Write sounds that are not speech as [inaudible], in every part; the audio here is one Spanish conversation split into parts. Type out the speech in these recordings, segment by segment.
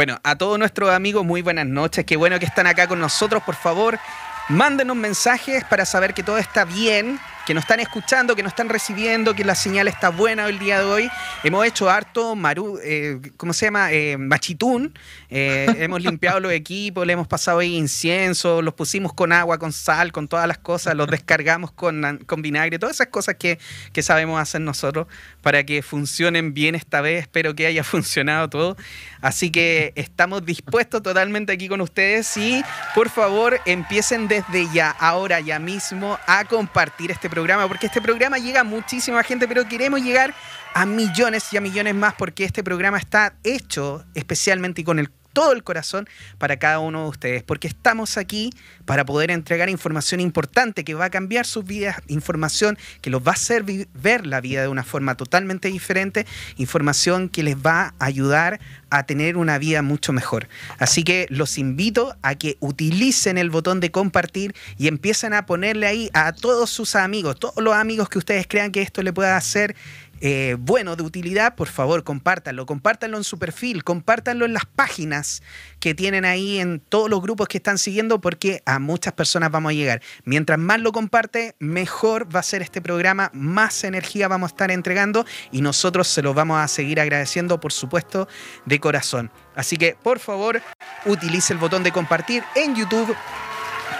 Bueno, a todos nuestros amigos, muy buenas noches. Qué bueno que están acá con nosotros. Por favor, mándenos mensajes para saber que todo está bien, que nos están escuchando, que nos están recibiendo, que la señal está buena el día de hoy. Hemos hecho harto maru, eh, ¿cómo se llama? Eh, machitún. Eh, hemos limpiado los equipos, le hemos pasado ahí incienso, los pusimos con agua, con sal, con todas las cosas, los descargamos con, con vinagre, todas esas cosas que, que sabemos hacer nosotros para que funcionen bien esta vez. Espero que haya [laughs] funcionado todo. Así que estamos dispuestos totalmente aquí con ustedes y por favor empiecen desde ya, ahora, ya mismo, a compartir este programa porque este programa llega a muchísima gente, pero queremos llegar a millones y a millones más, porque este programa está hecho especialmente con el todo el corazón para cada uno de ustedes, porque estamos aquí para poder entregar información importante que va a cambiar sus vidas, información que los va a hacer ver la vida de una forma totalmente diferente, información que les va a ayudar a tener una vida mucho mejor. Así que los invito a que utilicen el botón de compartir y empiecen a ponerle ahí a todos sus amigos, todos los amigos que ustedes crean que esto le pueda hacer eh, bueno, de utilidad, por favor, compártanlo. Compártanlo en su perfil, compártanlo en las páginas que tienen ahí en todos los grupos que están siguiendo, porque a muchas personas vamos a llegar. Mientras más lo comparte, mejor va a ser este programa, más energía vamos a estar entregando y nosotros se lo vamos a seguir agradeciendo, por supuesto, de corazón. Así que, por favor, utilice el botón de compartir en YouTube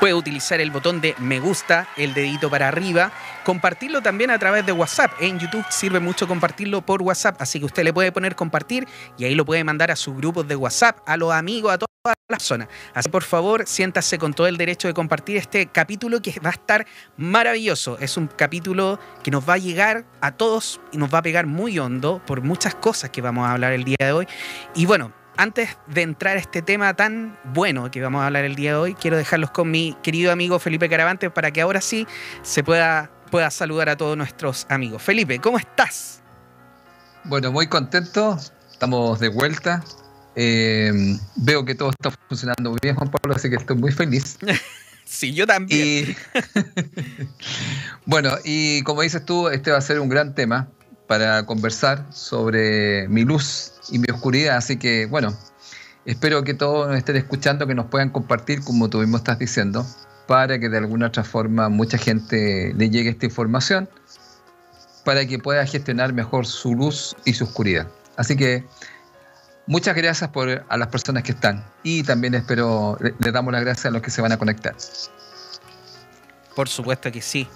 Puede utilizar el botón de me gusta, el dedito para arriba, compartirlo también a través de WhatsApp. En YouTube sirve mucho compartirlo por WhatsApp, así que usted le puede poner compartir y ahí lo puede mandar a sus grupos de WhatsApp, a los amigos, a todas las personas. Así por favor, siéntase con todo el derecho de compartir este capítulo que va a estar maravilloso. Es un capítulo que nos va a llegar a todos y nos va a pegar muy hondo por muchas cosas que vamos a hablar el día de hoy. Y bueno, antes de entrar a este tema tan bueno que vamos a hablar el día de hoy, quiero dejarlos con mi querido amigo Felipe Caravante para que ahora sí se pueda, pueda saludar a todos nuestros amigos. Felipe, ¿cómo estás? Bueno, muy contento, estamos de vuelta. Eh, veo que todo está funcionando muy bien, Juan Pablo, así que estoy muy feliz. [laughs] sí, yo también. [laughs] bueno, y como dices tú, este va a ser un gran tema para conversar sobre mi luz y mi oscuridad. Así que, bueno, espero que todos nos estén escuchando, que nos puedan compartir, como tú mismo estás diciendo, para que de alguna otra forma mucha gente le llegue esta información, para que pueda gestionar mejor su luz y su oscuridad. Así que muchas gracias por, a las personas que están y también espero, le damos las gracias a los que se van a conectar. Por supuesto que sí.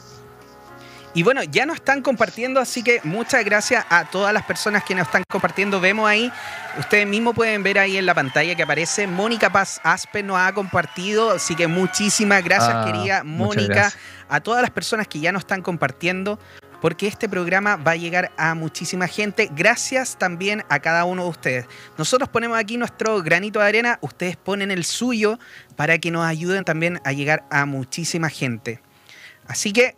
Y bueno, ya nos están compartiendo, así que muchas gracias a todas las personas que nos están compartiendo. Vemos ahí, ustedes mismos pueden ver ahí en la pantalla que aparece, Mónica Paz Aspe nos ha compartido, así que muchísimas gracias, ah, querida Mónica, a todas las personas que ya nos están compartiendo porque este programa va a llegar a muchísima gente. Gracias también a cada uno de ustedes. Nosotros ponemos aquí nuestro granito de arena, ustedes ponen el suyo para que nos ayuden también a llegar a muchísima gente. Así que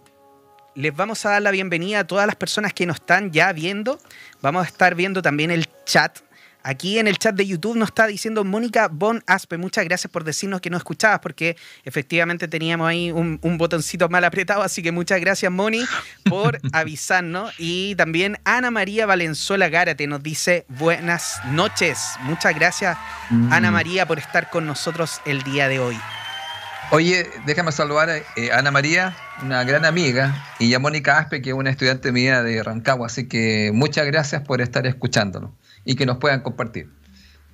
les vamos a dar la bienvenida a todas las personas que nos están ya viendo. Vamos a estar viendo también el chat. Aquí en el chat de YouTube nos está diciendo Mónica Bon Aspe, muchas gracias por decirnos que no escuchabas, porque efectivamente teníamos ahí un, botoncito mal apretado, así que muchas gracias Moni por [laughs] avisarnos. Y también Ana María Valenzuela Gárate nos dice buenas noches. Muchas gracias mm. Ana María por estar con nosotros el día de hoy. Oye, déjame saludar a eh, Ana María, una gran amiga, y a Mónica Aspe, que es una estudiante mía de Rancagua. Así que muchas gracias por estar escuchándonos y que nos puedan compartir.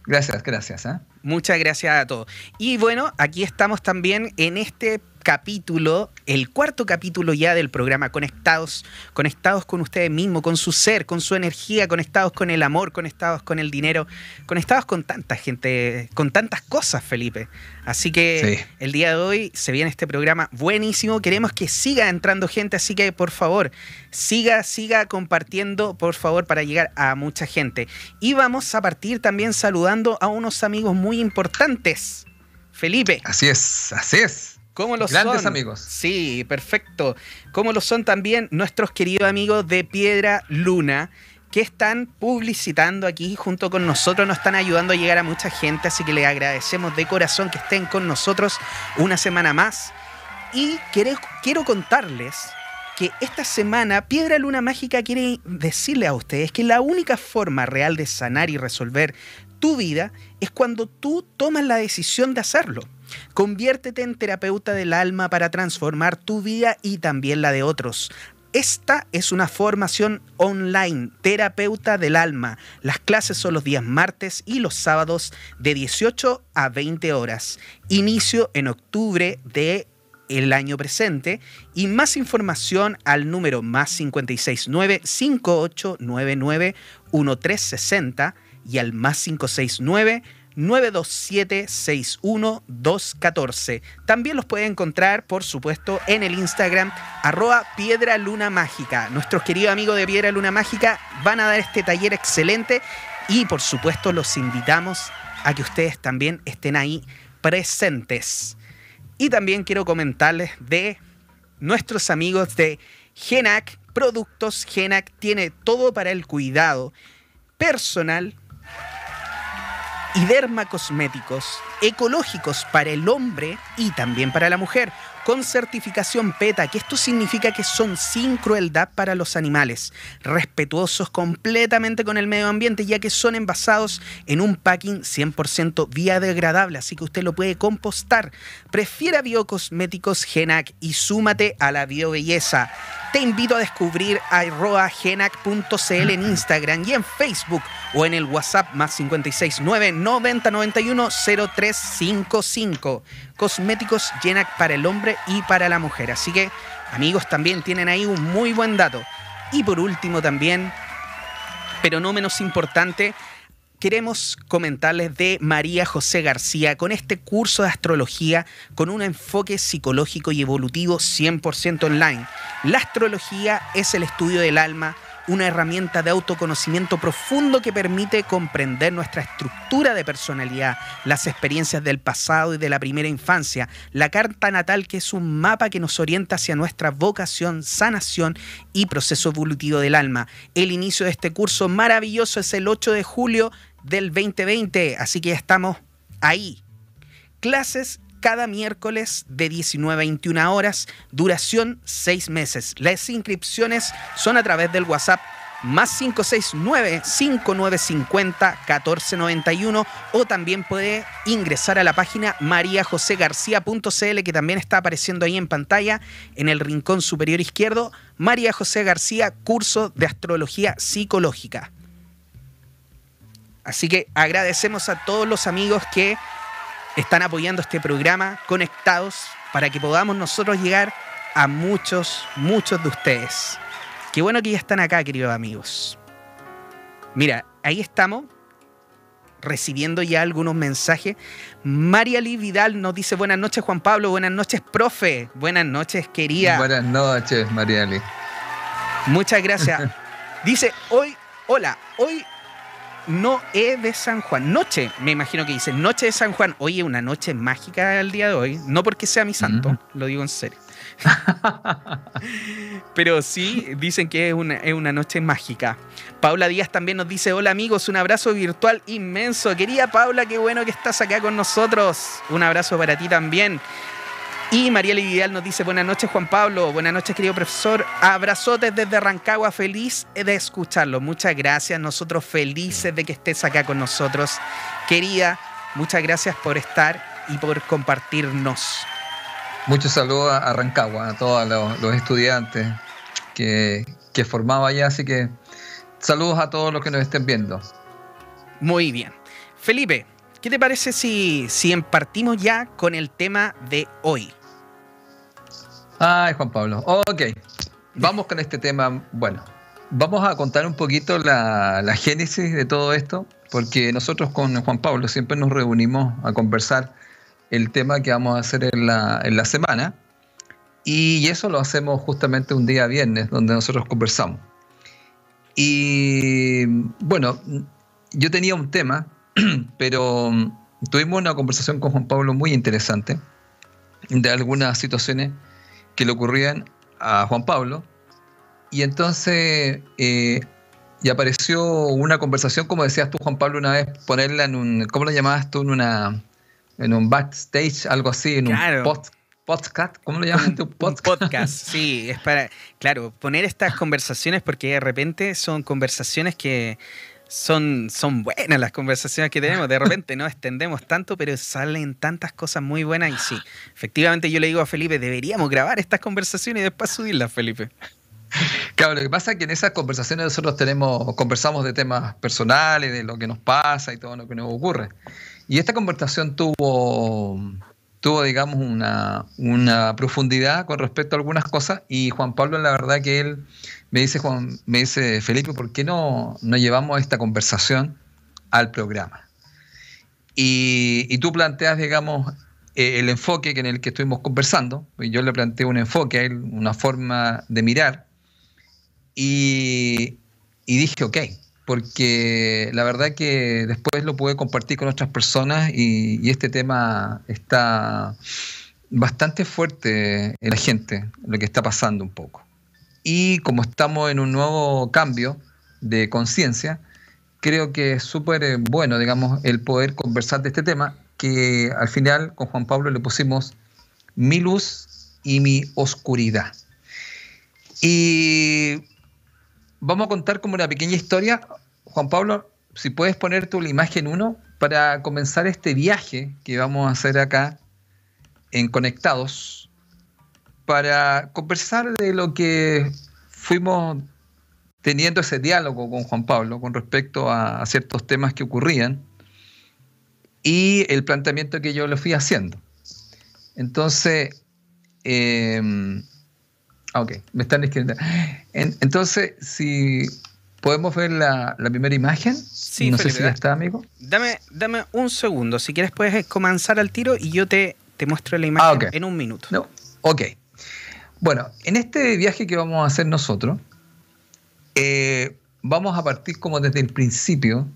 Gracias, gracias. ¿eh? Muchas gracias a todos. Y bueno, aquí estamos también en este capítulo, el cuarto capítulo ya del programa, conectados, conectados con ustedes mismos, con su ser, con su energía, conectados con el amor, conectados con el dinero, conectados con tanta gente, con tantas cosas, Felipe. Así que el día de hoy se viene este programa buenísimo. Queremos que siga entrando gente, así que por favor, siga, siga compartiendo, por favor, para llegar a mucha gente. Y vamos a partir también saludando a unos amigos muy importantes. Felipe. Así es, así es. ¿Cómo lo Grandes amigos. Sí, perfecto. Como lo son también nuestros queridos amigos de Piedra Luna, que están publicitando aquí junto con nosotros, nos están ayudando a llegar a mucha gente, así que les agradecemos de corazón que estén con nosotros una semana más. Y quiero, quiero contarles que esta semana Piedra Luna Mágica quiere decirle a ustedes que la única forma real de sanar y resolver tu vida es cuando tú tomas la decisión de hacerlo. Conviértete en terapeuta del alma para transformar tu vida y también la de otros. Esta es una formación online, terapeuta del alma. Las clases son los días martes y los sábados de 18 a 20 horas. Inicio en octubre de el año presente y más información al número más 569 5899 1360 y al más 569 927-61214. También los puede encontrar, por supuesto, en el Instagram arroba Piedra Luna Mágica. Nuestros queridos amigos de Piedra Luna Mágica van a dar este taller excelente y, por supuesto, los invitamos a que ustedes también estén ahí presentes. Y también quiero comentarles de nuestros amigos de Genac. Productos Genac tiene todo para el cuidado personal y dermacosméticos ecológicos para el hombre y también para la mujer, con certificación PETA, que esto significa que son sin crueldad para los animales, respetuosos completamente con el medio ambiente, ya que son envasados en un packing 100% biodegradable, así que usted lo puede compostar. Prefiera biocosméticos Genac y súmate a la biobelleza. Te invito a descubrir a genac.cl en Instagram y en Facebook o en el WhatsApp más 569 9091 0355. Cosméticos Genac para el hombre y para la mujer. Así que, amigos, también tienen ahí un muy buen dato. Y por último también, pero no menos importante, queremos comentarles de María José García con este curso de astrología con un enfoque psicológico y evolutivo 100% online. La astrología es el estudio del alma, una herramienta de autoconocimiento profundo que permite comprender nuestra estructura de personalidad, las experiencias del pasado y de la primera infancia, la carta natal que es un mapa que nos orienta hacia nuestra vocación, sanación y proceso evolutivo del alma. El inicio de este curso maravilloso es el 8 de julio del 2020, así que ya estamos ahí. Clases cada miércoles de 19 a 21 horas, duración 6 meses. Las inscripciones son a través del WhatsApp más 569-5950-1491 o también puede ingresar a la página mariajosegarcía.cl que también está apareciendo ahí en pantalla en el rincón superior izquierdo. María José García, curso de astrología psicológica. Así que agradecemos a todos los amigos que están apoyando este programa, conectados, para que podamos nosotros llegar a muchos, muchos de ustedes. Qué bueno que ya están acá, queridos amigos. Mira, ahí estamos recibiendo ya algunos mensajes. María Lee Vidal nos dice buenas noches, Juan Pablo. Buenas noches, profe. Buenas noches, querida. Buenas noches, María Lee. Muchas gracias. [laughs] Dice, hoy, hola, hoy no es de San Juan. Noche, me imagino que dice, noche de San Juan. Oye, una noche mágica el día de hoy. No porque sea mi santo, lo digo en serio. [laughs] Pero sí, dicen que es una, es una noche mágica. Paula Díaz también nos dice, hola amigos, un abrazo virtual inmenso. Querida Paula, qué bueno que estás acá con nosotros. Un abrazo para ti también. Y María Vidal nos dice, buenas noches Juan Pablo, buenas noches querido profesor, abrazotes desde Rancagua, feliz de escucharlo, muchas gracias, nosotros felices de que estés acá con nosotros. Querida, muchas gracias por estar y por compartirnos. Muchos saludos a Rancagua, a todos los, estudiantes que, que formaba allá, así que saludos a todos los que nos estén viendo. Muy bien. Felipe, ¿qué te parece si, si impartimos ya con el tema de hoy? Ay, Juan Pablo. Ok, vamos con este tema. Bueno, vamos a contar un poquito la, génesis de todo esto, porque nosotros con Juan Pablo siempre nos reunimos a conversar el tema que vamos a hacer en la, en la semana. Y eso lo hacemos justamente un día viernes, donde nosotros conversamos. Y bueno, yo tenía un tema, [clears throat] pero tuvimos una conversación con Juan Pablo muy interesante de algunas situaciones que le ocurrían a Juan Pablo. Y entonces eh, y apareció una conversación, como decías tú, Juan Pablo, una vez, ponerla en un, ¿cómo lo llamabas tú? En una en un backstage, algo así, en un podcast. ¿Cómo lo llamas tú? Podcast. podcast, sí, es para, claro, poner estas conversaciones porque de repente son conversaciones que Son, son buenas las conversaciones que tenemos. De repente no extendemos tanto, pero salen tantas cosas muy buenas. Y sí, efectivamente yo le digo a Felipe, deberíamos grabar estas conversaciones y después subirlas, Felipe. Claro, lo que pasa es que en esas conversaciones nosotros tenemos, conversamos de temas personales, de lo que nos pasa y todo lo que nos ocurre. Y esta conversación tuvo, tuvo digamos, una, una profundidad con respecto a algunas cosas y Juan Pablo, la verdad que él me dice, Juan, me dice Felipe, ¿por qué no, no llevamos esta conversación al programa? Y, y tú planteas, digamos, eh, el enfoque en el que estuvimos conversando, yo le planteé un enfoque a él, una forma de mirar, y, dije, ok, porque la verdad que después lo pude compartir con otras personas y, este tema está bastante fuerte en la gente, lo que está pasando un poco. Y como estamos en un nuevo cambio de conciencia, creo que es súper bueno, digamos, el poder conversar de este tema, que al final con Juan Pablo le pusimos mi luz y mi oscuridad. Y vamos a contar como una pequeña historia. Juan Pablo, si puedes poner tú la imagen 1 para comenzar este viaje que vamos a hacer acá en Conectados, para conversar de lo que fuimos teniendo ese diálogo con Juan Pablo con respecto a, ciertos temas que ocurrían y el planteamiento que yo le fui haciendo. Entonces, eh, ok, me están escribiendo. entonces, si podemos ver la, primera imagen. Sí, no sé si ya está, amigo. Dame, dame un segundo. Si quieres, puedes comenzar al tiro y yo te, te muestro la imagen ah, en un minuto. No. Ok. Bueno, en este viaje que vamos a hacer nosotros, eh, vamos a partir como desde el principio,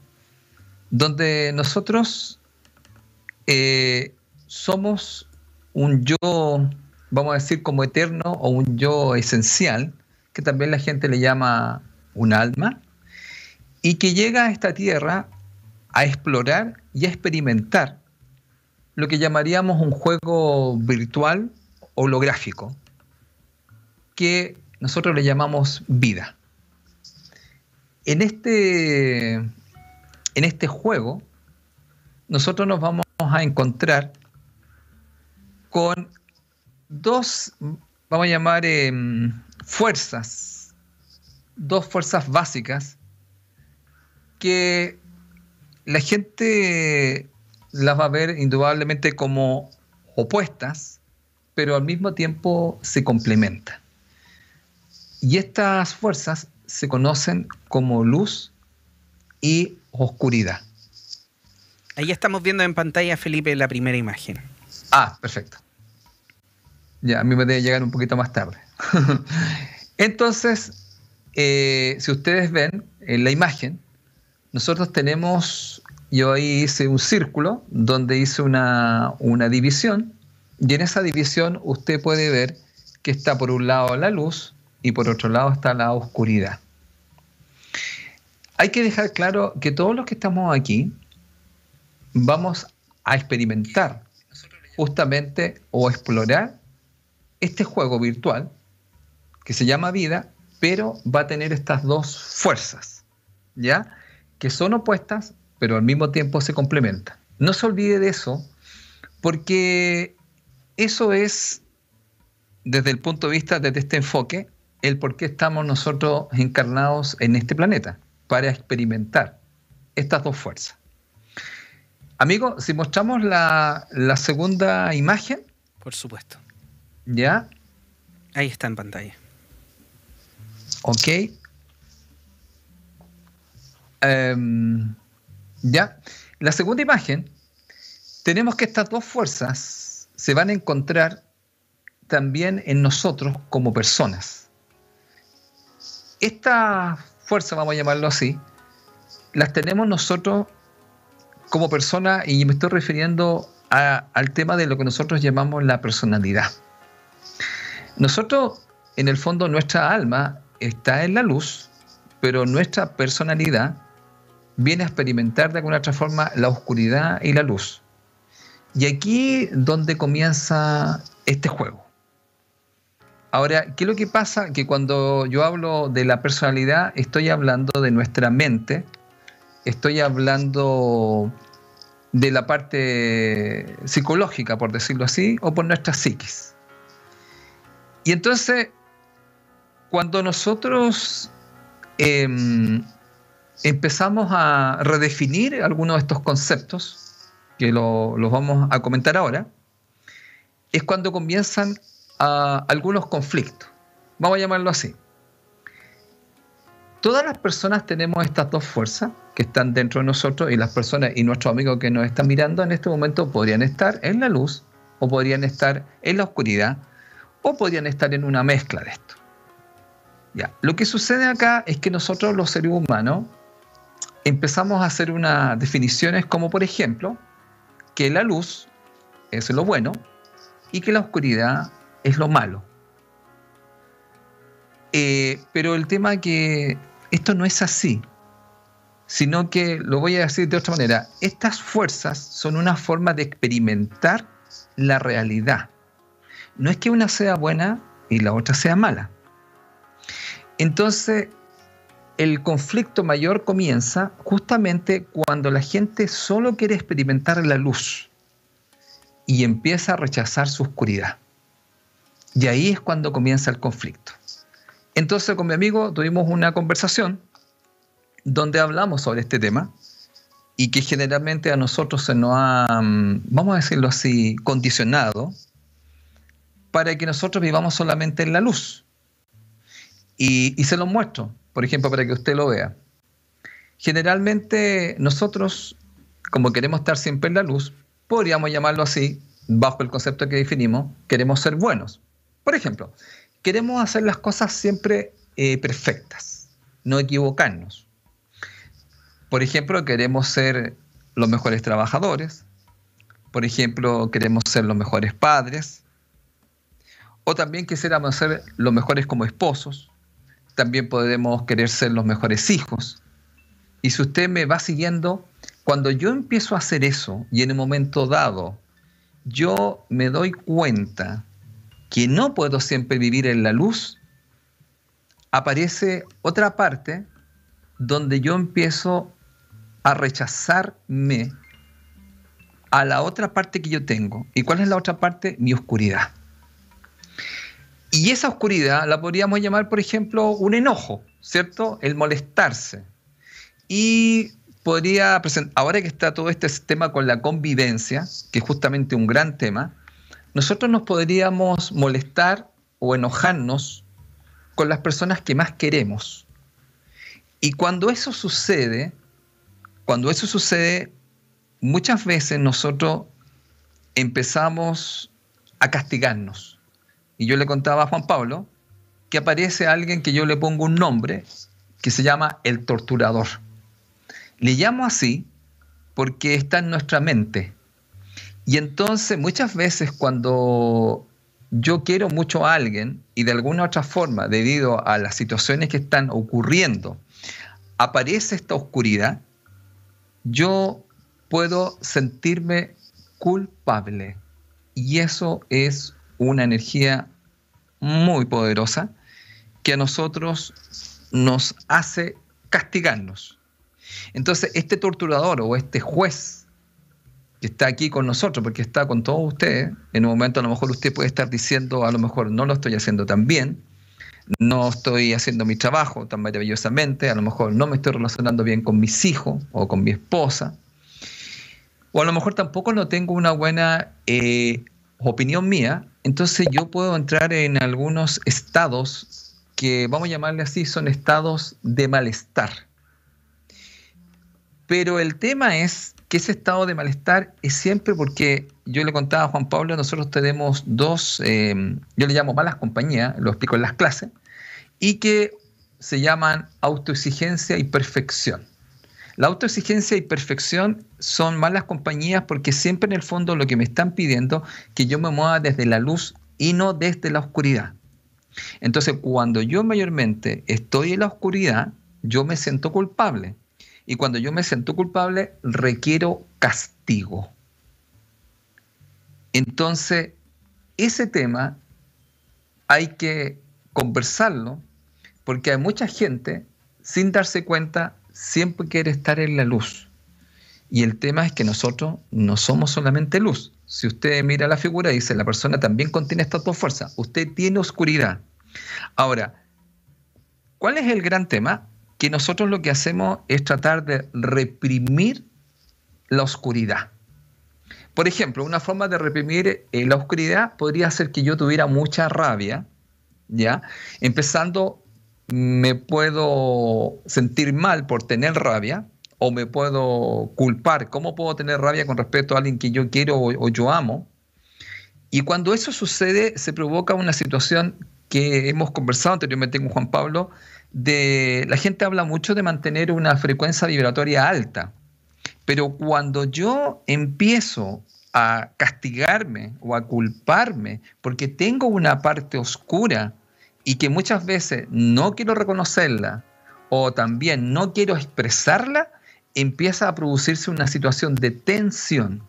donde nosotros eh, somos un yo vamos a decir, como eterno o un yo esencial, que también la gente le llama un alma, y que llega a esta tierra a explorar y a experimentar lo que llamaríamos un juego virtual holográfico, que nosotros le llamamos vida. En este, en este juego, nosotros nos vamos a encontrar con dos, vamos a llamar, em, fuerzas, dos fuerzas básicas que la gente las va a ver indudablemente como opuestas, pero al mismo tiempo se complementan. Y estas fuerzas se conocen como luz y oscuridad. Ahí estamos viendo en pantalla, Felipe, la primera imagen. Ah, perfecto. Ya, a mí me debe llegar un poquito más tarde. [laughs] Entonces, eh, si ustedes ven en la imagen, nosotros tenemos, yo ahí hice un círculo donde hice una, una división y en esa división usted puede ver que está por un lado la luz y por otro lado está la oscuridad. Hay que dejar claro que todos los que estamos aquí vamos a experimentar justamente o explorar este juego virtual, que se llama vida, pero va a tener estas dos fuerzas, ¿ya? Que son opuestas, pero al mismo tiempo se complementan. No se olvide de eso, porque eso es, desde el punto de vista, desde este enfoque, el por qué estamos nosotros encarnados en este planeta, para experimentar estas dos fuerzas. Amigo, si mostramos la, la segunda imagen. Por supuesto. ¿Ya? Ahí está en pantalla. Ok. Em, ya. La segunda imagen, tenemos que estas dos fuerzas se van a encontrar también en nosotros como personas. Esta fuerza, vamos a llamarlo así, las tenemos nosotros como personas y me estoy refiriendo al tema de lo que nosotros llamamos la personalidad. Nosotros, en el fondo, nuestra alma está en la luz, pero nuestra personalidad viene a experimentar de alguna otra forma la oscuridad y la luz. Y aquí donde comienza este juego. Ahora, ¿qué es lo que pasa? Que cuando yo hablo de la personalidad, estoy hablando de nuestra mente, estoy hablando de la parte psicológica, por decirlo así, o por nuestra psiquis. Y entonces, cuando nosotros em, empezamos a redefinir algunos de estos conceptos, que los vamos a comentar ahora, es cuando comienzan algunos conflictos. Vamos a llamarlo así. Todas las personas tenemos estas dos fuerzas que están dentro de nosotros y las personas y nuestros amigos que nos están mirando en este momento podrían estar en la luz o podrían estar en la oscuridad o podrían estar en una mezcla de esto. Lo que sucede acá es que nosotros los seres humanos empezamos a hacer unas definiciones como por ejemplo que la luz es lo bueno y que la oscuridad es lo malo. Eh, pero el tema que esto no es así, sino que, lo voy a decir de otra manera, estas fuerzas son una forma de experimentar la realidad. No es que una sea buena y la otra sea mala. Entonces, el conflicto mayor comienza justamente cuando la gente solo quiere experimentar la luz y empieza a rechazar su oscuridad. Y ahí es cuando comienza el conflicto. Entonces con mi amigo tuvimos una conversación donde hablamos sobre este tema y que generalmente a nosotros se nos ha, mm, vamos a decirlo así, condicionado para que nosotros vivamos solamente en la luz. Y, se lo muestro, por ejemplo, para que usted lo vea. Generalmente nosotros, como queremos estar siempre en la luz, podríamos llamarlo así, bajo el concepto que definimos, queremos ser buenos. Por ejemplo, queremos hacer las cosas siempre eh, perfectas, no equivocarnos. Por ejemplo, queremos ser los mejores trabajadores, por ejemplo, queremos ser los mejores padres, o también quisiéramos ser los mejores como esposos, también podemos querer ser los mejores hijos. Y si usted me va siguiendo, cuando yo empiezo a hacer eso y en un momento dado yo me doy cuenta que no puedo siempre vivir en la luz, aparece otra parte donde yo empiezo a rechazarme a la otra parte que yo tengo. ¿Y cuál es la otra parte? Mi oscuridad. Y esa oscuridad la podríamos llamar, por ejemplo, un enojo, ¿cierto? El molestarse. Y podría presentar, ahora que está todo este tema con la convivencia, que es justamente un gran tema, nosotros nos podríamos molestar o enojarnos con las personas que más queremos. Y cuando eso sucede, cuando eso sucede, muchas veces nosotros empezamos a castigarnos. Y yo le contaba a Juan Pablo que aparece alguien que yo le pongo un nombre que se llama el torturador. Le llamo así porque está en nuestra mente. Y entonces muchas veces cuando yo quiero mucho a alguien y de alguna otra forma, debido a las situaciones que están ocurriendo, aparece esta oscuridad, yo puedo sentirme culpable. Y eso es una energía muy poderosa que a nosotros nos hace castigarnos. Entonces, este torturador o este juez que está aquí con nosotros, porque está con todos ustedes. En un momento a lo mejor usted puede estar diciendo, a lo mejor no lo estoy haciendo tan bien, no estoy haciendo mi trabajo tan maravillosamente, a lo mejor no me estoy relacionando bien con mis hijos o con mi esposa, o a lo mejor tampoco no tengo una buena eh, opinión mía, entonces yo puedo entrar en algunos estados que vamos a llamarle así, son estados de malestar. Pero el tema es que ese estado de malestar es siempre porque yo le contaba a Juan Pablo, nosotros tenemos dos, eh, yo le llamo malas compañías, lo explico en las clases, y que se llaman autoexigencia y perfección. La autoexigencia y perfección son malas compañías porque siempre en el fondo lo que me están pidiendo que yo me mueva desde la luz y no desde la oscuridad. Entonces, cuando yo mayormente estoy en la oscuridad, yo me siento culpable y cuando yo me siento culpable, requiero castigo. Entonces, ese tema hay que conversarlo porque hay mucha gente, sin darse cuenta, siempre quiere estar en la luz. Y el tema es que nosotros no somos solamente luz. Si usted mira la figura, dice, la persona también contiene estas dos fuerzas. Usted tiene oscuridad. Ahora, ¿cuál es el gran tema? Que nosotros lo que hacemos es tratar de reprimir la oscuridad. Por ejemplo, una forma de reprimir eh, la oscuridad podría ser que yo tuviera mucha rabia, ¿ya? Empezando, me puedo sentir mal por tener rabia o me puedo culpar. ¿Cómo puedo tener rabia con respecto a alguien que yo quiero o, yo amo? Y cuando eso sucede, se provoca una situación que hemos conversado anteriormente con Juan Pablo, de la gente habla mucho de mantener una frecuencia vibratoria alta. Pero cuando yo empiezo a castigarme o a culparme porque tengo una parte oscura y que muchas veces no quiero reconocerla o también no quiero expresarla, empieza a producirse una situación de tensión.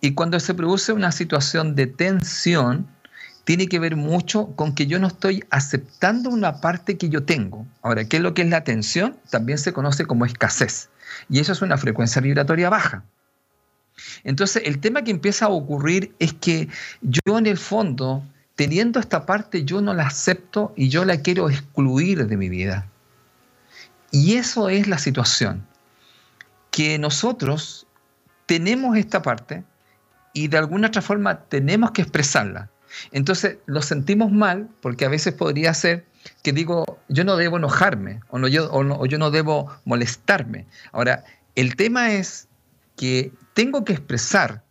Y cuando se produce una situación de tensión, tiene que ver mucho con que yo no estoy aceptando una parte que yo tengo. Ahora, ¿qué es lo que es la tensión? También se conoce como escasez. Y eso es una frecuencia vibratoria baja. Entonces, el tema que empieza a ocurrir es que yo en el fondo, teniendo esta parte, yo no la acepto y yo la quiero excluir de mi vida. Y eso es la situación, que nosotros tenemos esta parte y de alguna otra forma tenemos que expresarla. Entonces, lo sentimos mal porque a veces podría ser que digo, yo no debo enojarme o, no, yo, o, yo no debo molestarme. Ahora, el tema es que tengo que expresar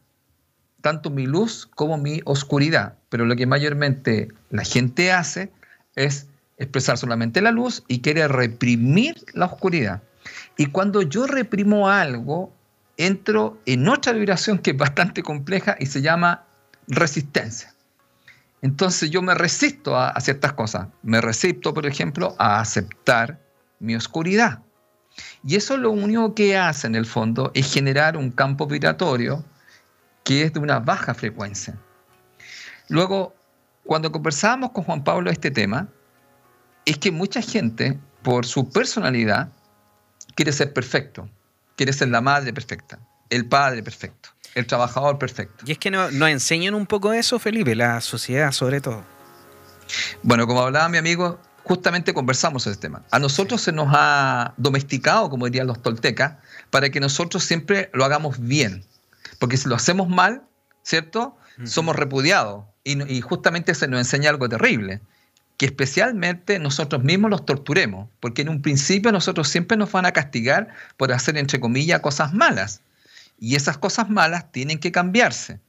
tanto mi luz como mi oscuridad, pero lo que mayormente la gente hace es expresar solamente la luz y quiere reprimir la oscuridad. Y cuando yo reprimo algo, entro en otra vibración que es bastante compleja y se llama resistencia. Entonces yo me resisto a, ciertas cosas. Me resisto, por ejemplo, a aceptar mi oscuridad. Y eso lo único que hace en el fondo es generar un campo vibratorio que es de una baja frecuencia. Luego, cuando conversábamos con Juan Pablo este tema, es que mucha gente, por su personalidad, quiere ser perfecto, quiere ser la madre perfecta, el padre perfecto el trabajador perfecto. Y es que nos enseñan un poco eso, Felipe, la sociedad sobre todo. Bueno, como hablaba mi amigo, justamente conversamos ese tema. A nosotros se nos ha domesticado, como dirían los toltecas, para que nosotros siempre lo hagamos bien. Porque si lo hacemos mal, ¿cierto? Somos repudiados. Y, y, justamente se nos enseña algo terrible, que especialmente nosotros mismos los torturemos, porque en un principio nosotros siempre nos van a castigar por hacer, entre comillas, cosas malas y esas cosas malas tienen que cambiarse.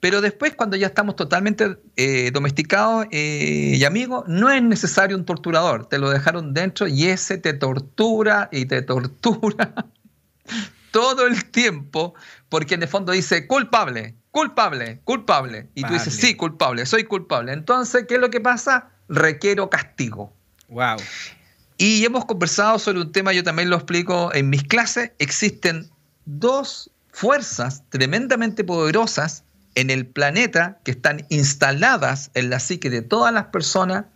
Pero después, cuando ya estamos totalmente eh, domesticados eh, y amigos, no es necesario un torturador. Te lo dejaron dentro y ese te tortura y te tortura [laughs] todo el tiempo, porque en el fondo dice culpable, culpable, culpable. Y tú dices, sí, culpable, soy culpable. Entonces, ¿qué es lo que pasa? Requiero castigo. Wow. Y hemos conversado sobre un tema, yo también lo explico en mis clases. Existen dos fuerzas tremendamente poderosas en el planeta que están instaladas en la psique de todas las personas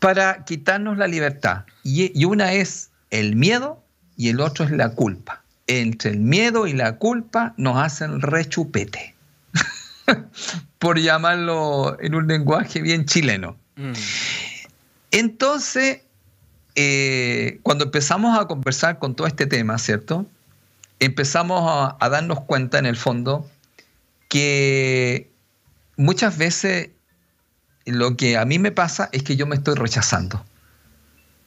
para quitarnos la libertad. Y, una es el miedo y el otro es la culpa. Entre el miedo y la culpa nos hacen rechupete, [laughs] por llamarlo en un lenguaje bien chileno. Mm. Entonces, eh, cuando empezamos a conversar con todo este tema, ¿cierto? empezamos a, darnos cuenta en el fondo que muchas veces lo que a mí me pasa es que yo me estoy rechazando.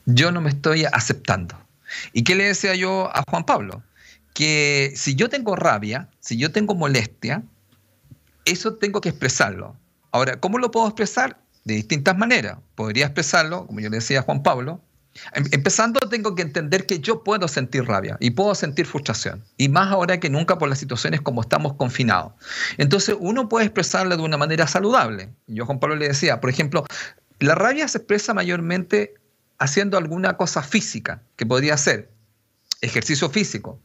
Yo no me estoy aceptando. ¿Y qué le decía yo a Juan Pablo? Que si yo tengo rabia, si yo tengo molestia, eso tengo que expresarlo. Ahora, ¿cómo lo puedo expresar? De distintas maneras. Podría expresarlo, como yo le decía a Juan Pablo, Em, empezando, tengo que entender que yo puedo sentir rabia y puedo sentir frustración, y más ahora que nunca por las situaciones como estamos confinados. Entonces, uno puede expresarla de una manera saludable. Yo, Juan Pablo, le decía, por ejemplo, la rabia se expresa mayormente haciendo alguna cosa física, que podría ser ejercicio físico,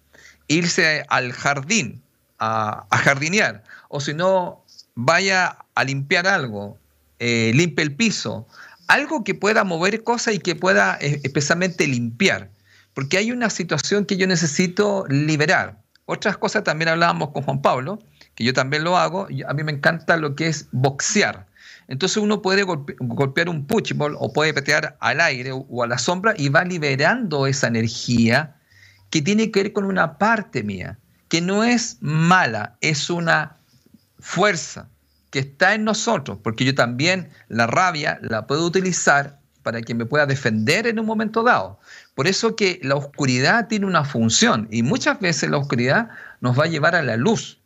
irse al jardín a, jardinear, o si no, vaya a limpiar algo, eh, el piso, algo que pueda mover cosas y que pueda eh, especialmente limpiar. porque hay una situación que yo necesito liberar. Otras cosas también hablábamos con Juan Pablo, que yo también lo hago, a mí me encanta lo que es boxear. Entonces uno puede golpear un pushball o puede petear al aire o a la sombra y va liberando esa energía que tiene que ver con una parte mía, que no es mala, es una fuerza que está en nosotros, porque yo también la rabia la puedo utilizar para que me pueda defender en un momento dado. Por eso que la oscuridad tiene una función y muchas veces la oscuridad nos va a llevar a la luz.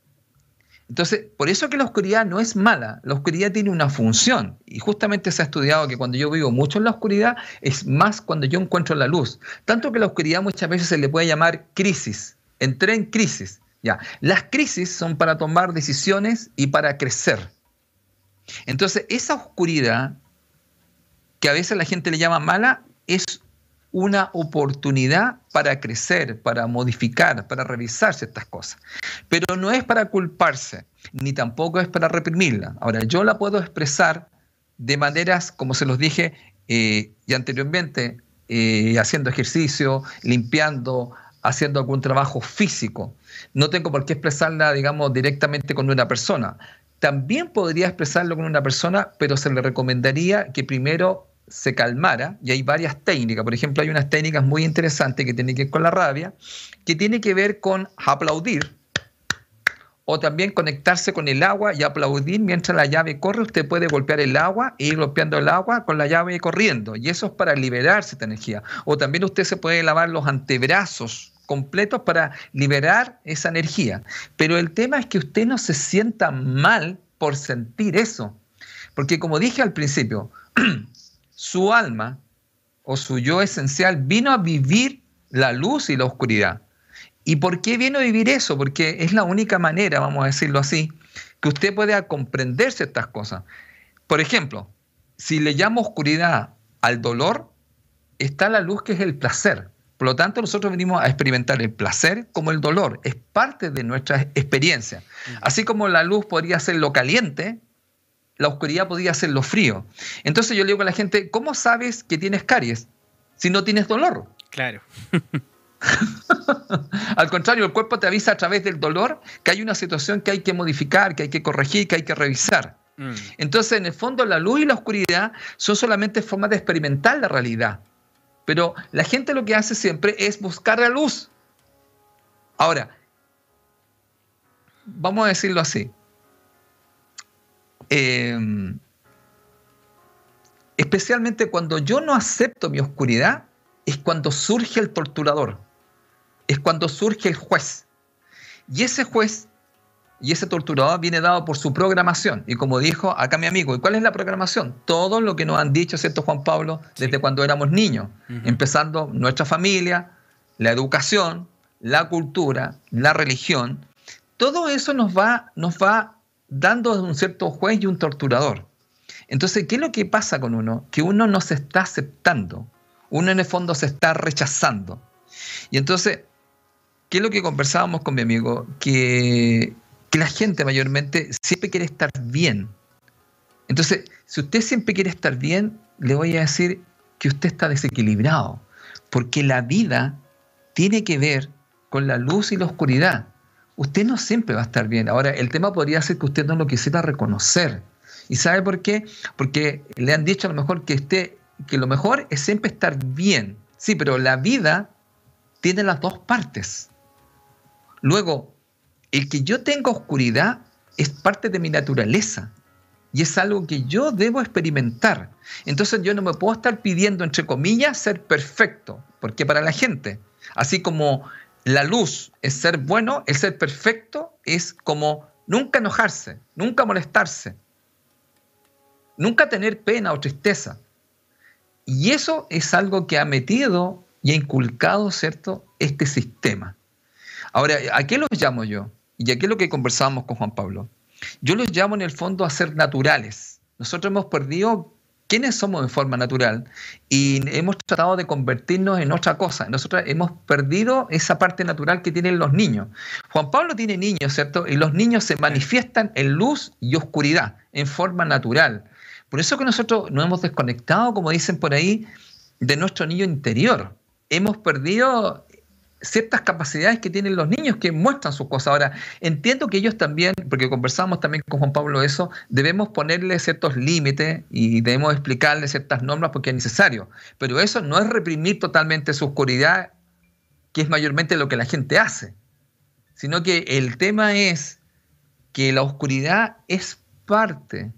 Entonces, por eso que la oscuridad no es mala, la oscuridad tiene una función. Y justamente se ha estudiado que cuando yo vivo mucho en la oscuridad es más cuando yo encuentro la luz. Tanto que la oscuridad muchas veces se le puede llamar crisis. Entré en crisis. Ya. Las crisis son para tomar decisiones y para crecer. Entonces, esa oscuridad, que a veces la gente le llama mala, es una oportunidad para crecer, para modificar, para revisar ciertas cosas. Pero no es para culparse, ni tampoco es para reprimirla. Ahora, yo la puedo expresar de maneras, como se los dije eh, ya anteriormente, eh, haciendo ejercicio, limpiando, haciendo algún trabajo físico. No tengo por qué expresarla, digamos, directamente con una persona. También podría expresarlo con una persona, pero se le recomendaría que primero se calmara, y hay varias técnicas, por ejemplo, hay unas técnicas muy interesantes que tienen que ver con la rabia, que tiene que ver con aplaudir, o también conectarse con el agua y aplaudir mientras la llave corre. Usted puede golpear el agua e ir golpeando el agua con la llave corriendo. Y eso es para liberarse esta energía. O también usted se puede lavar los antebrazos completos para liberar esa energía. Pero el tema es que usted no se sienta mal por sentir eso. Porque como dije al principio, [clears throat] su alma o su yo esencial vino a vivir la luz y la oscuridad. ¿Y por qué vino a vivir eso? Porque es la única manera, vamos a decirlo así, que usted pueda comprender ciertas cosas. Por ejemplo, si le llamo oscuridad al dolor, está la luz que es el placer. Por lo tanto, nosotros venimos a experimentar el placer como el dolor. Es parte de nuestra experiencia. Así como la luz podría ser lo caliente, la oscuridad podía ser lo frío. Entonces yo le digo a la gente, ¿cómo sabes que tienes caries si no tienes dolor? Claro. [laughs] Al contrario, el cuerpo te avisa a través del dolor que hay una situación que hay que modificar, que hay que corregir, que hay que revisar. Mm. Entonces, en el fondo, la luz y la oscuridad son solamente formas de experimentar la realidad. Pero la gente lo que hace siempre es buscar la luz. Ahora, vamos a decirlo así. Em, especialmente cuando yo no acepto mi oscuridad, es cuando surge el torturador, es cuando surge el juez. Y ese juez y ese torturador viene dado por su programación. Y como dijo acá mi amigo, ¿y cuál es la programación? Todo lo que nos han dicho, ¿cierto, Juan Pablo? Desde cuando éramos niños, empezando nuestra familia, la educación, la cultura, la religión. Todo eso nos va, nos va dando un cierto juez y un torturador. Entonces, ¿qué es lo que pasa con uno? Que uno no se está aceptando, uno en el fondo se está rechazando. Y entonces, ¿qué es lo que conversábamos con mi amigo? Que, que la gente mayormente siempre quiere estar bien. Entonces, si usted siempre quiere estar bien, le voy a decir que usted está desequilibrado, porque la vida tiene que ver con la luz y la oscuridad usted no siempre va a estar bien. Ahora, el tema podría ser que usted no lo quisiera reconocer. ¿Y sabe por qué? Porque le han dicho a lo mejor que, esté, que lo mejor es siempre estar bien. Sí, pero la vida tiene las dos partes. Luego, el que yo tenga oscuridad es parte de mi naturaleza y es algo que yo debo experimentar. Entonces yo no me puedo estar pidiendo, entre comillas, ser perfecto, porque para la gente, así como la luz es ser bueno, el ser perfecto es como nunca enojarse, nunca molestarse, nunca tener pena o tristeza. Y eso es algo que ha metido y ha inculcado, ¿cierto?, este sistema. Ahora, ¿a qué los llamo yo? Y aquí es lo que conversábamos con Juan Pablo. Yo los llamo en el fondo a ser naturales. Nosotros hemos perdido quiénes somos en forma natural y hemos tratado de convertirnos en otra cosa. Nosotros hemos perdido esa parte natural que tienen los niños. Juan Pablo tiene niños, ¿cierto? Y los niños se manifiestan en luz y oscuridad, en forma natural. Por eso que nosotros nos hemos desconectado, como dicen por ahí, de nuestro niño interior. hemos perdido ciertas capacidades que tienen los niños que muestran sus cosas. Ahora, entiendo que ellos también, porque conversamos también con Juan Pablo eso, debemos ponerle ciertos límites y debemos explicarle ciertas normas porque es necesario. Pero eso no es reprimir totalmente su oscuridad, que es mayormente lo que la gente hace, sino que el tema es que la oscuridad es parte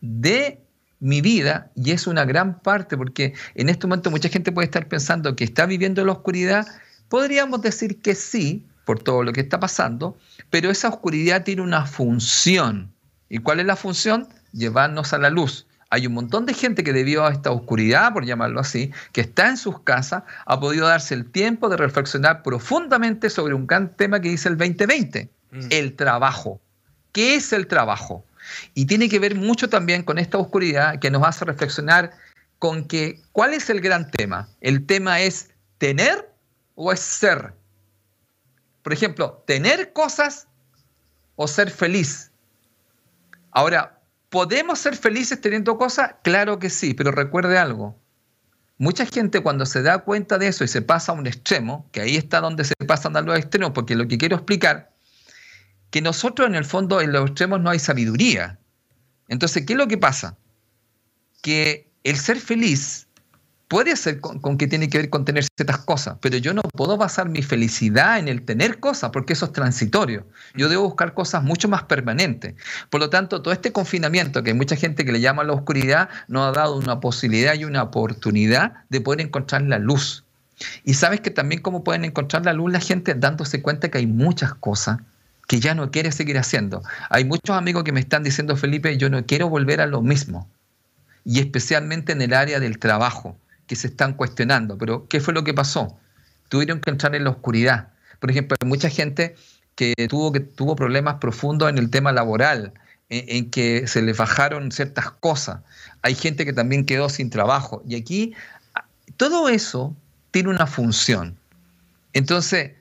de mi vida y es una gran parte, porque en este momento mucha gente puede estar pensando que está viviendo la oscuridad Podríamos decir que sí, por todo lo que está pasando, pero esa oscuridad tiene una función. ¿Y cuál es la función? Llevarnos a la luz. Hay un montón de gente que debido a esta oscuridad, por llamarlo así, que está en sus casas, ha podido darse el tiempo de reflexionar profundamente sobre un gran tema que dice el 2020, mm. el trabajo. ¿Qué es el trabajo? Y tiene que ver mucho también con esta oscuridad que nos hace reflexionar con que, ¿cuál es el gran tema? El tema es tener o es ser? Por ejemplo, tener cosas o ser feliz. Ahora, ¿podemos ser felices teniendo cosas? Claro que sí, pero recuerde algo. Mucha gente cuando se da cuenta de eso y se pasa a un extremo, que ahí está donde se pasan a los extremos, porque lo que quiero explicar, que nosotros en el fondo en los extremos no hay sabiduría. Entonces, ¿qué es lo que pasa? Que el ser feliz puede ser con, que tiene que ver con tener ciertas cosas, pero yo no puedo basar mi felicidad en el tener cosas, porque eso es transitorio. Yo debo buscar cosas mucho más permanentes. Por lo tanto, todo este confinamiento, que hay mucha gente que le llama la oscuridad, nos ha dado una posibilidad y una oportunidad de poder encontrar la luz. Y sabes que también cómo pueden encontrar la luz la gente dándose cuenta que hay muchas cosas que ya no quiere seguir haciendo. Hay muchos amigos que me están diciendo, Felipe, yo no quiero volver a lo mismo. Y especialmente en el área del trabajo que se están cuestionando. Pero, ¿qué fue lo que pasó? Tuvieron que entrar en la oscuridad. Por ejemplo, hay mucha gente que tuvo, que tuvo problemas profundos en el tema laboral, en, que se les bajaron ciertas cosas. Hay gente que también quedó sin trabajo. Y aquí, todo eso tiene una función. Entonces,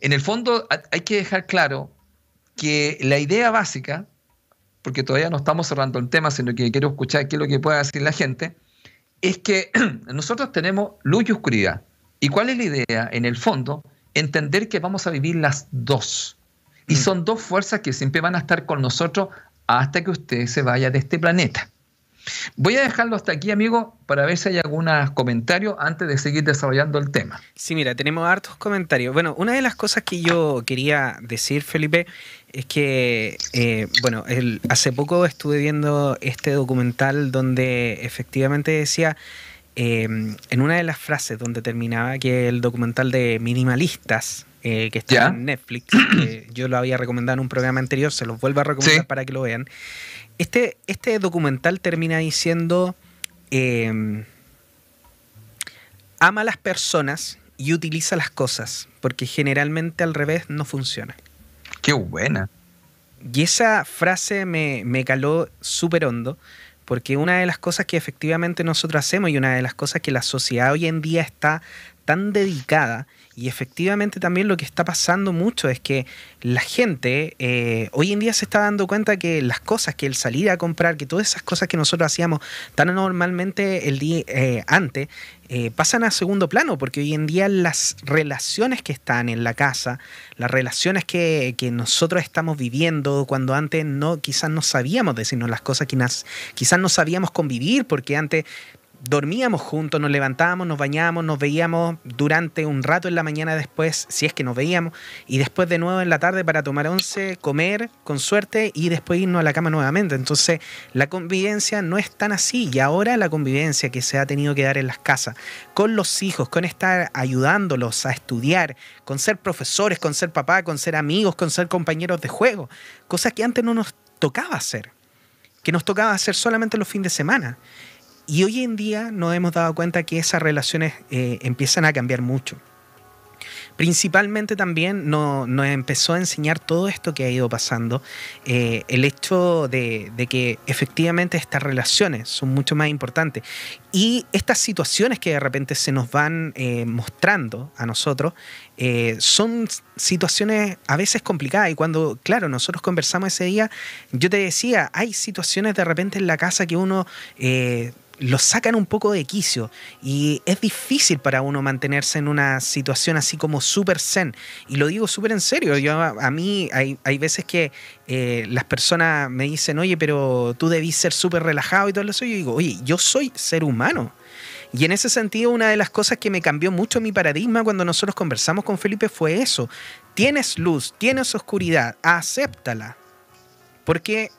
en el fondo hay que dejar claro que la idea básica, porque todavía no estamos cerrando el tema, sino que quiero escuchar qué es lo que puede decir la gente, es que [clears throat] nosotros tenemos luz y oscuridad. ¿Y cuál es la idea? En el fondo, entender que vamos a vivir las dos. Y mm. son dos fuerzas que siempre van a estar con nosotros hasta que usted se vaya de este planeta. Voy a dejarlo hasta aquí, amigo, para ver si hay algunos comentarios antes de seguir desarrollando el tema. Sí, mira, tenemos hartos comentarios. Bueno, una de las cosas que yo quería decir, Felipe, es que, eh, bueno, hace poco estuve viendo este documental donde efectivamente decía, eh, en una de las frases donde terminaba que el documental de minimalistas, eh, que está en Netflix, [clears throat] yo lo había recomendado en un programa anterior, se los vuelvo a recomendar para que lo vean. Este, este documental termina diciendo, ama a las personas y utiliza las cosas, porque generalmente al revés no funciona. Qué buena. Y esa frase me, me caló súper hondo, porque una de las cosas que efectivamente nosotros hacemos y una de las cosas que la sociedad hoy en día está tan dedicada y efectivamente también lo que está pasando mucho es que la gente eh, hoy en día se está dando cuenta que las cosas, que el salir a comprar, que todas esas cosas que nosotros hacíamos tan normalmente el día eh, antes, eh, pasan a segundo plano, porque hoy en día las relaciones que están en la casa, las relaciones que, que nosotros estamos viviendo, cuando antes no, quizás no sabíamos decirnos las cosas, quizás no sabíamos convivir, porque antes dormíamos juntos, nos levantábamos, nos bañábamos, nos veíamos durante un rato en la mañana después, si es que nos veíamos, y después de nuevo en la tarde para tomar once, comer con suerte y después irnos a la cama nuevamente. Entonces la convivencia no es tan así y ahora la convivencia que se ha tenido que dar en las casas, con los hijos, con estar ayudándolos a estudiar, con ser profesores, con ser papá, con ser amigos, con ser compañeros de juego, cosas que antes no nos tocaba hacer, que nos tocaba hacer solamente los fines de semana. Y hoy en día nos hemos dado cuenta que esas relaciones eh, empiezan a cambiar mucho. Principalmente también nos, empezó a enseñar todo esto que ha ido pasando, eh, el hecho de, que efectivamente estas relaciones son mucho más importantes y estas situaciones que de repente se nos van eh, mostrando a nosotros son situaciones a veces complicadas y cuando, claro, nosotros conversamos ese día, yo te decía, hay situaciones de repente en la casa que uno los sacan un poco de quicio y es difícil para uno mantenerse en una situación así como súper zen. Y lo digo súper en serio. Yo, a, mí hay, hay, veces que eh, las personas me dicen, oye, pero tú debís ser súper relajado y todo eso. Y yo digo, oye, yo soy ser humano. Y en ese sentido, una de las cosas que me cambió mucho mi paradigma cuando nosotros conversamos con Felipe fue eso. Tienes luz, tienes oscuridad, acéptala. Porque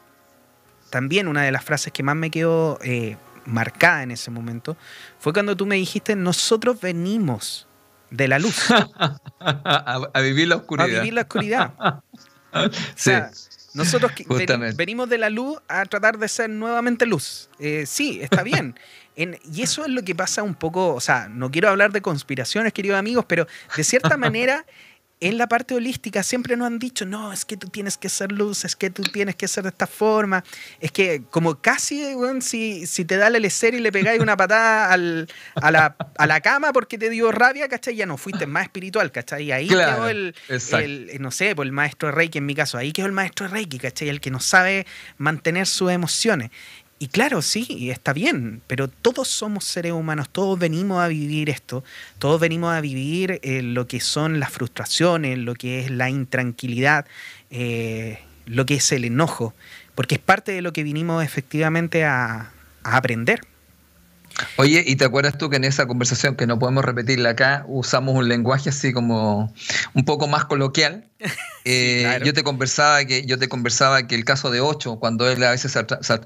también una de las frases que más me quedó eh, marcada en ese momento, fue cuando tú me dijiste, nosotros venimos de la luz. [laughs] a, vivir la oscuridad. A vivir la oscuridad. [laughs] sí. nosotros venimos de la luz a tratar de ser nuevamente luz. Eh, sí, está bien. [laughs] y eso es lo que pasa un poco, o sea, no quiero hablar de conspiraciones, queridos amigos, pero de cierta manera en la parte holística siempre nos han dicho, no, es que tú tienes que ser luz, es que tú tienes que ser de esta forma. Es que como casi, si, si, te da el LCR y le pegáis una patada al, a, la, a, la, cama porque te dio rabia, ¿cachai? Ya no fuiste más espiritual, ¿cachai? Y ahí quedó el, el, no sé, por el maestro de Reiki en mi caso, ahí quedó el maestro de Reiki, ¿cachai? El que no sabe mantener sus emociones. Y claro, sí, está bien, pero todos somos seres humanos, todos venimos a vivir esto, todos venimos a vivir eh, lo que son las frustraciones, lo que es la intranquilidad, eh, lo que es el enojo, porque es parte de lo que vinimos efectivamente a, a aprender. Oye, ¿y te acuerdas tú que en esa conversación, que no podemos repetirla acá, usamos un lenguaje así como un poco más coloquial? [laughs] Eh, yo te conversaba que yo te conversaba que el caso de Ocho, cuando él a veces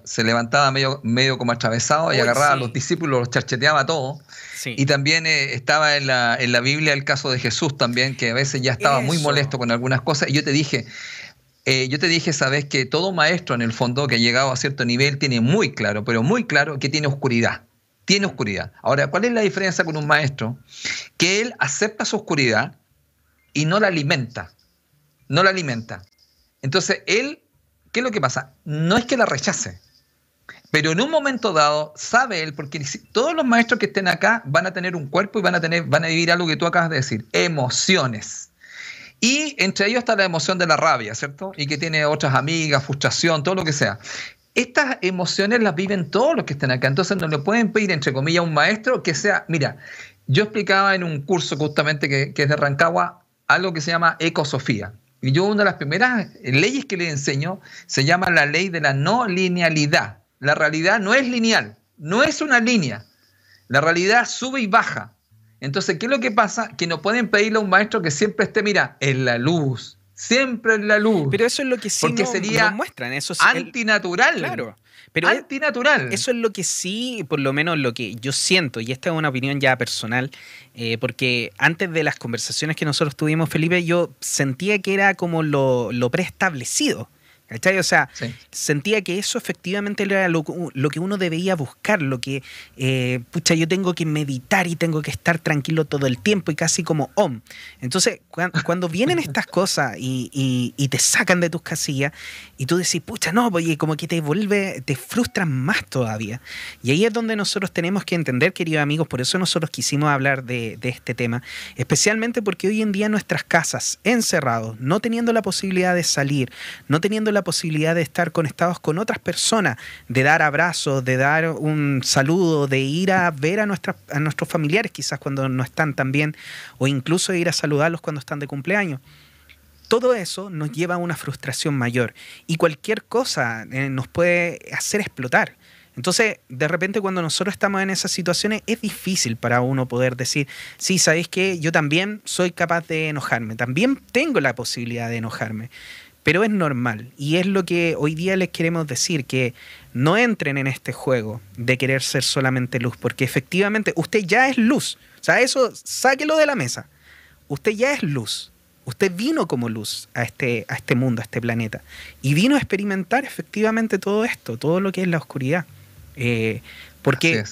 se, levantaba medio, medio como atravesado y agarraba a los discípulos, los charcheteaba todo. Y también eh, estaba en la, en la Biblia el caso de Jesús también, que a veces ya estaba muy molesto con algunas cosas. Y yo te dije, eh, yo te dije, sabes, que todo maestro en el fondo que ha llegado a cierto nivel tiene muy claro, pero muy claro que tiene oscuridad tiene oscuridad. Ahora, ¿cuál es la diferencia con un maestro? Que él acepta su oscuridad y no la alimenta. No la alimenta. Entonces, él, ¿qué es lo que pasa? No es que la rechace, pero en un momento dado sabe él, porque todos los maestros que estén acá van a tener un cuerpo y van a, tener, van a vivir algo que tú acabas de decir, emociones. Y entre ellos está la emoción de la rabia, ¿cierto? Y que tiene otras amigas, frustración, todo lo que sea estas emociones las viven todos los que están acá. Entonces no le pueden pedir, entre comillas, a un maestro que sea, mira, yo explicaba en un curso justamente que, es de Rancagua algo que se llama ecosofía. Y yo una de las primeras leyes que le enseño se llama la ley de la no linealidad. La realidad no es lineal, no es una línea. La realidad sube y baja. Entonces, ¿qué es lo que pasa? Que no pueden pedirle a un maestro que siempre esté, mira, en la luz, siempre en la luz. Pero eso es lo que sí porque sería muestran. Eso es antinatural. claro. Pero antinatural. Eso es lo que sí, por lo menos lo que yo siento, y esta es una opinión ya personal, eh, porque antes de las conversaciones que nosotros tuvimos, Felipe, yo sentía que era como lo, lo preestablecido. ¿Cachai? O sea, sentía que eso efectivamente era lo, que uno debía buscar, lo que, eh, pucha, yo tengo que meditar y tengo que estar tranquilo todo el tiempo y casi como om. Entonces, cuando, vienen estas [laughs] cosas y, te sacan de tus casillas y tú decís, pucha, no, oye, como que te vuelve, te frustran más todavía. Y ahí es donde nosotros tenemos que entender, queridos amigos, por eso nosotros quisimos hablar de, de este tema, especialmente porque hoy en día nuestras casas, encerrados, no teniendo la posibilidad de salir, no teniendo la posibilidad de estar conectados con otras personas, de dar abrazos, de dar un saludo, de ir a ver a, nuestros familiares quizás cuando no están tan bien, o incluso ir a saludarlos cuando están de cumpleaños. Todo eso nos lleva a una frustración mayor y cualquier cosa eh, nos puede hacer explotar. Entonces, de repente cuando nosotros estamos en esas situaciones, es difícil para uno poder decir, sí, ¿sabéis que Yo también soy capaz de enojarme, también tengo la posibilidad de enojarme. Pero es normal y es lo que hoy día les queremos decir, que no entren en este juego de querer ser solamente luz, porque efectivamente usted ya es luz. O sea, eso sáquelo de la mesa. Usted ya es luz. Usted vino como luz a este, a este mundo, a este planeta. Y vino a experimentar efectivamente todo esto, todo lo que es la oscuridad. Eh, porque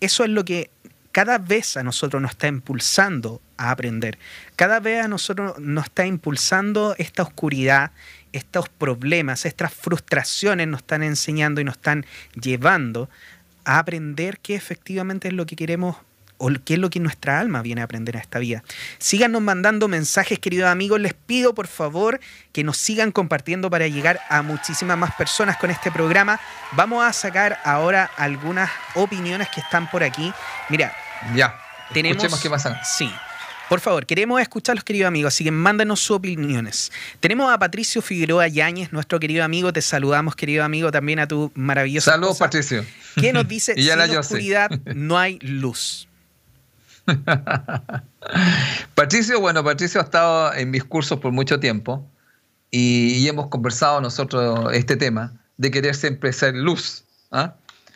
eso es lo que cada vez a nosotros nos está impulsando a aprender. Cada vez a nosotros nos está impulsando esta oscuridad, estos problemas, estas frustraciones nos están enseñando y nos están llevando a aprender qué efectivamente es lo que queremos o qué es lo que nuestra alma viene a aprender a esta vida. Síganos mandando mensajes, queridos amigos. Les pido por favor que nos sigan compartiendo para llegar a muchísimas más personas con este programa. Vamos a sacar ahora algunas opiniones que están por aquí. Mira, ya. Tenemos, qué pasa. Sí. Por favor, queremos escucharlos, queridos amigos, así que mándenos sus opiniones. Tenemos a Patricio Figueroa Yáñez, nuestro querido amigo. Te saludamos, querido amigo, también a tu maravilloso. Saludos, Patricio. ¿Qué nos [laughs] dice? y Sin oscuridad no hay luz. [laughs] Patricio, bueno, Patricio ha estado en mis cursos por mucho tiempo y, hemos conversado nosotros este tema de querer siempre ser luz. ¿ah?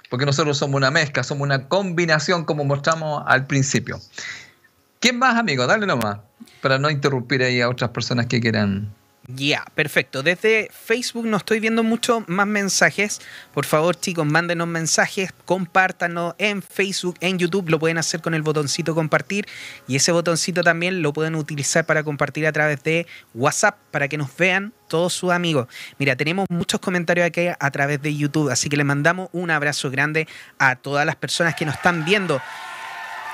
Porque nosotros somos una mezcla, somos una combinación como mostramos al principio. ¿Quién más, amigo? Dale nomás, para no interrumpir ahí a otras personas que quieran. Ya, perfecto. Desde Facebook no estoy viendo muchos más mensajes. Por favor, chicos, mándenos mensajes, compártanos en Facebook, en YouTube. Lo pueden hacer con el botoncito compartir. Y ese botoncito también lo pueden utilizar para compartir a través de WhatsApp para que nos vean todos sus amigos. Mira, tenemos muchos comentarios aquí a través de YouTube, así que le mandamos un abrazo grande a todas las personas que nos están viendo.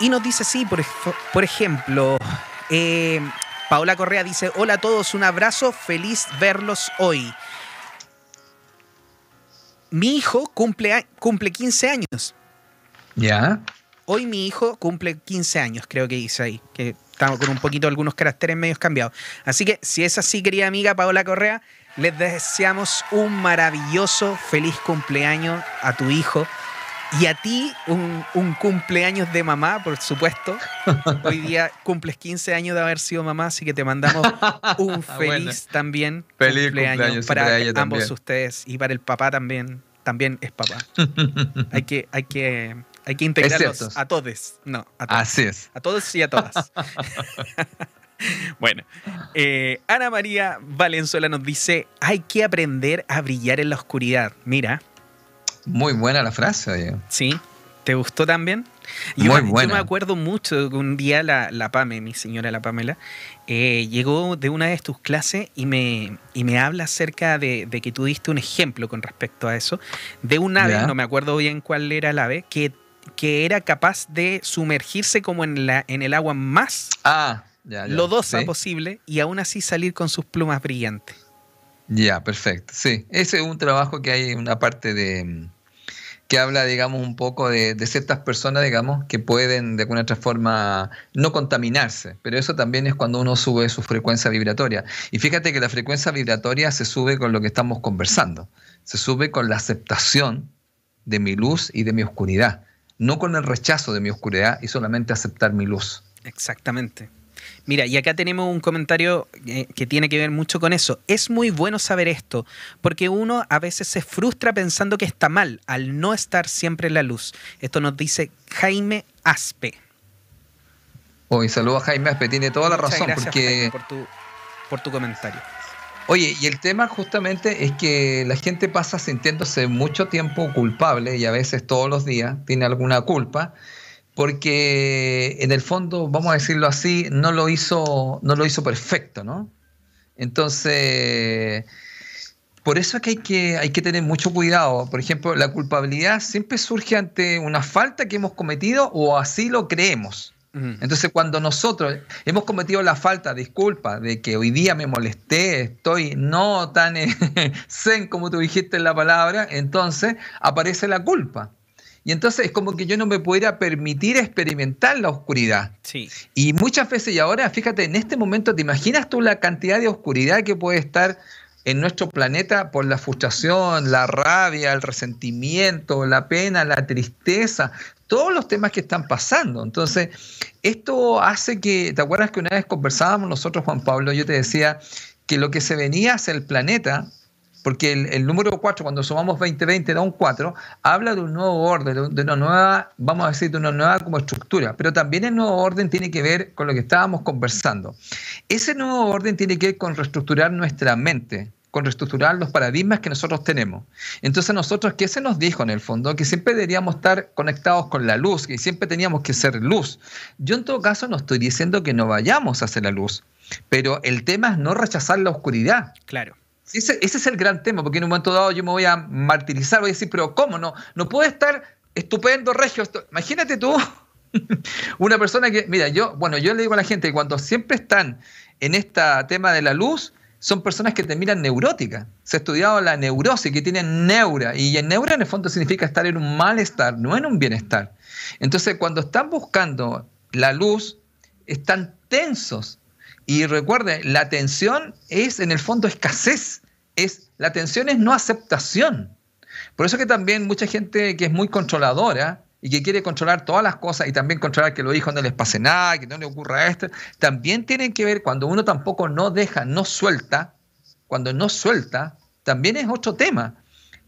Y nos dice así, por, por ejemplo, eh, Paola Correa dice, hola a todos, un abrazo, feliz verlos hoy. Mi hijo cumple, cumple 15 años. ¿Ya? Hoy mi hijo cumple 15 años, creo que dice ahí, que estamos con un poquito algunos caracteres medios cambiados. Así que si es así, querida amiga Paola Correa, les deseamos un maravilloso, feliz cumpleaños a tu hijo. Y a ti, un, cumpleaños de mamá, por supuesto. Hoy día cumples 15 años de haber sido mamá, así que te mandamos [laughs] un feliz también feliz cumpleaños, para ambos ustedes y para el papá también. También es papá. [laughs] hay que, hay que, hay que integrarlos a todos. No, a todos. Así es. A todos y a todas. [laughs] bueno, eh, Ana María Valenzuela nos dice: hay que aprender a brillar en la oscuridad. Mira. Muy buena la frase, oye. Sí. ¿Te gustó también? Muy buena. Yo me acuerdo mucho que un día la, la Pame, mi señora la Pamela, eh, llegó de una de tus clases y me, y me habla acerca de, que tú diste un ejemplo con respecto a eso, de un ave, no me acuerdo bien cuál era el ave, que, que era capaz de sumergirse como en, la, en el agua más ah, lodosa posible y aún así salir con sus plumas brillantes. Ya, perfecto. Sí, ese es un trabajo que hay una parte de que habla, digamos, un poco de, ciertas personas, digamos, que pueden de alguna otra forma no contaminarse, pero eso también es cuando uno sube su frecuencia vibratoria. Y fíjate que la frecuencia vibratoria se sube con lo que estamos conversando, se sube con la aceptación de mi luz y de mi oscuridad, no con el rechazo de mi oscuridad y solamente aceptar mi luz. Exactamente. Mira, y acá tenemos un comentario eh, que tiene que ver mucho con eso. Es muy bueno saber esto, porque uno a veces se frustra pensando que está mal al no estar siempre en la luz. Esto nos dice Jaime Aspe. Hoy saludo a Jaime Aspe, tiene toda la razón. porque... por, tu, por tu comentario. Oye, y el tema justamente es que la gente pasa sintiéndose mucho tiempo culpable y a veces todos los días tiene alguna culpa porque en el fondo, vamos a decirlo así, no lo hizo, no lo hizo perfecto, ¿no? Entonces, por eso es que hay, que hay que tener mucho cuidado. Por ejemplo, la culpabilidad siempre surge ante una falta que hemos cometido o así lo creemos. Entonces, cuando nosotros hemos cometido la falta, disculpa, de que hoy día me molesté, estoy no tan [laughs] zen como tú dijiste en la palabra, entonces aparece la culpa. Y entonces es como que yo no me pudiera permitir experimentar la oscuridad. Sí. Y muchas veces, y ahora fíjate, en este momento, ¿te imaginas tú la cantidad de oscuridad que puede estar en nuestro planeta por la frustración, la rabia, el resentimiento, la pena, la tristeza, todos los temas que están pasando. Entonces, esto hace que, ¿te acuerdas que una vez conversábamos nosotros, Juan Pablo? Yo te decía que lo que se venía hacia el planeta porque el, número 4, cuando sumamos 20-20 da un 4, habla de un nuevo orden, de una nueva, vamos a decir, de una nueva como estructura, pero también el nuevo orden tiene que ver con lo que estábamos conversando. Ese nuevo orden tiene que ver con reestructurar nuestra mente, con reestructurar los paradigmas que nosotros tenemos. Entonces nosotros, ¿qué se nos dijo en el fondo? Que siempre deberíamos estar conectados con la luz, que siempre teníamos que ser luz. Yo en todo caso no estoy diciendo que no vayamos hacia la luz, pero el tema es no rechazar la oscuridad. Claro. Ese, es el gran tema, porque en un momento dado yo me voy a martirizar, voy a decir, pero ¿cómo no? No puede estar estupendo, regio. Imagínate tú [laughs] Una persona que, mira, yo, bueno, yo le digo a la gente cuando siempre están en este tema de la luz, son personas que terminan neuróticas. Se ha estudiado la neurosis, que tienen neura, y en neura en el fondo significa estar en un malestar, no en un bienestar. Entonces, cuando están buscando la luz, están tensos. Y recuerden, la tensión es en el fondo escasez, es, la tensión es no aceptación. Por eso que también mucha gente que es muy controladora, y que quiere controlar todas las cosas y también controlar que los hijos no les pase nada, que no le ocurra esto, también tienen que ver cuando uno tampoco no deja, no suelta, cuando no suelta, también es otro tema.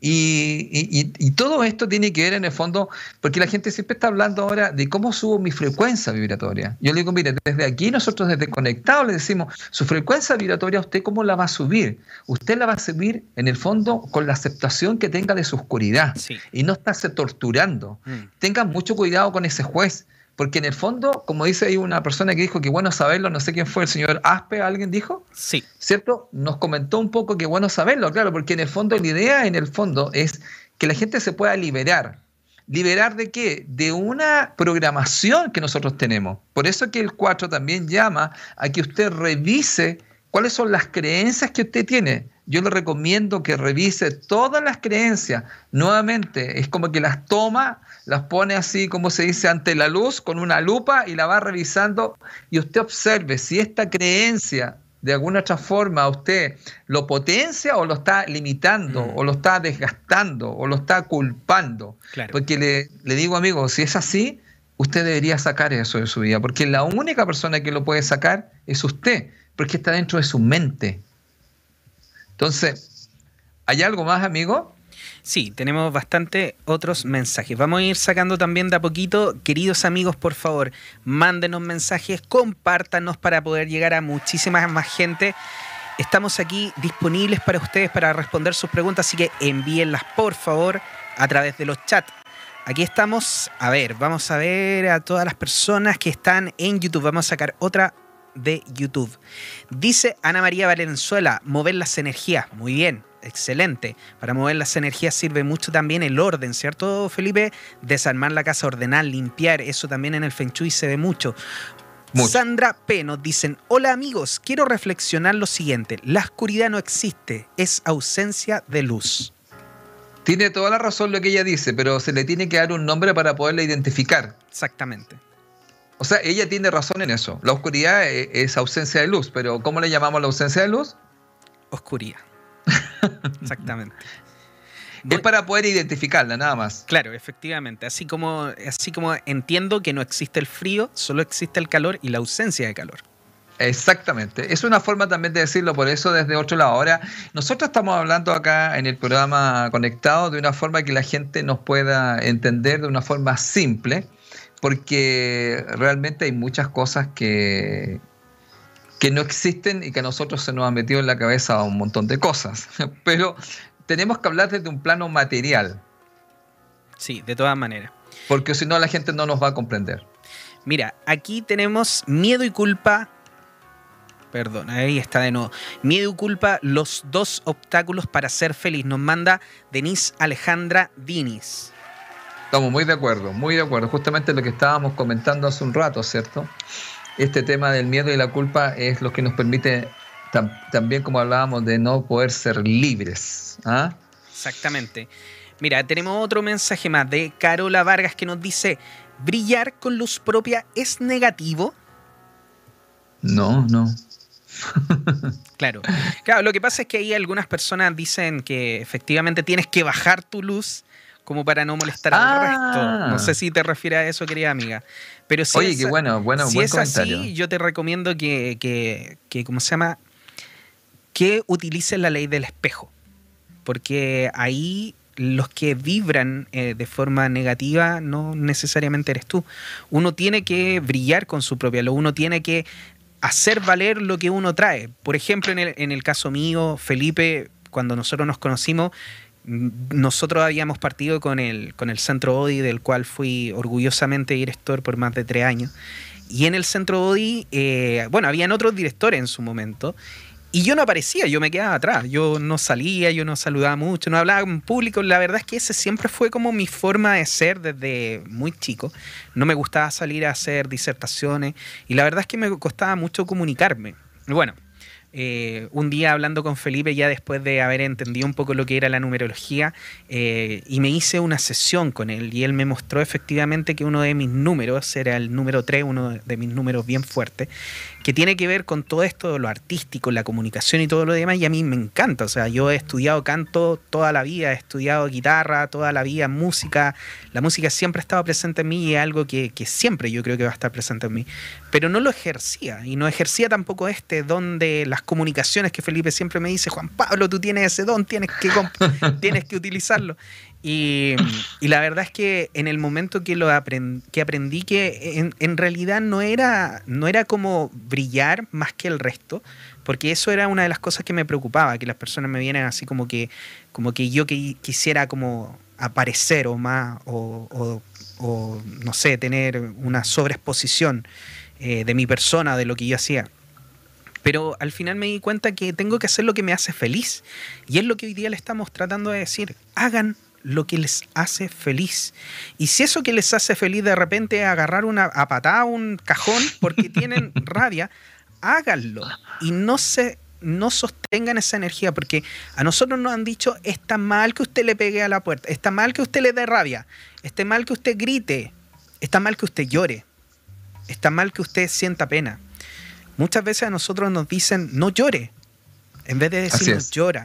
Y, todo esto tiene que ver en el fondo, porque la gente siempre está hablando ahora de cómo subo mi frecuencia vibratoria. Yo le digo, mire, desde aquí nosotros desde Conectado le decimos, su frecuencia vibratoria, ¿usted cómo la va a subir? Usted la va a subir en el fondo con la aceptación que tenga de su oscuridad y no estarse torturando. Mm. Tenga mucho cuidado con ese juez porque en el fondo, como dice ahí una persona que dijo que bueno saberlo, no sé quién fue, el señor Aspe, ¿alguien dijo? Sí. ¿Cierto? Nos comentó un poco que bueno saberlo, claro, porque en el fondo la idea en el fondo es que la gente se pueda liberar. ¿Liberar de qué? De una programación que nosotros tenemos. Por eso que el 4 también llama a que usted revise cuáles son las creencias que usted tiene. Yo le recomiendo que revise todas las creencias. Nuevamente, es como que las toma las pone así, como se dice, ante la luz con una lupa y la va revisando y usted observe si esta creencia de alguna otra forma a usted lo potencia o lo está limitando mm. o lo está desgastando o lo está culpando. Porque le, le digo, amigo, si es así, usted debería sacar eso de su vida, porque la única persona que lo puede sacar es usted, porque está dentro de su mente. Entonces, ¿hay algo más, amigo? Sí, tenemos bastante otros mensajes. Vamos a ir sacando también de a poquito. Queridos amigos, por favor, mándenos mensajes, compártanos para poder llegar a muchísima más gente. Estamos aquí disponibles para ustedes para responder sus preguntas, así que envíenlas por favor a través de los chats. Aquí estamos, a ver, vamos a ver a todas las personas que están en YouTube. Vamos a sacar otra de YouTube. Dice Ana María Valenzuela, mover las energías. Muy bien excelente. Para mover las energías sirve mucho también el orden, ¿cierto, Felipe? Desarmar la casa, ordenar, limpiar, eso también en el Feng Shui se ve mucho. Sandra P. nos dicen, hola amigos, quiero reflexionar lo siguiente, la oscuridad no existe, es ausencia de luz. Tiene toda la razón lo que ella dice, pero se le tiene que dar un nombre para poderla identificar. Exactamente. O sea, ella tiene razón en eso. La oscuridad e-, es ausencia de luz, pero ¿cómo le llamamos la ausencia de luz? Oscuridad. [laughs] Exactamente. Es para poder identificarla, nada más. Claro, efectivamente. Así como, así como entiendo que no existe el frío, solo existe el calor y la ausencia de calor. Exactamente. Es una forma también de decirlo, por eso desde otro lado. Ahora, nosotros estamos hablando acá en el programa Conectado de una forma que la gente nos pueda entender de una forma simple, porque realmente hay muchas cosas que, que no existen y que a nosotros se nos ha metido en la cabeza un montón de cosas. [laughs] Pero tenemos que hablar desde un plano material. Sí, de todas maneras. Porque si no la gente no nos va a comprender. Mira, aquí tenemos miedo y culpa. Perdón, ahí está de nuevo. Miedo y culpa, los dos obstáculos para ser feliz. Nos manda Denise Alejandra Dinis. Estamos muy de acuerdo, muy de acuerdo. Justamente lo que estábamos comentando hace un rato, ¿cierto? este tema del miedo y la culpa es lo que nos permite también, como hablábamos, de no poder ser libres. ¿ah? Exactamente. Mira, tenemos otro mensaje más de Carola Vargas que nos dice, ¿brillar con luz propia es negativo? No, no. [laughs] claro. Claro, lo que pasa es que ahí algunas personas dicen que efectivamente tienes que bajar tu luz como para no molestar al resto. No ah. sé si te refieres a eso, querida amiga. Pero si Oye, qué bueno, bueno, si es así, yo te recomiendo que, que, que, ¿cómo se llama? Que utilices la ley del espejo. Porque ahí los que vibran eh, de forma negativa no necesariamente eres tú. Uno tiene que brillar con su propia luz, uno tiene que hacer valer lo que uno trae. Por ejemplo, en el, en el caso mío, Felipe, cuando nosotros nos conocimos, nosotros habíamos partido con el, con el Centro ODI, del cual fui orgullosamente director por más de tres años. Y en el Centro ODI, eh, bueno, habían otros directores en su momento. y yo no aparecía, yo me quedaba atrás, yo no salía, yo no saludaba mucho, no hablaba en público. La verdad es que ese siempre fue como mi forma de ser desde muy chico. No me gustaba salir a hacer disertaciones y la verdad es que me costaba mucho comunicarme. Bueno, eh, un día hablando con Felipe, ya después de haber entendido un poco lo que era la numerología, eh, y me hice una sesión con él, y él me mostró efectivamente que uno de mis números era el número 3, uno de mis números bien fuertes, que tiene que ver con todo esto, lo artístico, la comunicación y todo lo demás, y a mí me encanta. O sea, yo he estudiado canto toda la vida, he estudiado guitarra toda la vida, música. La música siempre ha estado presente en mí y es algo que, siempre yo creo que va a estar presente en mí. Pero no lo ejercía, y no ejercía tampoco este don de las comunicaciones que Felipe siempre me dice, Juan Pablo, tú tienes ese don, tienes que, [laughs] tienes que utilizarlo. Y, la verdad es que en el momento que lo aprendí, que aprendí que en, realidad no era, no era como brillar más que el resto, porque eso era una de las cosas que me preocupaba, que las personas me vieran así como que, como que yo quisiera como aparecer o más, o, no sé, tener una sobreexposición eh, de mi persona, de lo que yo hacía. Pero al final me di cuenta que tengo que hacer lo que me hace feliz. Y es lo que hoy día le estamos tratando de decir. Hagan lo que les hace feliz. Y si eso que les hace feliz de repente es agarrar una a patada un cajón porque [laughs] tienen rabia, háganlo y no se no sostengan esa energía porque a nosotros nos han dicho está mal que usted le pegue a la puerta, está mal que usted le dé rabia, está mal que usted grite, está mal que usted llore, está mal que usted sienta pena. Muchas veces a nosotros nos dicen no llore, en vez de decir llora.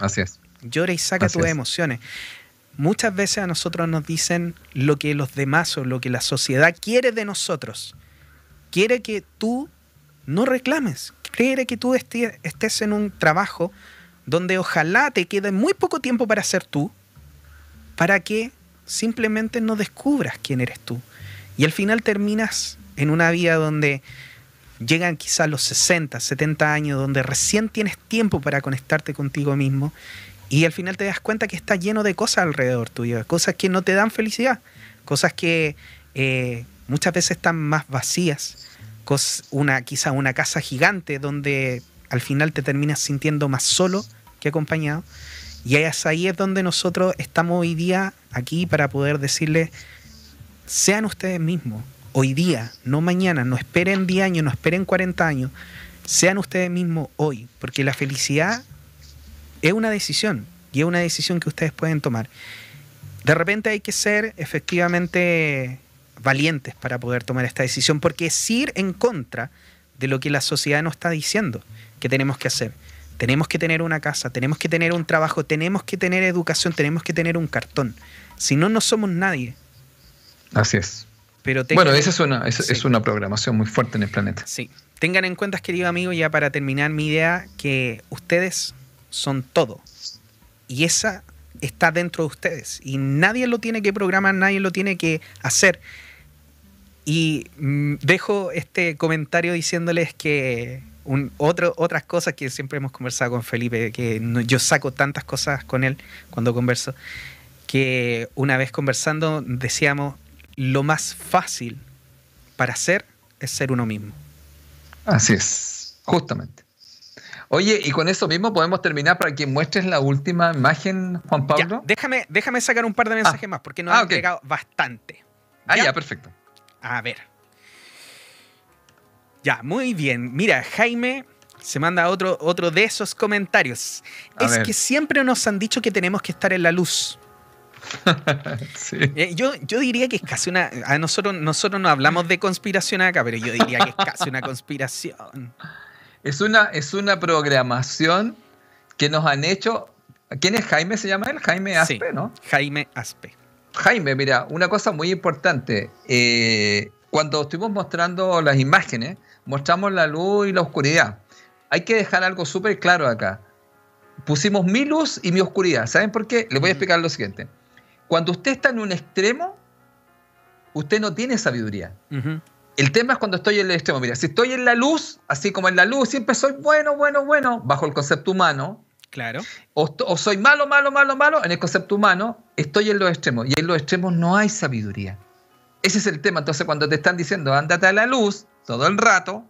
Llora y saca tus emociones muchas veces a nosotros nos dicen lo que los demás o lo que la sociedad quiere de nosotros. Quiere que tú no reclames, quiere que tú estés en un trabajo donde ojalá te quede muy poco tiempo para ser tú, para que simplemente no descubras quién eres tú. Y al final terminas en una vida donde llegan quizás los 60, 70 años, donde recién tienes tiempo para conectarte contigo mismo y al final te das cuenta que está lleno de cosas alrededor tuyo, cosas que no te dan felicidad, cosas que eh, muchas veces están más vacías, una, quizá una casa gigante donde al final te terminas sintiendo más solo que acompañado. Y ahí es donde nosotros estamos hoy día aquí para poder decirles, sean ustedes mismos, hoy día, no mañana, no esperen 10 años, no esperen 40 años, sean ustedes mismos hoy, porque la felicidad es una decisión y es una decisión que ustedes pueden tomar. De repente hay que ser efectivamente valientes para poder tomar esta decisión, porque es ir en contra de lo que la sociedad nos está diciendo que tenemos que hacer. Tenemos que tener una casa, tenemos que tener un trabajo, tenemos que tener educación, tenemos que tener un cartón. Si no, no somos nadie. Así es. Pero bueno, esa es una, es una programación muy fuerte en el planeta. Sí. Tengan en cuenta, querido amigo, ya para terminar mi idea, que ustedes son todo. Y esa está dentro de ustedes. Y nadie lo tiene que programar, nadie lo tiene que hacer. Y mm, dejo este comentario diciéndoles que un, otro, otras cosas que siempre hemos conversado con Felipe, que yo saco tantas cosas con él cuando converso, que una vez conversando decíamos, lo más fácil para ser es ser uno mismo. Así es, justamente. Oye, y con eso mismo podemos terminar para que muestres la última imagen, Juan Pablo. déjame, déjame sacar un par de mensajes ah. más, porque nos ah, han llegado bastante. Ah, ¿Ya? perfecto. A ver. Ya, muy bien. Mira, Jaime se manda otro, otro de esos comentarios. es que siempre nos han dicho que tenemos que estar en la luz. [laughs] sí. Eh, yo, yo diría que es casi una. A nosotros, nosotros no hablamos de conspiración acá, pero yo diría que es casi una conspiración. Es una, es una programación que nos han hecho. ¿Quién es Jaime? ¿Se llama él? Jaime Aspe, ¿no? Jaime Aspe. Jaime, mira, una cosa muy importante. Eh, cuando estuvimos mostrando las imágenes, mostramos la luz y la oscuridad. Hay que dejar algo súper claro acá. Pusimos mi luz y mi oscuridad. ¿Saben por qué? Les voy a explicar lo siguiente. Cuando usted está en un extremo, usted no tiene sabiduría. El tema es cuando estoy en el extremo. Mira, si estoy en la luz, así como en la luz, siempre soy bueno, bueno, bueno, bajo el concepto humano. Claro. O, soy malo, malo, malo, malo, en el concepto humano, estoy en los extremos. Y en los extremos no hay sabiduría. Ese es el tema. Entonces, cuando te están diciendo, ándate a la luz, todo el rato,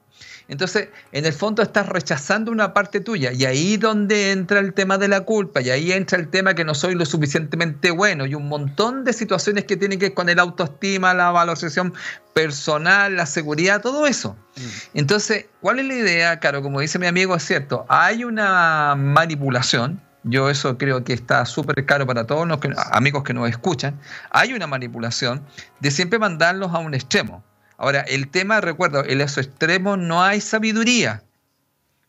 entonces, en el fondo estás rechazando una parte tuya y ahí donde entra el tema de la culpa y ahí entra el tema que no soy lo suficientemente bueno y un montón de situaciones que tienen que ver con el autoestima, la valoración personal, la seguridad, todo eso. Mm. Entonces, ¿cuál es la idea? Claro, como dice mi amigo, es cierto, hay una manipulación, yo eso creo que está súper caro para todos los amigos que nos escuchan. Hay una manipulación de siempre mandarlos a un extremo. Ahora, el tema, recuerdo, en esos extremos no hay sabiduría.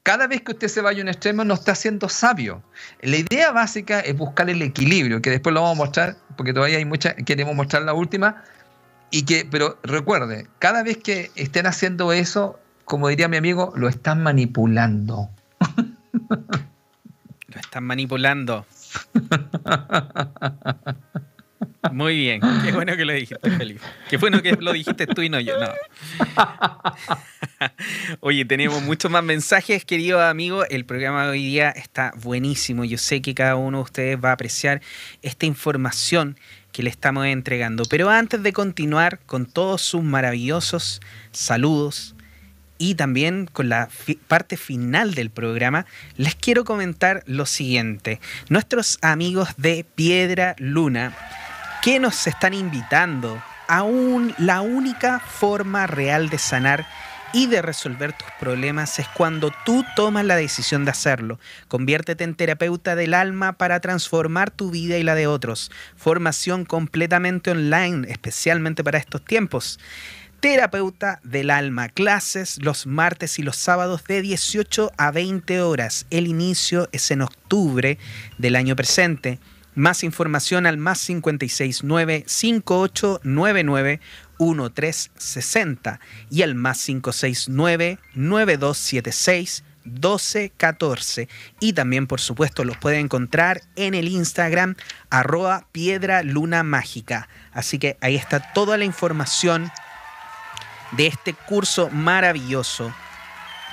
Cada vez que usted se vaya a un extremo no está siendo sabio. La idea básica es buscar el equilibrio, que después lo vamos a mostrar, porque todavía hay muchas, queremos mostrar la última. Y que, pero recuerde, cada vez que estén haciendo eso, como diría mi amigo, lo están manipulando. Lo están manipulando. [laughs] Muy bien, qué bueno que lo dijiste, Felipe. Qué bueno que lo dijiste tú y no yo. [laughs] Oye, tenemos muchos más mensajes, queridos amigos. El programa de hoy día está buenísimo. Yo sé que cada uno de ustedes va a apreciar esta información que le estamos entregando. Pero antes de continuar con todos sus maravillosos saludos y también con la parte final del programa, les quiero comentar lo siguiente. Nuestros amigos de Piedra Luna que nos están invitando a la única forma real de sanar y de resolver tus problemas es cuando tú tomas la decisión de hacerlo. Conviértete en terapeuta del alma para transformar tu vida y la de otros. Formación completamente online, especialmente para estos tiempos. Terapeuta del alma, clases los martes y los sábados de 18 a 20 horas. El inicio es en octubre del año presente. Más información al más 569 5899 1360 y al más 569 9276 1214 y también por supuesto los puede encontrar en el Instagram arroba piedra luna mágica. Así que ahí está toda la información de este curso maravilloso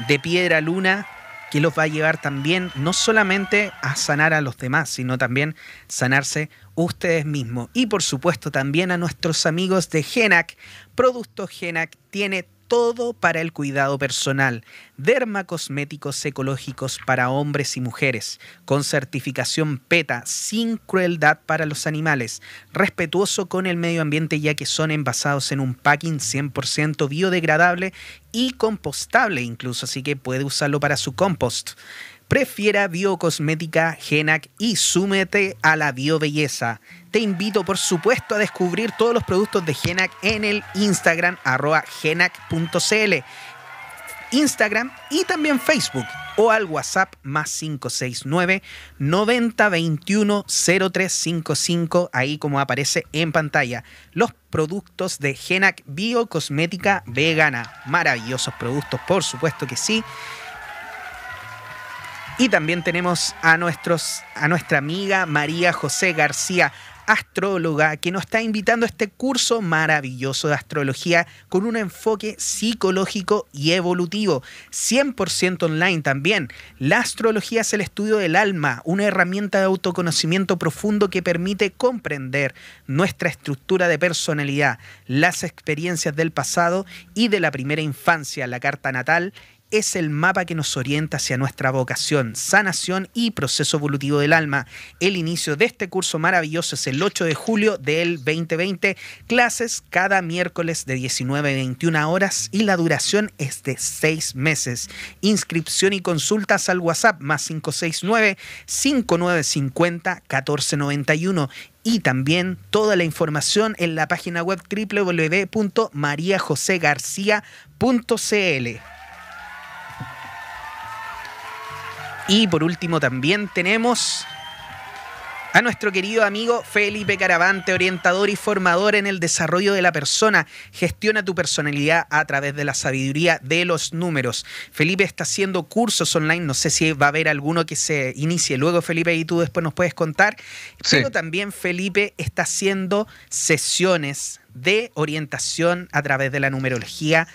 de piedra luna que los va a llevar también no solamente a sanar a los demás, sino también sanarse ustedes mismos. Y por supuesto también a nuestros amigos de Genac. Producto Genac tiene todo para el cuidado personal. Dermacosméticos ecológicos para hombres y mujeres, con certificación PETA, sin crueldad para los animales, respetuoso con el medio ambiente ya que son envasados en un packing 100% biodegradable y compostable incluso, así que puede usarlo para su compost. Prefiera Biocosmética Genac y súmete a la biobelleza. Te invito, por supuesto, a descubrir todos los productos de Genac en el Instagram arroba genac.cl. Instagram y también Facebook o al WhatsApp más 569 9021 0355, ahí como aparece en pantalla. Los productos de Genac Biocosmética Vegana. Maravillosos productos, por supuesto que sí. Y también tenemos a, nuestros, a nuestra amiga María José García, astróloga, que nos está invitando a este curso maravilloso de astrología con un enfoque psicológico y evolutivo, 100% online también. La astrología es el estudio del alma, una herramienta de autoconocimiento profundo que permite comprender nuestra estructura de personalidad, las experiencias del pasado y de la primera infancia, la carta natal es el mapa que nos orienta hacia nuestra vocación, sanación y proceso evolutivo del alma. El inicio de este curso maravilloso es el 8 de julio del 2020. Clases cada miércoles de 19 a 21 horas y la duración es de 6 meses. Inscripción y consultas al WhatsApp más 569 5950 1491 y también toda la información en la página web www.mariajosegarcia.cl. Y por último también tenemos a nuestro querido amigo Felipe Caravante, orientador y formador en el desarrollo de la persona. Gestiona tu personalidad a través de la sabiduría de los números. Felipe está haciendo cursos online, no sé si va a haber alguno que se inicie luego, Felipe, y tú después nos puedes contar. Pero también Felipe está haciendo sesiones de orientación a través de la numerología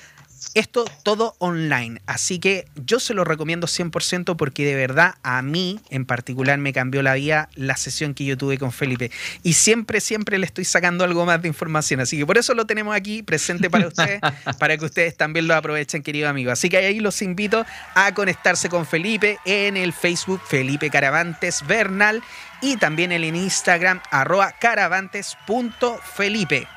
Esto todo online, así que yo se lo recomiendo 100% porque de verdad a mí en particular me cambió la vida la sesión que yo tuve con Felipe. Y siempre, siempre le estoy sacando algo más de información, así que por eso lo tenemos aquí presente para ustedes, [laughs] para que ustedes también lo aprovechen, querido amigo. Así que ahí los invito a conectarse con Felipe en el Facebook Felipe Caravantes Bernal y también en el Instagram arroba caravantes.felipe.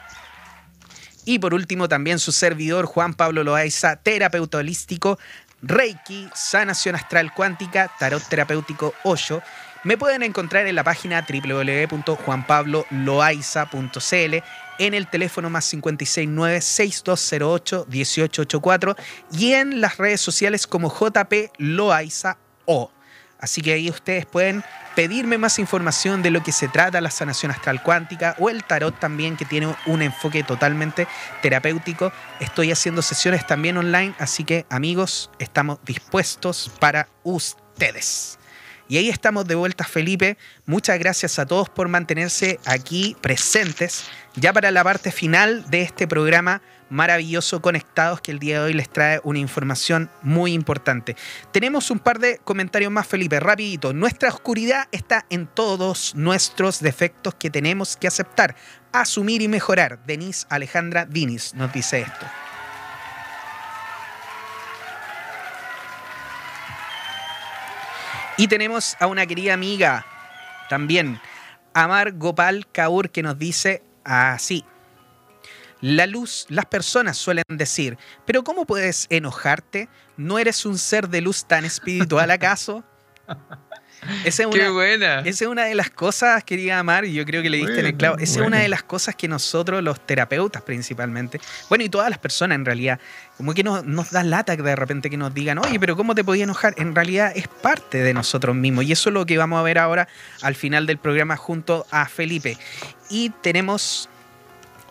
Y por último, también su servidor Juan Pablo Loaiza, terapeuta holístico, Reiki, sanación astral cuántica, tarot terapéutico 8. Me pueden encontrar en la página www.juanpabloloaiza.cl, en el teléfono más 569-6208-1884 y en las redes sociales como JP Loaiza O. Así que ahí ustedes pueden pedirme más información de lo que se trata la sanación astral cuántica o el tarot también, que tiene un enfoque totalmente terapéutico. Estoy haciendo sesiones también online, así que amigos, estamos dispuestos para ustedes. Y ahí estamos de vuelta, Felipe. Muchas gracias a todos por mantenerse aquí presentes. Ya para la parte final de este programa maravilloso Conectados que el día de hoy les trae una información muy importante. Tenemos un par de comentarios más, Felipe, rapidito. Nuestra oscuridad está en todos nuestros defectos que tenemos que aceptar, asumir y mejorar. Denise Alejandra Dinis nos dice esto. Y tenemos a una querida amiga también, Amar Gopal Kaur, que nos dice así. La luz, las personas suelen decir, pero ¿cómo puedes enojarte? ¿No eres un ser de luz tan espiritual acaso? [laughs] Esa es, una, Qué buena. esa es una de las cosas, quería Amar, y yo creo que le diste en el clavo. Esa es una de las cosas que nosotros, los terapeutas principalmente, bueno, y todas las personas en realidad, como que nos, nos da lata de repente que nos digan, oye, pero ¿cómo te podía enojar? En realidad es parte de nosotros mismos. Y eso es lo que vamos a ver ahora al final del programa junto a Felipe. Y tenemos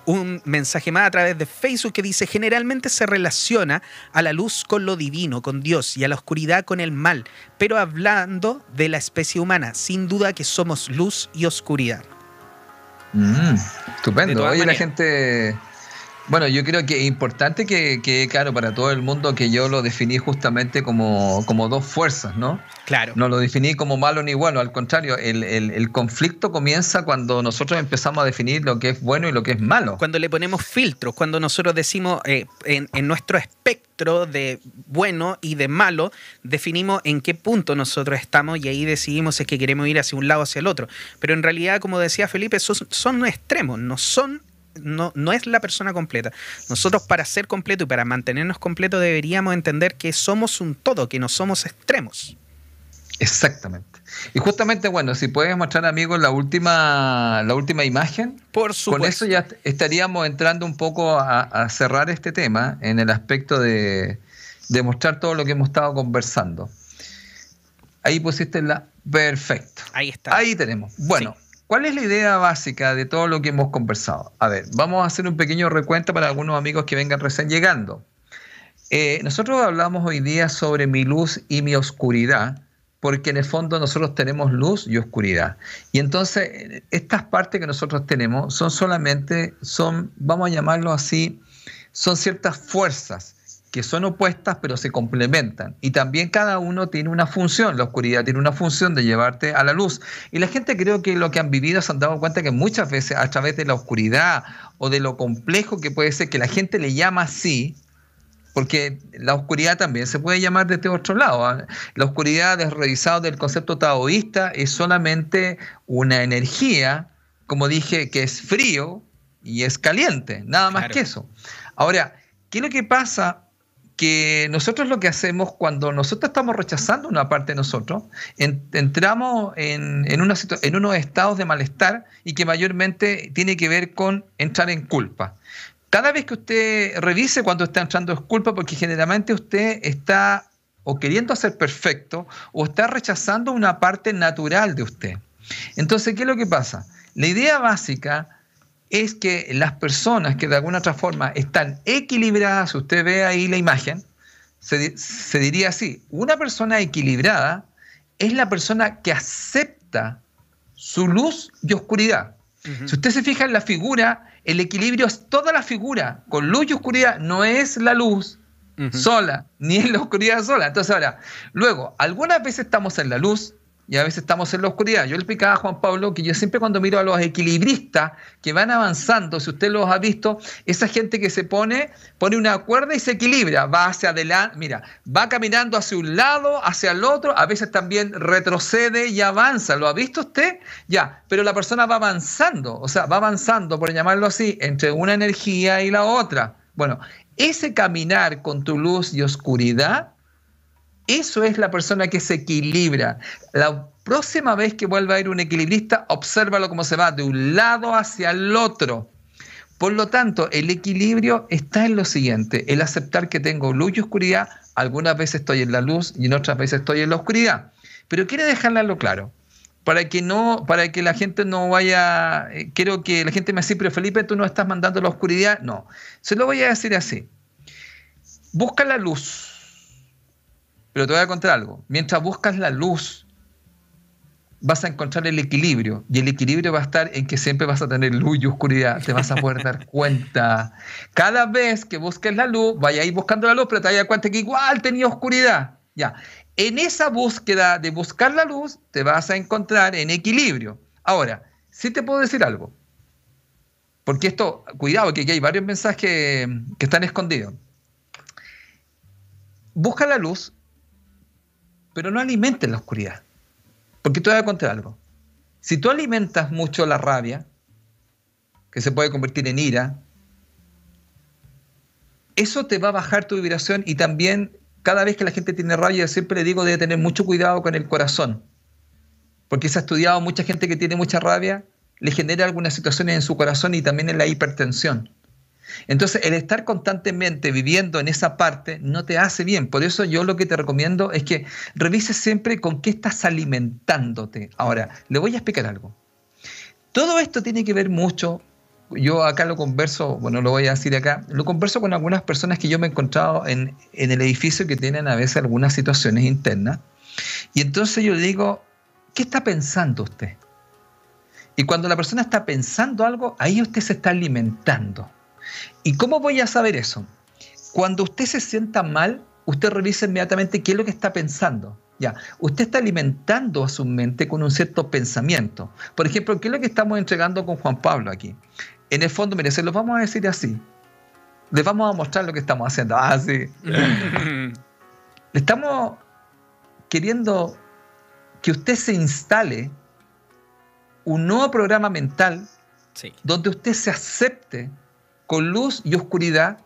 un mensaje más a través de Facebook que dice, generalmente se relaciona a la luz con lo divino, con Dios, y a la oscuridad con el mal, pero hablando de la especie humana, sin duda que somos luz y oscuridad. Mm, estupendo. Oye, la gente bueno, yo creo que es importante que quede claro para todo el mundo que yo lo definí justamente como, como dos fuerzas, ¿no? Claro. No lo definí como malo ni bueno, al contrario, el, conflicto comienza cuando nosotros empezamos a definir lo que es bueno y lo que es malo. Cuando le ponemos filtros, cuando nosotros decimos eh, en, en nuestro espectro de bueno y de malo, definimos en qué punto nosotros estamos y ahí decidimos si es que queremos ir hacia un lado o hacia el otro. Pero en realidad, como decía Felipe, son, son extremos, no son no, no es la persona completa. Nosotros para ser completo y para mantenernos completos deberíamos entender que somos un todo, que no somos extremos. Exactamente. Y justamente, bueno, si puedes mostrar, amigos, la última, la última imagen. Por supuesto. Con eso ya estaríamos entrando un poco a, cerrar este tema en el aspecto de, de, mostrar todo lo que hemos estado conversando. Ahí pusiste la. Perfecto. Ahí está. Ahí tenemos. Bueno. ¿Cuál es la idea básica de todo lo que hemos conversado? A ver, vamos a hacer un pequeño recuento para algunos amigos que vengan recién llegando. Eh, nosotros hablamos hoy día sobre mi luz y mi oscuridad, porque en el fondo nosotros tenemos luz y oscuridad. Y entonces estas partes que nosotros tenemos son solamente, son, vamos a llamarlo así, son ciertas fuerzas que son opuestas pero se complementan. Y también cada uno tiene una función. La oscuridad tiene una función de llevarte a la luz. Y la gente creo que lo que han vivido se han dado cuenta que muchas veces a través de la oscuridad o de lo complejo que puede ser que la gente le llama así, porque la oscuridad también se puede llamar de este otro lado. ¿ah? La oscuridad, revisado del concepto taoísta, es solamente una energía, como dije, que es frío y es caliente, nada más que eso. Ahora, ¿qué es lo que pasa que nosotros lo que hacemos cuando nosotros estamos rechazando una parte de nosotros, entramos en, en, unos estados de malestar y que mayormente tiene que ver con entrar en culpa. Cada vez que usted revise cuando está entrando en culpa, porque generalmente usted está o queriendo ser perfecto o está rechazando una parte natural de usted. Entonces, ¿qué es lo que pasa? La idea básica es que las personas que de alguna otra forma están equilibradas, usted ve ahí la imagen, se, diría así, una persona equilibrada es la persona que acepta su luz y oscuridad. Si usted se fija en la figura, el equilibrio es toda la figura, con luz y oscuridad, no es la luz sola, ni en la oscuridad sola. Entonces ahora, luego, algunas veces estamos en la luz y a veces estamos en la oscuridad. Yo le explicaba a Juan Pablo que yo siempre cuando miro a los equilibristas que van avanzando, si usted los ha visto, esa gente que se pone, pone una cuerda y se equilibra, va hacia adelante, mira, va caminando hacia un lado, hacia el otro, a veces también retrocede y avanza. ¿Lo ha visto usted? Ya, pero la persona va avanzando, o sea, va avanzando, por llamarlo así, entre una energía y la otra. Bueno, ese caminar con tu luz y oscuridad eso es la persona que se equilibra. La próxima vez que vuelva a ir un equilibrista, obsérvalo cómo se va de un lado hacia el otro. Por lo tanto, el equilibrio está en lo siguiente, el aceptar que tengo luz y oscuridad, algunas veces estoy en la luz y en otras veces estoy en la oscuridad. Pero quiere dejarlo claro, para que no, para que la gente no vaya, eh, quiero que la gente me diga, pero Felipe, tú no estás mandando la oscuridad. No, se lo voy a decir así. Busca la luz, pero te voy a contar algo. Mientras buscas la luz, vas a encontrar el equilibrio. Y el equilibrio va a estar en que siempre vas a tener luz y oscuridad. Te vas a poder dar [laughs] cuenta. Cada vez que busques la luz, vaya a ir buscando la luz, pero te vas a dar cuenta que igual tenía oscuridad. Ya. En esa búsqueda de buscar la luz, te vas a encontrar en equilibrio. Ahora, sí te puedo decir algo. Porque esto, cuidado, que aquí hay varios mensajes que están escondidos. Busca la luz, pero no alimentes la oscuridad. Porque te voy a contar algo. Si tú alimentas mucho la rabia, que se puede convertir en ira, eso te va a bajar tu vibración y también cada vez que la gente tiene rabia, siempre le digo debe tener mucho cuidado con el corazón. Porque se ha estudiado mucha gente que tiene mucha rabia, le genera algunas situaciones en su corazón y también en la hipertensión. Entonces, el estar constantemente viviendo en esa parte no te hace bien. Por eso yo lo que te recomiendo es que revises siempre con qué estás alimentándote. Ahora, le voy a explicar algo. Todo esto tiene que ver mucho, yo acá lo converso, bueno, lo voy a decir acá, lo converso con algunas personas que yo me he encontrado en, el edificio que tienen a veces algunas situaciones internas. Y entonces yo digo, ¿qué está pensando usted? Y cuando la persona está pensando algo, ahí usted se está alimentando. ¿Y cómo voy a saber eso? Cuando usted se sienta mal, usted revisa inmediatamente qué es lo que está pensando. Ya, usted está alimentando a su mente con un cierto pensamiento. Por ejemplo, ¿qué es lo que estamos entregando con Juan Pablo aquí? En el fondo, mire, se lo vamos a decir así. Les vamos a mostrar lo que estamos haciendo. Ah, sí. [laughs] estamos queriendo que usted se instale un nuevo programa mental donde usted se acepte con luz y oscuridad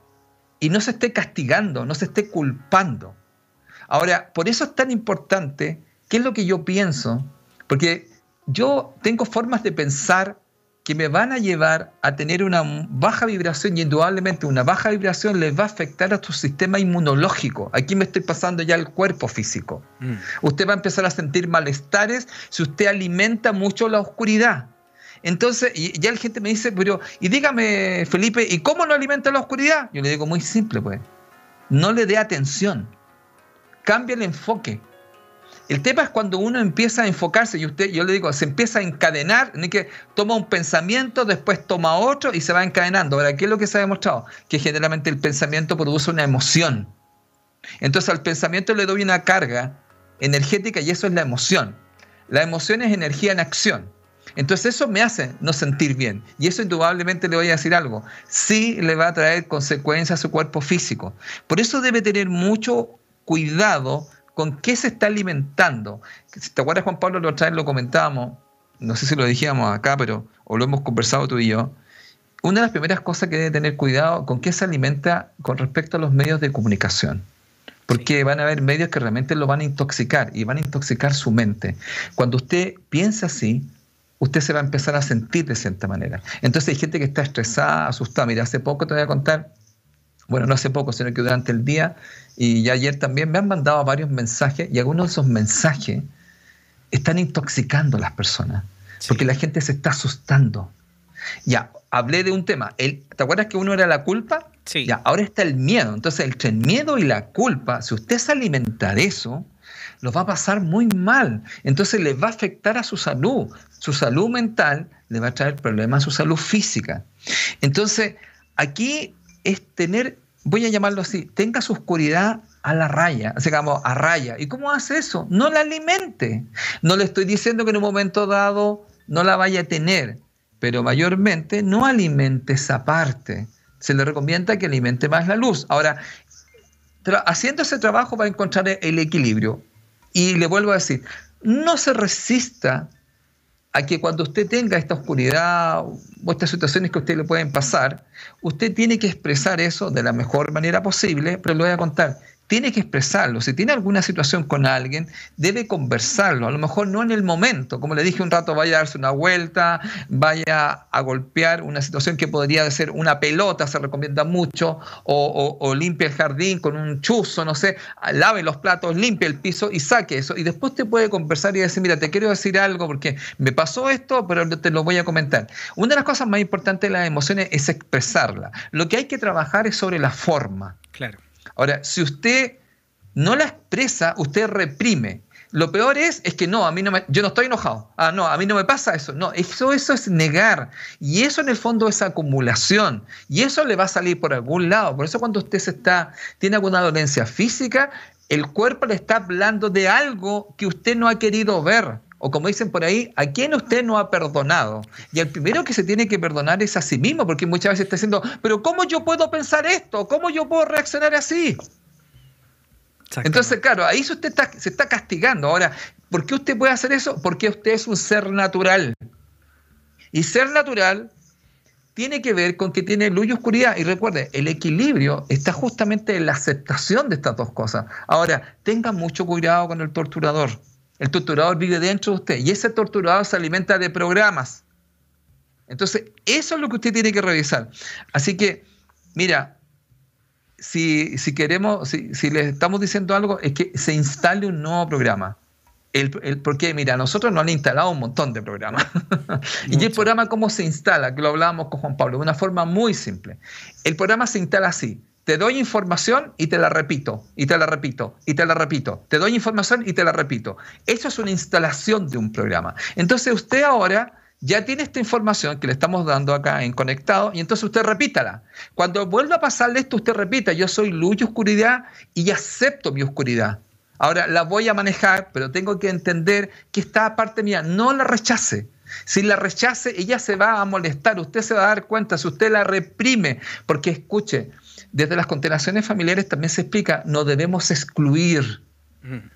y no se esté castigando, no se esté culpando. Ahora, por eso es tan importante, ¿qué es lo que yo pienso? Porque yo tengo formas de pensar que me van a llevar a tener una baja vibración y indudablemente una baja vibración les va a afectar a tu sistema inmunológico. Aquí me estoy pasando ya el cuerpo físico. Mm. Usted va a empezar a sentir malestares si usted alimenta mucho la oscuridad. Entonces, ya la gente me dice, pero, y dígame, Felipe, ¿y cómo no alimenta la oscuridad? Yo le digo, muy simple, pues. No le dé atención. Cambia el enfoque. El tema es cuando uno empieza a enfocarse, y usted, yo le digo, se empieza a encadenar, ni que toma un pensamiento, después toma otro y se va encadenando. Ahora, ¿qué es lo que se ha demostrado? Que generalmente el pensamiento produce una emoción. Entonces al pensamiento le doy una carga energética y eso es la emoción. La emoción es energía en acción. Entonces eso me hace no sentir bien. Y eso indudablemente le voy a decir algo. Sí le va a traer consecuencias a su cuerpo físico. Por eso debe tener mucho cuidado con qué se está alimentando. Si te acuerdas, Juan Pablo, la otra vez lo comentábamos, no sé si lo dijimos acá, pero o lo hemos conversado tú y yo. Una de las primeras cosas que debe tener cuidado con qué se alimenta con respecto a los medios de comunicación porque van a haber medios que realmente lo van a intoxicar y van a intoxicar su mente. Cuando usted piensa así, usted se va a empezar a sentir de cierta manera. Entonces hay gente que está estresada, asustada. Mira, hace poco te voy a contar, bueno, no hace poco, sino que durante el día y ya ayer también me han mandado varios mensajes y algunos de esos mensajes están intoxicando a las personas, porque la gente se está asustando. Ya, hablé de un tema. ¿Te acuerdas que uno era la culpa? Sí. Ya, ahora está el miedo. Entonces, entre el miedo y la culpa, si usted se alimenta de eso, lo va a pasar muy mal. Entonces le va a afectar a su salud. Su salud mental le va a traer problemas a su salud física. Entonces, aquí es tener voy a llamarlo así, tenga su oscuridad a la raya, digamos, a raya. ¿Y cómo hace eso? No la alimente. No le estoy diciendo que en un momento dado no la vaya a tener, pero mayormente no alimente esa parte. Se le recomienda que alimente más la luz. Ahora, haciendo ese trabajo va a encontrar el equilibrio. Y le vuelvo a decir, no se resista a que cuando usted tenga esta oscuridad o estas situaciones que a usted le pueden pasar, usted tiene que expresar eso de la mejor manera posible, pero le voy a contar, tiene que expresarlo. Si tiene alguna situación con alguien, debe conversarlo. A lo mejor no en el momento. Como le dije un rato, vaya a darse una vuelta, vaya a golpear una situación que podría ser una pelota, se recomienda mucho, o, o, limpie el jardín con un chuzo, no sé, lave los platos, limpie el piso y saque eso. Y después te puede conversar y decir, mira, te quiero decir algo porque me pasó esto, pero te lo voy a comentar. Una de las cosas más importantes de las emociones es expresarla. Lo que hay que trabajar es sobre la forma. Claro. Ahora, si usted no la expresa, usted reprime. Lo peor es, es que no, a mí no me, yo no estoy enojado. Ah, no, a mí no me pasa eso. No, eso, eso es negar. Y eso en el fondo es acumulación. Y eso le va a salir por algún lado. Por eso cuando usted se está, tiene alguna dolencia física, el cuerpo le está hablando de algo que usted no ha querido ver o como dicen por ahí, ¿a quién usted no ha perdonado? Y el primero que se tiene que perdonar es a sí mismo, porque muchas veces está diciendo, pero ¿cómo yo puedo pensar esto? ¿Cómo yo puedo reaccionar así? Entonces, claro, ahí usted se está castigando. Ahora, ¿por qué usted puede hacer eso? Porque usted es un ser natural. Y ser natural tiene que ver con que tiene luz y oscuridad. Y recuerde, el equilibrio está justamente en la aceptación de estas dos cosas. Ahora, tenga mucho cuidado con el torturador. El torturador vive dentro de usted y ese torturador se alimenta de programas. Entonces, eso es lo que usted tiene que revisar. Así que, mira, si, queremos, si, si le estamos diciendo algo, es que se instale un nuevo programa. El, el, porque, mira, nosotros nos han instalado un montón de programas. [laughs] y el programa, ¿cómo se instala? Que lo hablábamos con Juan Pablo, de una forma muy simple. El programa se instala así. Te doy información y te la repito, y te la repito, y te la repito. Te doy información y te la repito. Eso es una instalación de un programa. Entonces usted ahora ya tiene esta información que le estamos dando acá en conectado y entonces usted repítala. Cuando vuelva a pasarle esto, usted repita, yo soy luz y oscuridad y acepto mi oscuridad. Ahora la voy a manejar, pero tengo que entender que está parte mía, no la rechace. Si la rechace, ella se va a molestar, usted se va a dar cuenta, si usted la reprime, porque escuche, desde las constelaciones familiares también se explica, no debemos excluir.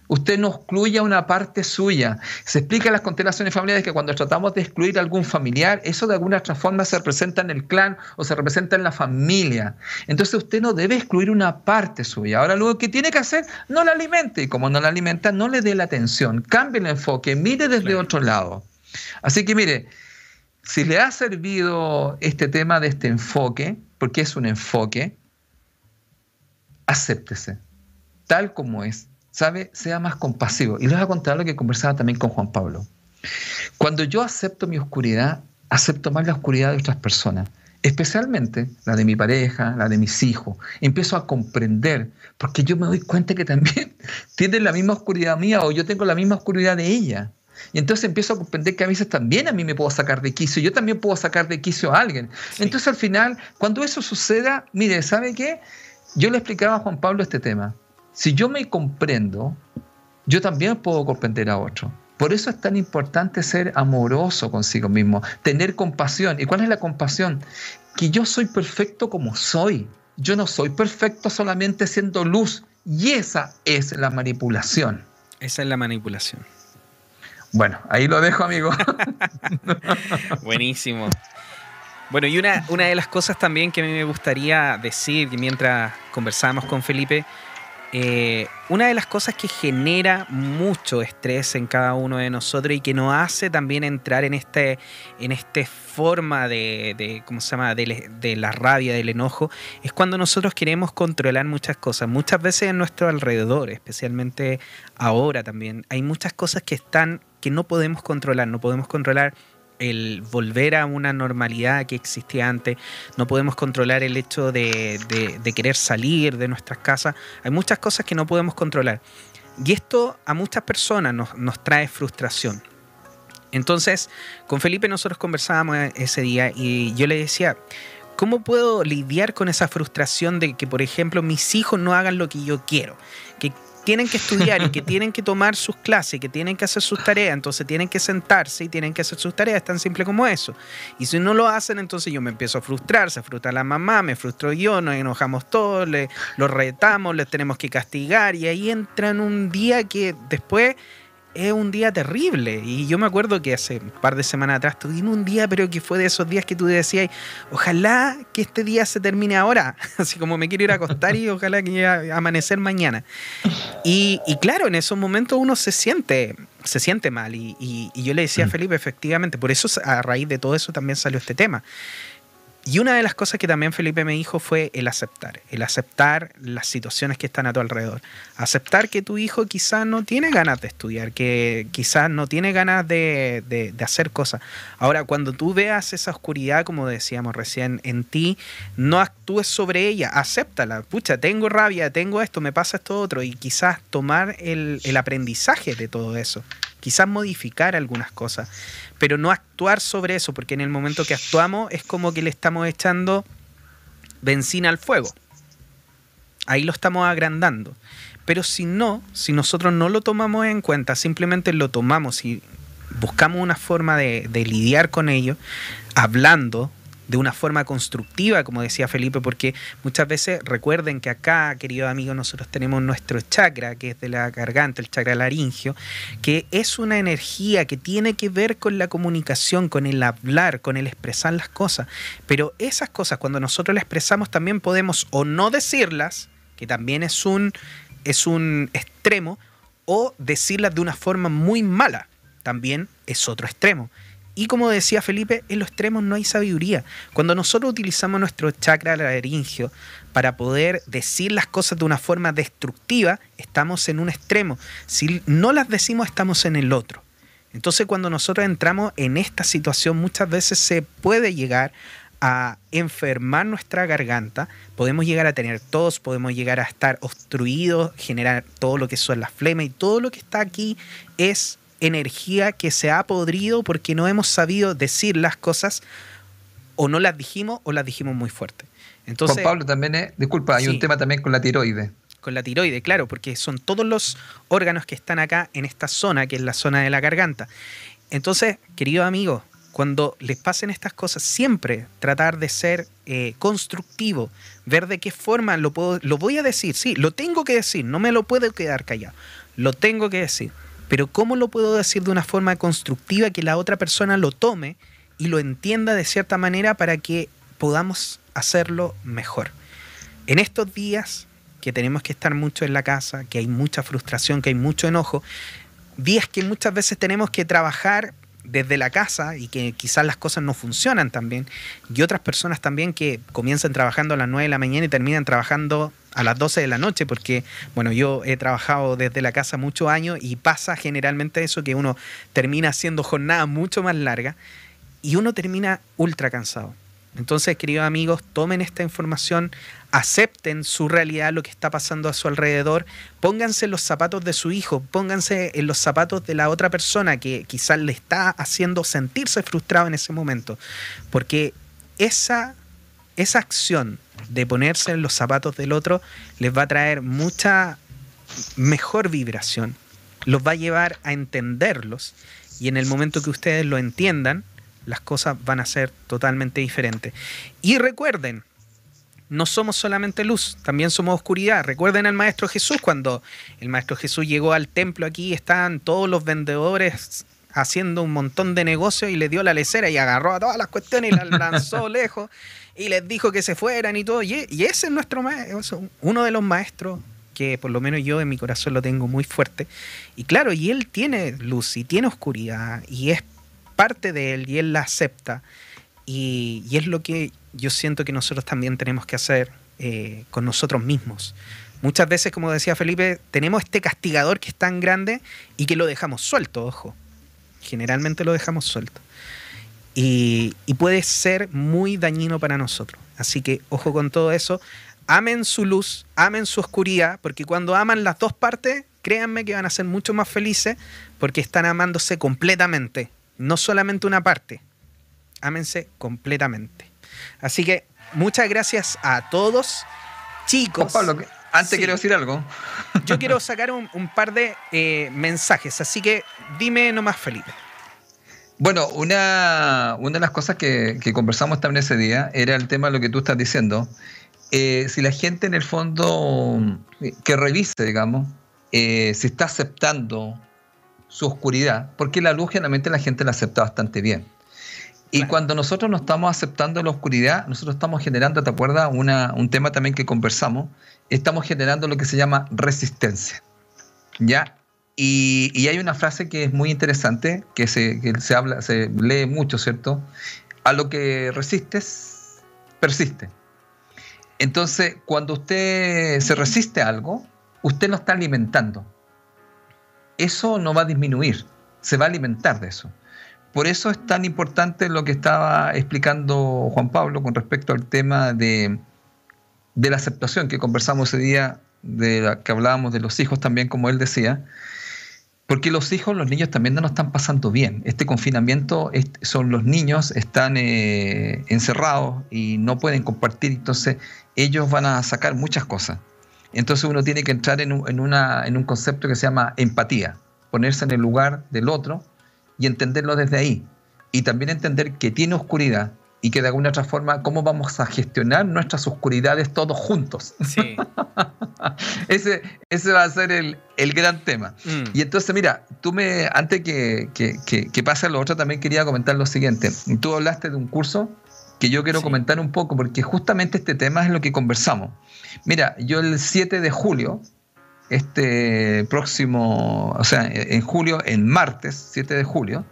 Usted no excluye a una parte suya. Se explica en las constelaciones familiares que cuando tratamos de excluir a algún familiar, eso de alguna otra forma se representa en el clan o se representa en la familia. Entonces usted no debe excluir una parte suya. Ahora lo que tiene que hacer, no la alimente. Y como no la alimenta, no le dé la atención. Cambie el enfoque, mire desde otro lado. Así que mire, si le ha servido este tema de este enfoque, porque es un enfoque, acéptese, tal como es. ¿Sabe? Sea más compasivo. Y les voy a contar lo que conversaba también con Juan Pablo. Cuando yo acepto mi oscuridad, acepto más la oscuridad de otras personas, especialmente la de mi pareja, la de mis hijos. Empiezo a comprender, porque yo me doy cuenta que también [laughs] tienen la misma oscuridad mía o yo tengo la misma oscuridad de ella. Y entonces empiezo a comprender que a veces también a mí me puedo sacar de quicio, yo también puedo sacar de quicio a alguien. Entonces al final, cuando eso suceda, mire, ¿sabe qué? Yo le explicaba a Juan Pablo este tema. Si yo me comprendo, yo también puedo comprender a otro. Por eso es tan importante ser amoroso consigo mismo, tener compasión. ¿Y cuál es la compasión? Que yo soy perfecto como soy. Yo no soy perfecto solamente siendo luz. Y esa es la manipulación. Esa es la manipulación. Bueno, ahí lo dejo, amigo. [laughs] Buenísimo. Bueno, y una, una de las cosas también que me gustaría decir mientras conversamos con Felipe, eh, una de las cosas que genera mucho estrés en cada uno de nosotros y que nos hace también entrar en este, en este forma de, de ¿cómo se llama? De, de, la rabia, del enojo, es cuando nosotros queremos controlar muchas cosas. Muchas veces en nuestro alrededor, especialmente ahora también, hay muchas cosas que están que no podemos controlar, no podemos controlar el volver a una normalidad que existía antes, no podemos controlar el hecho de, querer salir de nuestras casas, hay muchas cosas que no podemos controlar. Y esto a muchas personas nos, nos trae frustración. Entonces, con Felipe nosotros conversábamos ese día y yo le decía, ¿Cómo puedo lidiar con esa frustración de que, por ejemplo, mis hijos no hagan lo que yo quiero? Que tienen que estudiar y que [laughs] tienen que tomar sus clases, que tienen que hacer sus tareas, entonces tienen que sentarse y tienen que hacer sus tareas, es tan simple como eso. Y si no lo hacen, entonces yo me empiezo a frustrar, se frustra la mamá, me frustro yo, nos enojamos todos, le, los retamos, les tenemos que castigar y ahí entra en un día que después es un día terrible. Y yo me acuerdo que hace un par de semanas atrás tuvimos un día, pero que fue de esos días que tú decías, ojalá que este día se termine ahora. [laughs] Así como me quiero ir a acostar y ojalá que llegue a amanecer mañana. Y, claro, en esos momentos uno se siente, se siente mal. Y, yo le decía a mm. Felipe, efectivamente, por eso a raíz de todo eso también salió este tema. Y una de las cosas que también Felipe me dijo fue el aceptar, el aceptar las situaciones que están a tu alrededor. Aceptar que tu hijo quizás no tiene ganas de estudiar, que quizás no tiene ganas de, de, hacer cosas. Ahora, cuando tú veas esa oscuridad, como decíamos recién, en ti, no actúes sobre ella, acéptala. Pucha, tengo rabia, tengo esto, me pasa esto otro, y quizás tomar el, el aprendizaje de todo eso quizás modificar algunas cosas, pero no actuar sobre eso, porque en el momento que actuamos es como que le estamos echando benzina al fuego. Ahí lo estamos agrandando. Pero si no, si nosotros no lo tomamos en cuenta, simplemente lo tomamos y buscamos una forma de, de lidiar con ello, hablando, de una forma constructiva, como decía Felipe, porque muchas veces recuerden que acá, queridos amigos, nosotros tenemos nuestro chakra, que es de la garganta, el chakra laringio, que es una energía que tiene que ver con la comunicación, con el hablar, con el expresar las cosas. Pero esas cosas, cuando nosotros las expresamos, también podemos o no decirlas, que también es un, es un extremo, o decirlas de una forma muy mala, también es otro extremo. Y como decía Felipe, en los extremos no hay sabiduría. Cuando nosotros utilizamos nuestro chakra laringio para poder decir las cosas de una forma destructiva, estamos en un extremo. Si no las decimos, estamos en el otro. Entonces cuando nosotros entramos en esta situación, muchas veces se puede llegar a enfermar nuestra garganta, podemos llegar a tener tos, podemos llegar a estar obstruidos, generar todo lo que son las flemas y todo lo que está aquí es energía que se ha podrido porque no hemos sabido decir las cosas o no las dijimos o las dijimos muy fuerte. Entonces, Juan Pablo también es, disculpa, hay un tema también con la tiroide. Con la tiroide, claro, porque son todos los órganos que están acá en esta zona, que es la zona de la garganta. Entonces, queridos amigos, cuando les pasen estas cosas, siempre tratar de ser eh, constructivo, ver de qué forma lo puedo, lo voy a decir, sí, lo tengo que decir, no me lo puedo quedar callado, lo tengo que decir pero ¿cómo lo puedo decir de una forma constructiva que la otra persona lo tome y lo entienda de cierta manera para que podamos hacerlo mejor? En estos días que tenemos que estar mucho en la casa, que hay mucha frustración, que hay mucho enojo, días que muchas veces tenemos que trabajar desde la casa y que quizás las cosas no funcionan también, y otras personas también que comienzan trabajando a las 9 de la mañana y terminan trabajando a las 12 de la noche, porque, bueno, yo he trabajado desde la casa muchos años y pasa generalmente eso, que uno termina haciendo jornadas mucho más largas y uno termina ultra cansado. Entonces, queridos amigos, tomen esta información, acepten su realidad, lo que está pasando a su alrededor, pónganse en los zapatos de su hijo, pónganse en los zapatos de la otra persona que quizás le está haciendo sentirse frustrado en ese momento, porque esa, esa acción de ponerse en los zapatos del otro les va a traer mucha mejor vibración, los va a llevar a entenderlos y en el momento que ustedes lo entiendan, las cosas van a ser totalmente diferentes. Y recuerden, no somos solamente luz, también somos oscuridad. Recuerden al Maestro Jesús, cuando el Maestro Jesús llegó al templo aquí, estaban todos los vendedores haciendo un montón de negocios y le dio la lecera y agarró a todas las cuestiones y las lanzó [laughs] lejos y les dijo que se fueran y todo. Y, ese es nuestro maestro, uno de los maestros que por lo menos yo en mi corazón lo tengo muy fuerte. Y claro, y él tiene luz y tiene oscuridad y es parte de él y él la acepta. Y, es lo que yo siento que nosotros también tenemos que hacer eh, con nosotros mismos. Muchas veces, como decía Felipe, tenemos este castigador que es tan grande y que lo dejamos suelto, ojo. Generalmente lo dejamos suelto. Y, puede ser muy dañino para nosotros. Así que ojo con todo eso. Amen su luz, amen su oscuridad, porque cuando aman las dos partes, créanme que van a ser mucho más felices porque están amándose completamente, no solamente una parte. Ámense completamente. Así que muchas gracias a todos. Chicos. Pablo, antes quiero decir algo. Yo [laughs] quiero sacar un, par de eh, mensajes, así que dime nomás, Felipe. Bueno, una, una de las cosas que, conversamos también ese día era el tema de lo que tú estás diciendo. Eh, si la gente en el fondo que revise, digamos, eh, si está aceptando su oscuridad, porque la luz generalmente la gente la acepta bastante bien. Y cuando nosotros no estamos aceptando la oscuridad, nosotros estamos generando, ¿te acuerdas? Una, un tema también que conversamos, estamos generando lo que se llama resistencia. ¿Ya? Y, hay una frase que es muy interesante, que se, se, habla, se lee mucho, ¿cierto? A lo que resistes, persiste. Entonces, cuando usted se resiste a algo, usted lo está alimentando. Eso no va a disminuir, se va a alimentar de eso. Por eso es tan importante lo que estaba explicando Juan Pablo con respecto al tema de, de la aceptación que conversamos ese día, de la que hablábamos de los hijos también, como él decía, porque los hijos, los niños también no nos están pasando bien. Este confinamiento son los niños, están eh, encerrados y no pueden compartir, entonces ellos van a sacar muchas cosas. Entonces uno tiene que entrar en en una, en un concepto que se llama empatía, ponerse en el lugar del otro y entenderlo desde ahí. Y también entender que tiene oscuridad, y que de alguna otra forma, ¿cómo vamos a gestionar nuestras oscuridades todos juntos? Sí. [laughs] ese, ese va a ser el, gran tema. Mm. Y entonces, mira, tú me, antes que, que, pase lo otro, también quería comentar lo siguiente. Tú hablaste de un curso que yo quiero comentar un poco, porque justamente este tema es lo que conversamos. Mira, yo el 7 de julio, este próximo, o sea, en julio, en martes, 7 de julio,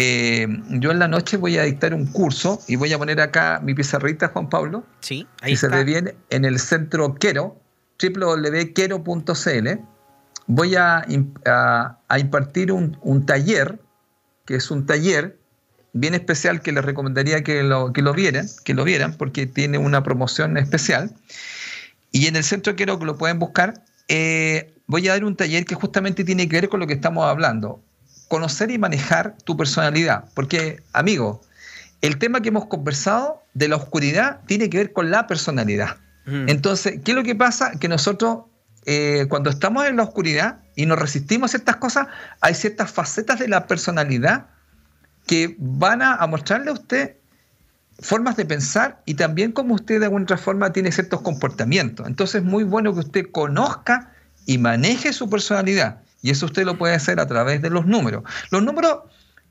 eh, yo en la noche voy a dictar un curso y voy a poner acá mi pizarrita, Juan Pablo. Sí, ahí está. se ve bien en el centro Quero, www.quero.cl. Voy a, impartir un, taller, que es un taller bien especial que les recomendaría que lo, que lo vieran, que lo vieran, porque tiene una promoción especial. Y en el centro Quero, que lo pueden buscar, eh, voy a dar un taller que justamente tiene que ver con lo que estamos hablando conocer y manejar tu personalidad. Porque, amigo, el tema que hemos conversado de la oscuridad tiene que ver con la personalidad. Entonces, ¿qué es lo que pasa? Que nosotros, eh, cuando estamos en la oscuridad y nos resistimos a ciertas cosas, hay ciertas facetas de la personalidad que van a, mostrarle a usted formas de pensar y también como usted de alguna otra forma tiene ciertos comportamientos. Entonces es muy bueno que usted conozca y maneje su personalidad. Y eso usted lo puede hacer a través de los números. Los números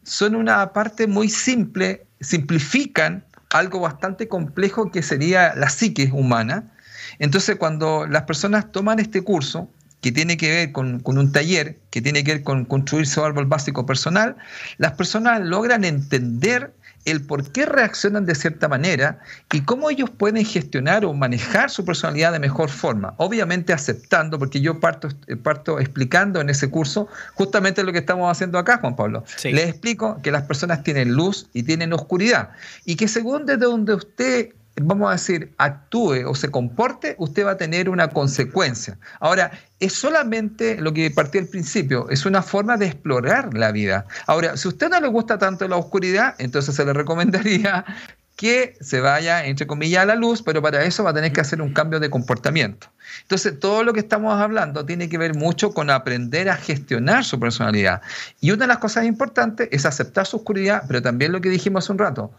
son una parte muy simple, simplifican algo bastante complejo que sería la psique humana. Entonces, cuando las personas toman este curso, que tiene que ver con, con, un taller, que tiene que ver con construir su árbol básico personal, las personas logran entender el por qué reaccionan de cierta manera y cómo ellos pueden gestionar o manejar su personalidad de mejor forma. Obviamente aceptando, porque yo parto, eh, parto explicando en ese curso justamente lo que estamos haciendo acá, Juan Pablo. Les explico que las personas tienen luz y tienen oscuridad y que según desde donde usted vamos a decir, actúe o se comporte, usted va a tener una consecuencia. Ahora, es solamente lo que partí al principio, es una forma de explorar la vida. Ahora, si a usted no le gusta tanto la oscuridad, entonces se le recomendaría [laughs] que se vaya, entre comillas, a la luz, pero para eso va a tener que hacer un cambio de comportamiento. Entonces, todo lo que estamos hablando tiene que ver mucho con aprender a gestionar su personalidad. Y una de las cosas importantes es aceptar su oscuridad, pero también lo que dijimos hace un rato,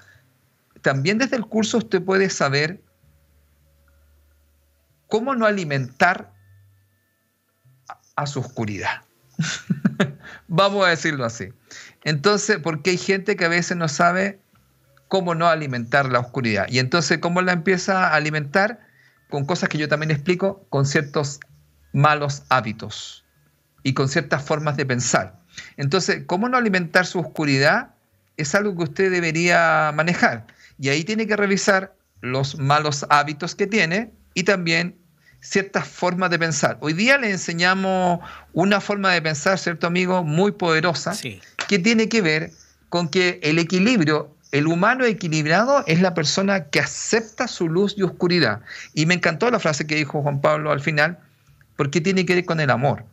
también desde el curso usted puede saber cómo no alimentar a, su oscuridad. [laughs] Vamos a decirlo así. Entonces, porque hay gente que a veces no sabe cómo no alimentar la oscuridad. Y entonces, ¿cómo la empieza a alimentar? Con cosas que yo también explico, con ciertos malos hábitos y con ciertas formas de pensar. Entonces, ¿cómo no alimentar su oscuridad? Es algo que usted debería manejar. Y ahí tiene que revisar los malos hábitos que tiene y también ciertas formas de pensar. Hoy día le enseñamos una forma de pensar, ¿cierto amigo? Muy poderosa, que tiene que ver con que el equilibrio, el humano equilibrado es la persona que acepta su luz y oscuridad. Y me encantó la frase que dijo Juan Pablo al final, porque tiene que ver con el amor.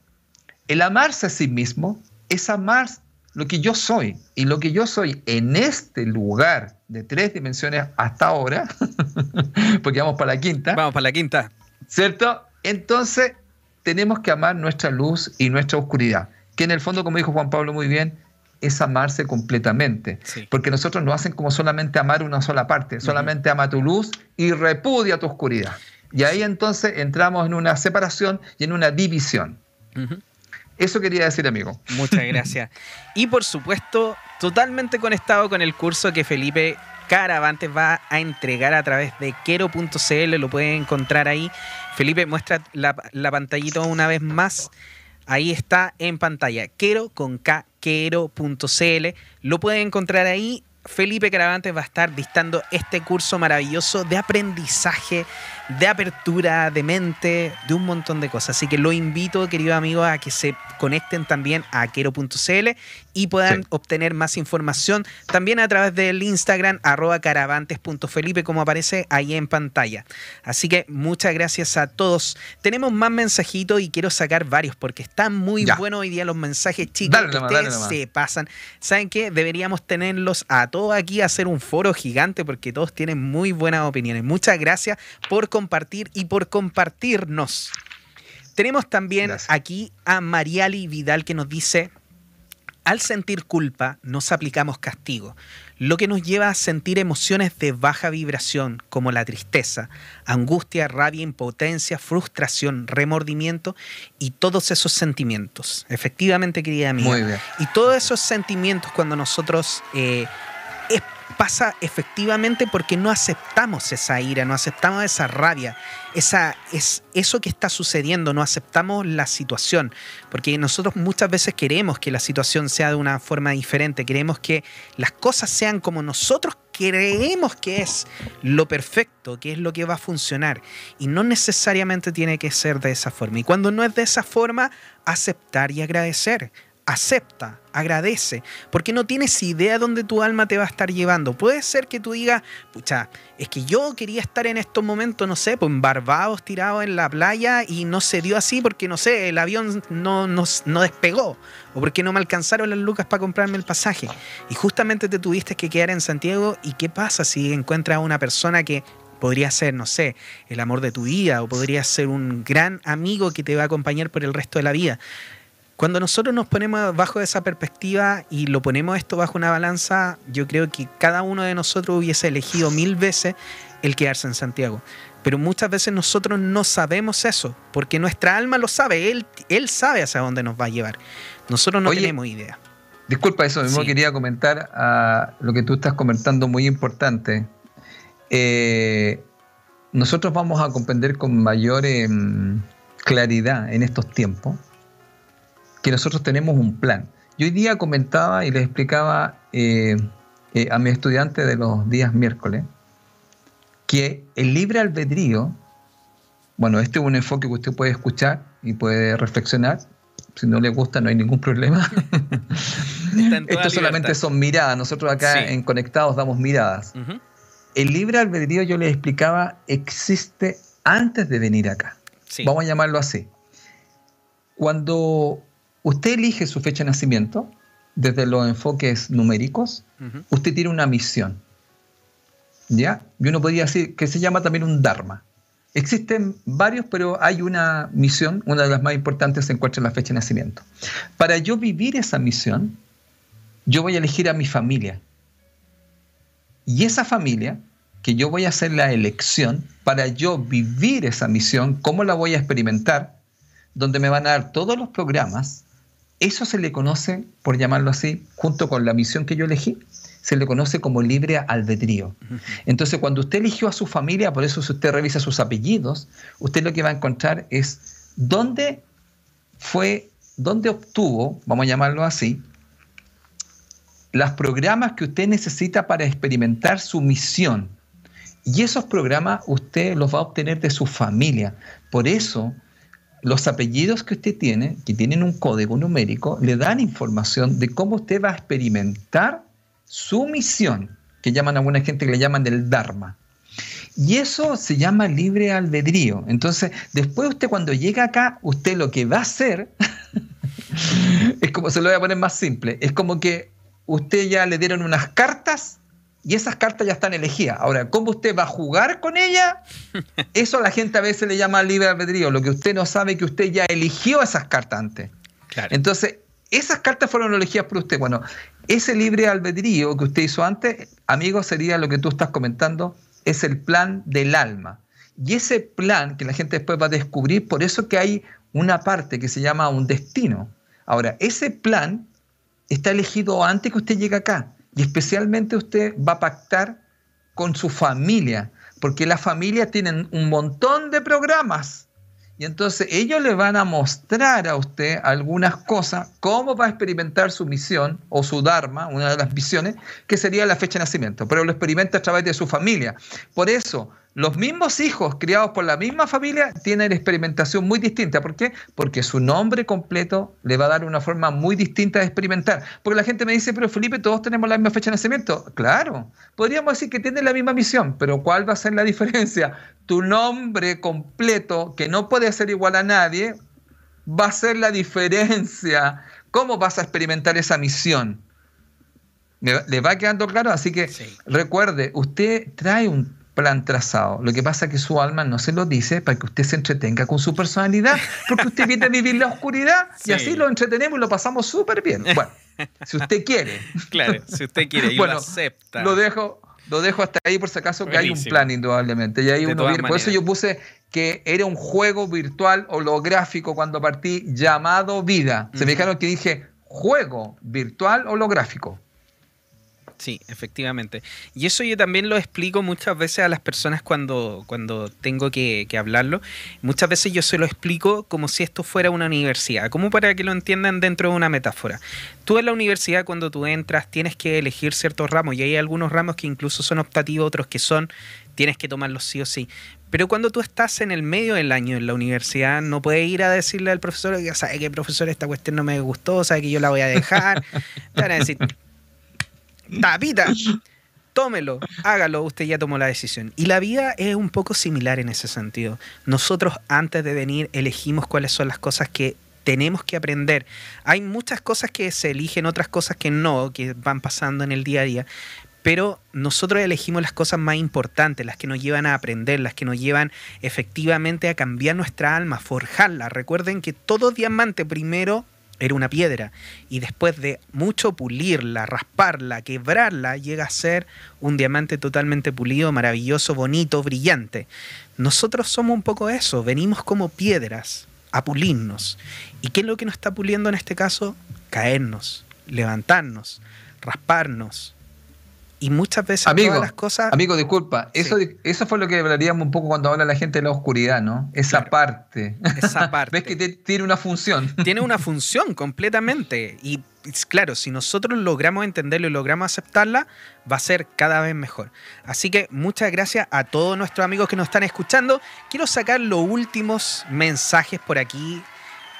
El amarse a sí mismo es amar lo que yo soy. Y lo que yo soy en este lugar de tres dimensiones hasta ahora, [laughs] porque vamos para la quinta. Vamos para la quinta. ¿Cierto? Entonces, tenemos que amar nuestra luz y nuestra oscuridad, que en el fondo, como dijo Juan Pablo muy bien, es amarse completamente. Porque nosotros no hacen como solamente amar una sola parte, solamente ama tu luz y repudia tu oscuridad. Y ahí entonces entramos en una separación y en una división. Eso quería decir, amigo. Muchas [laughs] gracias. y por supuesto, totalmente conectado con el curso que Felipe Caravantes va a entregar a través de quero.cl, lo pueden encontrar ahí. Felipe, muestra la, la pantallita una vez más. Ahí está en pantalla. Quero con K, quero.cl. Lo pueden encontrar ahí Felipe Caravantes va a estar dictando este curso maravilloso de aprendizaje, de apertura de mente, de un montón de cosas. Así que lo invito, querido amigo, a que se conecten también a quero.cl y puedan obtener más información también a través del Instagram arroba caravantes.felipe como aparece ahí en pantalla. Así que muchas gracias a todos. Tenemos más mensajitos y quiero sacar varios porque están muy buenos hoy día los mensajes chicos. ustedes se pasan. ¿Saben qué? Deberíamos tenerlos a todos aquí, hacer un foro gigante porque todos tienen muy buenas opiniones. Muchas gracias por compartir y por compartirnos. Tenemos también aquí a Mariali Vidal que nos dice, al sentir culpa nos aplicamos castigo, lo que nos lleva a sentir emociones de baja vibración como la tristeza, angustia, rabia, impotencia, frustración, remordimiento y todos esos sentimientos. Efectivamente, querida amiga. Y todos esos sentimientos cuando nosotros eh, pasa efectivamente porque no aceptamos esa ira, no aceptamos esa rabia, esa, es eso que está sucediendo, no aceptamos la situación, porque nosotros muchas veces queremos que la situación sea de una forma diferente, queremos que las cosas sean como nosotros creemos que es lo perfecto, que es lo que va a funcionar, y no necesariamente tiene que ser de esa forma. Y cuando no es de esa forma, aceptar y agradecer acepta, agradece, porque no tienes idea dónde tu alma te va a estar llevando. Puede ser que tú digas, pucha, es que yo quería estar en estos momentos, no sé, pues en tirado en la playa y no se dio así porque, no sé, el avión no, no, no despegó o porque no me alcanzaron las lucas para comprarme el pasaje. Y justamente te tuviste que quedar en Santiago y qué pasa si encuentras a una persona que podría ser, no sé, el amor de tu vida o podría ser un gran amigo que te va a acompañar por el resto de la vida. Cuando nosotros nos ponemos bajo esa perspectiva y lo ponemos esto bajo una balanza, yo creo que cada uno de nosotros hubiese elegido mil veces el quedarse en Santiago. Pero muchas veces nosotros no sabemos eso, porque nuestra alma lo sabe, él, él sabe hacia dónde nos va a llevar. Nosotros no tenemos idea. Disculpa, eso mismo quería comentar a lo que tú estás comentando, muy importante. Eh, nosotros vamos a comprender con mayor em, claridad en estos tiempos que nosotros tenemos un plan. Yo hoy día comentaba y les explicaba eh, eh, a mi estudiante de los días miércoles que el libre albedrío, bueno, este es un enfoque que usted puede escuchar y puede reflexionar. Si no le gusta, no hay ningún problema. [laughs] Esto solamente son miradas. Nosotros acá en Conectados damos miradas. El libre albedrío, yo les explicaba, existe antes de venir acá. Vamos a llamarlo así. Cuando Usted elige su fecha de nacimiento desde los enfoques numéricos. Usted tiene una misión. ¿Ya? Y uno podría decir que se llama también un Dharma. Existen varios, pero hay una misión, una de las más importantes se encuentra en la fecha de nacimiento. Para yo vivir esa misión, yo voy a elegir a mi familia. Y esa familia, que yo voy a hacer la elección para yo vivir esa misión, ¿cómo la voy a experimentar? Donde me van a dar todos los programas eso se le conoce, por llamarlo así, junto con la misión que yo elegí, se le conoce como libre albedrío. Entonces, cuando usted eligió a su familia, por eso si usted revisa sus apellidos, usted lo que va a encontrar es dónde fue, dónde obtuvo, vamos a llamarlo así, los programas que usted necesita para experimentar su misión. Y esos programas usted los va a obtener de su familia. Por eso los apellidos que usted tiene, que tienen un código numérico, le dan información de cómo usted va a experimentar su misión, que llaman a alguna gente que le llaman del Dharma. Y eso se llama libre albedrío. Entonces, después usted cuando llega acá, usted lo que va a hacer [laughs] es como, se lo voy a poner más simple, es como que usted ya le dieron unas cartas y esas cartas ya están elegidas. Ahora, ¿cómo usted va a jugar con ellas? [laughs] Eso a la gente a veces le llama libre albedrío, lo que usted no sabe que usted ya eligió esas cartas antes. Entonces, esas cartas fueron elegidas por usted. Bueno, ese libre albedrío que usted hizo antes, amigo, sería lo que tú estás comentando, es el plan del alma. Y ese plan que la gente después va a descubrir, por eso que hay una parte que se llama un destino. Ahora, ese plan está elegido antes que usted llegue acá. Y especialmente usted va a pactar con su familia, porque las familias tienen un montón de programas. Y entonces ellos le van a mostrar a usted algunas cosas, cómo va a experimentar su misión o su Dharma, una de las misiones, que sería la fecha de nacimiento, pero lo experimenta a través de su familia. Por eso, los mismos hijos criados por la misma familia tienen experimentación muy distinta. ¿Por qué? Porque su nombre completo le va a dar una forma muy distinta de experimentar. Porque la gente me dice, pero Felipe, todos tenemos la misma fecha de nacimiento. Claro, podríamos decir que tienen la misma misión, pero ¿cuál va a ser la diferencia? Tu nombre completo, que no puede ser igual a nadie, va a ser la diferencia. ¿Cómo vas a experimentar esa misión? ¿Le va quedando claro? Así que recuerde, usted trae un plan trazado. Lo que pasa es que su alma no se lo dice para que usted se entretenga con su personalidad, porque usted viene a vivir la oscuridad y así lo entretenemos y lo pasamos súper bien. Bueno, si usted quiere. [laughs] Claro, si usted quiere y lo acepta. Lo dejo, lo dejo hasta ahí por si acaso que hay un plan indudablemente. Y ahí uno Por eso yo puse que era un juego virtual holográfico cuando partí llamado vida. Se me dijeron que dije juego virtual holográfico. Sí, efectivamente. Y eso yo también lo explico muchas veces a las personas cuando, cuando tengo que, hablarlo. Muchas veces yo se lo explico como si esto fuera una universidad, como para que lo entiendan dentro de una metáfora. Tú en la universidad cuando tú entras tienes que elegir ciertos ramos y hay algunos ramos que incluso son optativos, otros que son, tienes que tomarlos sí o sí. Pero cuando tú estás en el medio del año en la universidad, no puedes ir a decirle al profesor, sabe que profesor esta cuestión no me gustó, sabe que yo la voy a dejar. [laughs] Te van a decir, Tapita, tómelo, hágalo, usted ya tomó la decisión. Y la vida es un poco similar en ese sentido. Nosotros antes de venir elegimos cuáles son las cosas que tenemos que aprender. Hay muchas cosas que se eligen, otras cosas que no, que van pasando en el día a día. Pero nosotros elegimos las cosas más importantes, las que nos llevan a aprender, las que nos llevan efectivamente a cambiar nuestra alma, forjarla. Recuerden que todo diamante primero era una piedra y después de mucho pulirla, rasparla, quebrarla, llega a ser un diamante totalmente pulido, maravilloso, bonito, brillante. Nosotros somos un poco eso, venimos como piedras a pulirnos. ¿Y qué es lo que nos está puliendo en este caso? Caernos, levantarnos, rasparnos, y muchas veces amigo, todas las cosas. Amigo, disculpa, eso, eso fue lo que hablaríamos un poco cuando habla la gente de la oscuridad, ¿no? Esa parte. Esa [laughs] parte. Ves que tiene una función. [laughs] Tiene una función completamente. Y claro, si nosotros logramos entenderlo y logramos aceptarla, va a ser cada vez mejor. Así que muchas gracias a todos nuestros amigos que nos están escuchando. Quiero sacar los últimos mensajes por aquí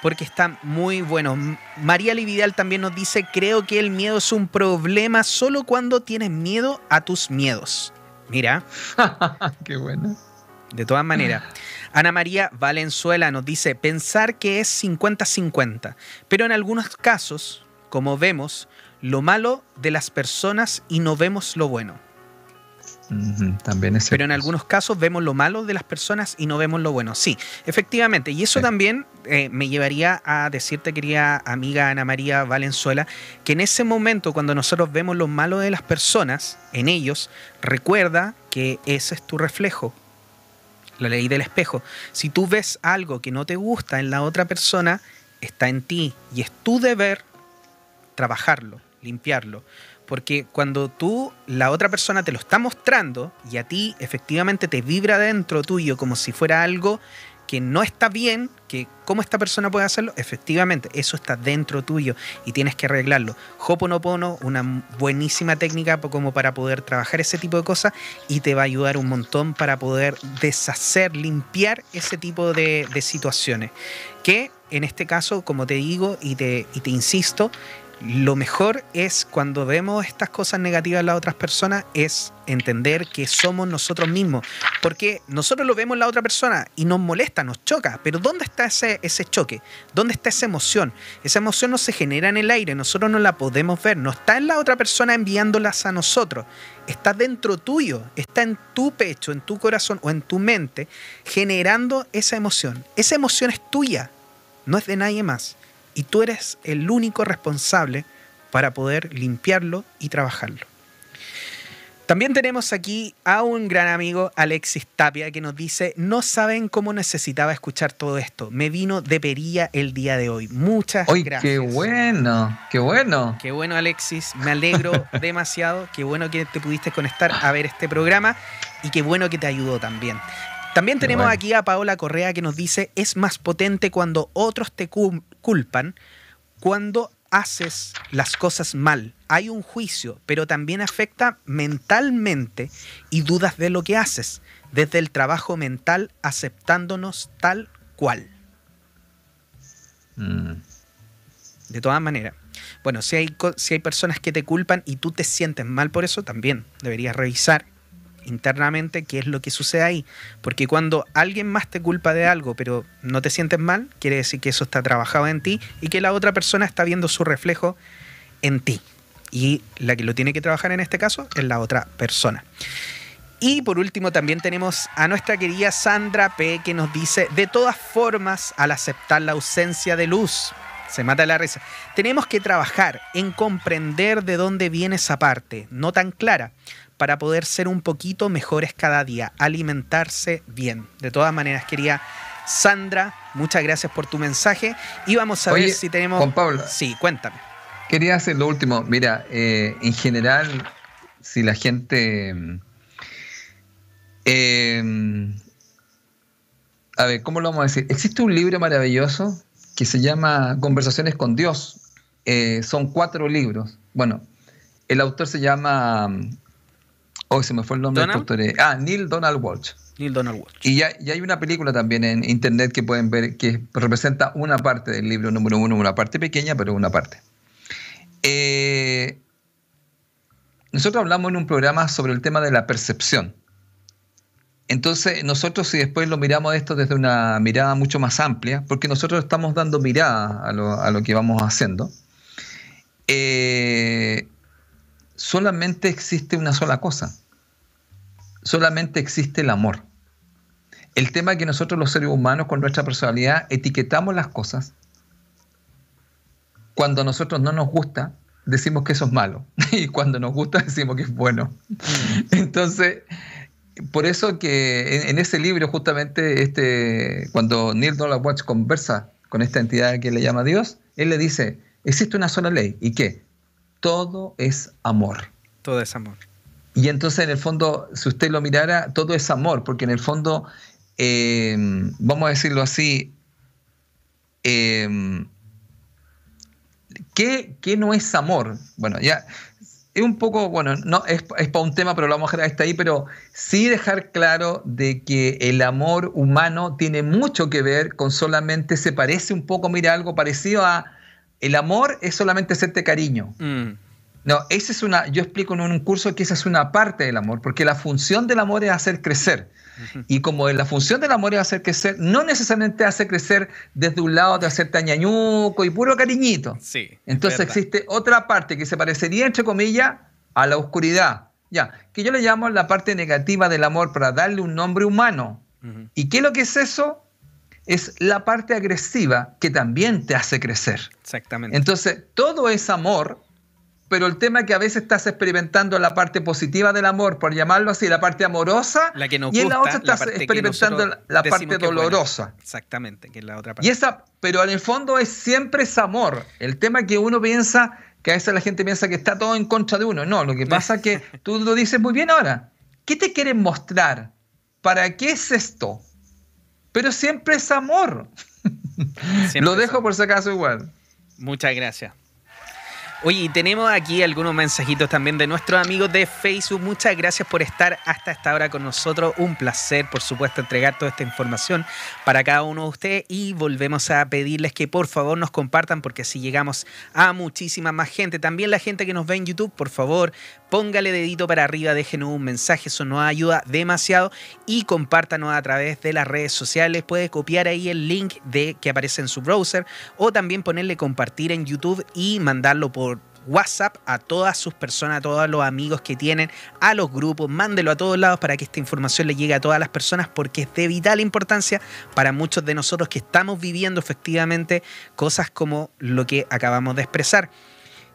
porque está muy bueno. María Lividal también nos dice, creo que el miedo es un problema solo cuando tienes miedo a tus miedos. Mira. [laughs] Qué bueno. De todas maneras. Ana María Valenzuela nos dice, pensar que es 50-50, pero en algunos casos, como vemos, lo malo de las personas y no vemos lo bueno. También es Pero en algunos casos vemos lo malo de las personas y no vemos lo bueno. Sí, efectivamente. Y eso también eh, me llevaría a decirte, querida amiga Ana María Valenzuela, que en ese momento, cuando nosotros vemos lo malo de las personas, en ellos, recuerda que ese es tu reflejo. La ley del espejo. Si tú ves algo que no te gusta en la otra persona, está en ti y es tu deber trabajarlo, limpiarlo. Porque cuando tú, la otra persona te lo está mostrando y a ti efectivamente te vibra dentro tuyo como si fuera algo que no está bien, que cómo esta persona puede hacerlo, efectivamente, eso está dentro tuyo y tienes que arreglarlo. Hoponopono, una buenísima técnica como para poder trabajar ese tipo de cosas y te va a ayudar un montón para poder deshacer, limpiar ese tipo de, situaciones. Que en este caso, como te digo y y te insisto, lo mejor es cuando vemos estas cosas negativas en las otras personas, es entender que somos nosotros mismos. Porque nosotros lo vemos en la otra persona y nos molesta, nos choca. Pero ¿dónde está ese, ese choque? ¿Dónde está esa emoción? Esa emoción no se genera en el aire, nosotros no la podemos ver. No está en la otra persona enviándolas a nosotros. Está dentro tuyo, está en tu pecho, en tu corazón o en tu mente, generando esa emoción. Esa emoción es tuya, no es de nadie más y tú eres el único responsable para poder limpiarlo y trabajarlo. También tenemos aquí a un gran amigo, Alexis Tapia, que nos dice, no saben cómo necesitaba escuchar todo esto. Me vino de perilla el día de hoy. Muchas gracias. Qué bueno, qué bueno. Qué bueno, Alexis. Me alegro [laughs] demasiado. Qué bueno que te pudiste conectar a ver este programa y qué bueno que te ayudó también. También tenemos bueno. aquí a Paola Correa que nos dice, es más potente cuando otros te culpan, cuando haces las cosas mal. Hay un juicio, pero también afecta mentalmente y dudas de lo que haces, desde el trabajo mental aceptándonos tal cual. Mm. De todas maneras. Bueno, si hay, si hay personas que te culpan y tú te sientes mal por eso, también deberías revisar internamente qué es lo que sucede ahí. Porque cuando alguien más te culpa de algo, pero no te sientes mal, quiere decir que eso está trabajado en ti y que la otra persona está viendo su reflejo en ti. Y la que lo tiene que trabajar en este caso es la otra persona. Y por último también tenemos a nuestra querida Sandra P que nos dice, de todas formas, al aceptar la ausencia de luz, se mata la risa, tenemos que trabajar en comprender de dónde viene esa parte, no tan clara, para poder ser un poquito mejores cada día, alimentarse bien. De todas maneras, quería Sandra, muchas gracias por tu mensaje y vamos a Oye, ver si tenemos... Juan Pablo. Sí, cuéntame. Quería hacer lo último. Mira, eh, en general, si la gente. eh, a ver, ¿cómo lo vamos a decir? Existe un libro maravilloso que se llama Conversaciones con Dios. Eh, son cuatro libros. Bueno, el autor se llama. Hoy se me fue el nombre del autor. Ah, Neil Donald Walsh. Neil Donald Walsh. Y ya, hay una película también en internet que pueden ver que representa una parte del libro número uno, una parte pequeña, pero una parte. Eh, nosotros hablamos en un programa sobre el tema de la percepción. Entonces, nosotros si después lo miramos esto desde una mirada mucho más amplia, porque nosotros estamos dando mirada a lo, a lo que vamos haciendo, eh, solamente existe una sola cosa. Solamente existe el amor. El tema es que nosotros los seres humanos con nuestra personalidad etiquetamos las cosas. Cuando a nosotros no nos gusta, decimos que eso es malo. [laughs] Y cuando nos gusta, decimos que es bueno. Entonces, por eso que en, en ese libro justamente este, cuando Neil Donald Watch conversa con esta entidad que le llama Dios, él le dice, existe una sola ley. ¿Y qué? Todo es amor. Todo es amor. Y entonces, en el fondo, si usted lo mirara, todo es amor, porque en el fondo, eh, vamos a decirlo así, eh, ¿qué, qué no es amor? Bueno, ya es un poco, bueno, no es, es para un tema, pero lo vamos a dejar hasta ahí, pero sí dejar claro de que el amor humano tiene mucho que ver con solamente, se parece un poco, mira, algo parecido a, el amor es solamente hacerte cariño. Mm, No, esa es una, yo explico en un curso que esa es una parte del amor, porque la función del amor es hacer crecer. Y como la función del amor es hacer crecer, no necesariamente hace crecer desde un lado de hacerte añañuco y puro cariñito. Sí. es Entonces existe otra parte que se parecería, entre comillas, a la oscuridad. Ya, que yo le llamo la parte negativa del amor para darle un nombre humano. ¿Y qué es lo que es eso? Es la parte agresiva que también te hace crecer. Exactamente. Entonces, todo es amor, pero el tema es que a veces estás experimentando la parte positiva del amor, por llamarlo así, la parte amorosa, La que nos y en la otra estás experimentando la, parte dolorosa. Exactamente, que es la otra parte. Y esa, pero en el fondo es siempre es amor. El tema es que uno piensa, que a veces la gente piensa que está todo en contra de uno. No, lo que pasa es que [laughs] tú lo dices muy bien ahora. ¿Qué te quieren mostrar? ¿Para qué es esto? Pero siempre es amor. [laughs] Siempre lo dejo por si acaso igual. Muchas gracias. Oye, tenemos aquí algunos mensajitos también de nuestros amigos de Facebook. Muchas gracias por estar hasta esta hora con nosotros. Un placer, por supuesto, entregar toda esta información para cada uno de ustedes y volvemos a pedirles que por favor nos compartan porque así llegamos a muchísima más gente. También la gente que nos ve en YouTube, por favor, póngale dedito para arriba, déjenos un mensaje, eso nos ayuda demasiado y compártanos a través de las redes sociales. Puede copiar ahí el link de que aparece en su browser o también ponerle compartir en YouTube y mandarlo por WhatsApp a todas sus personas, a todos los amigos que tienen, a los grupos, mándelo a todos lados para que esta información le llegue a todas las personas porque es de vital importancia para muchos de nosotros que estamos viviendo efectivamente cosas como lo que acabamos de expresar.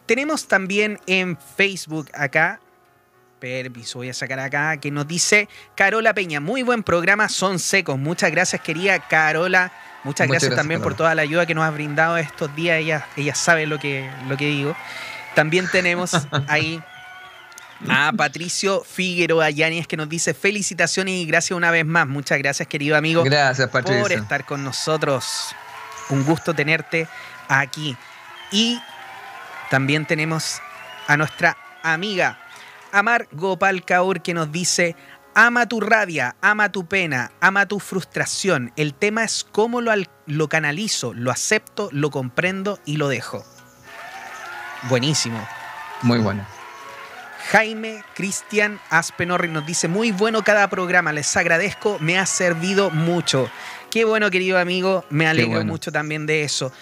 Tenemos también en Facebook acá Permiso, voy a sacar acá, que nos dice Carola Peña. Muy buen programa, son secos. Muchas gracias, querida Carola. Muchas, gracias, también por toda la ayuda que nos has brindado estos días. Ella, ella sabe lo que, lo que digo. También tenemos ahí a Patricio Figueroa Yáñez que nos dice felicitaciones y gracias una vez más. Muchas gracias, querido amigo. Gracias, Patricio. Por estar con nosotros. Un gusto tenerte aquí. Y también tenemos a nuestra amiga Amar Gopal Kaur que nos dice ama tu rabia, ama tu pena, ama tu frustración. El tema es cómo lo, lo canalizo, lo acepto, lo comprendo y lo dejo. Buenísimo. Muy bueno. Jaime Cristian Aspenorri nos dice, muy bueno cada programa, les agradezco, me ha servido mucho. Qué bueno, querido amigo, me alegro mucho también de eso.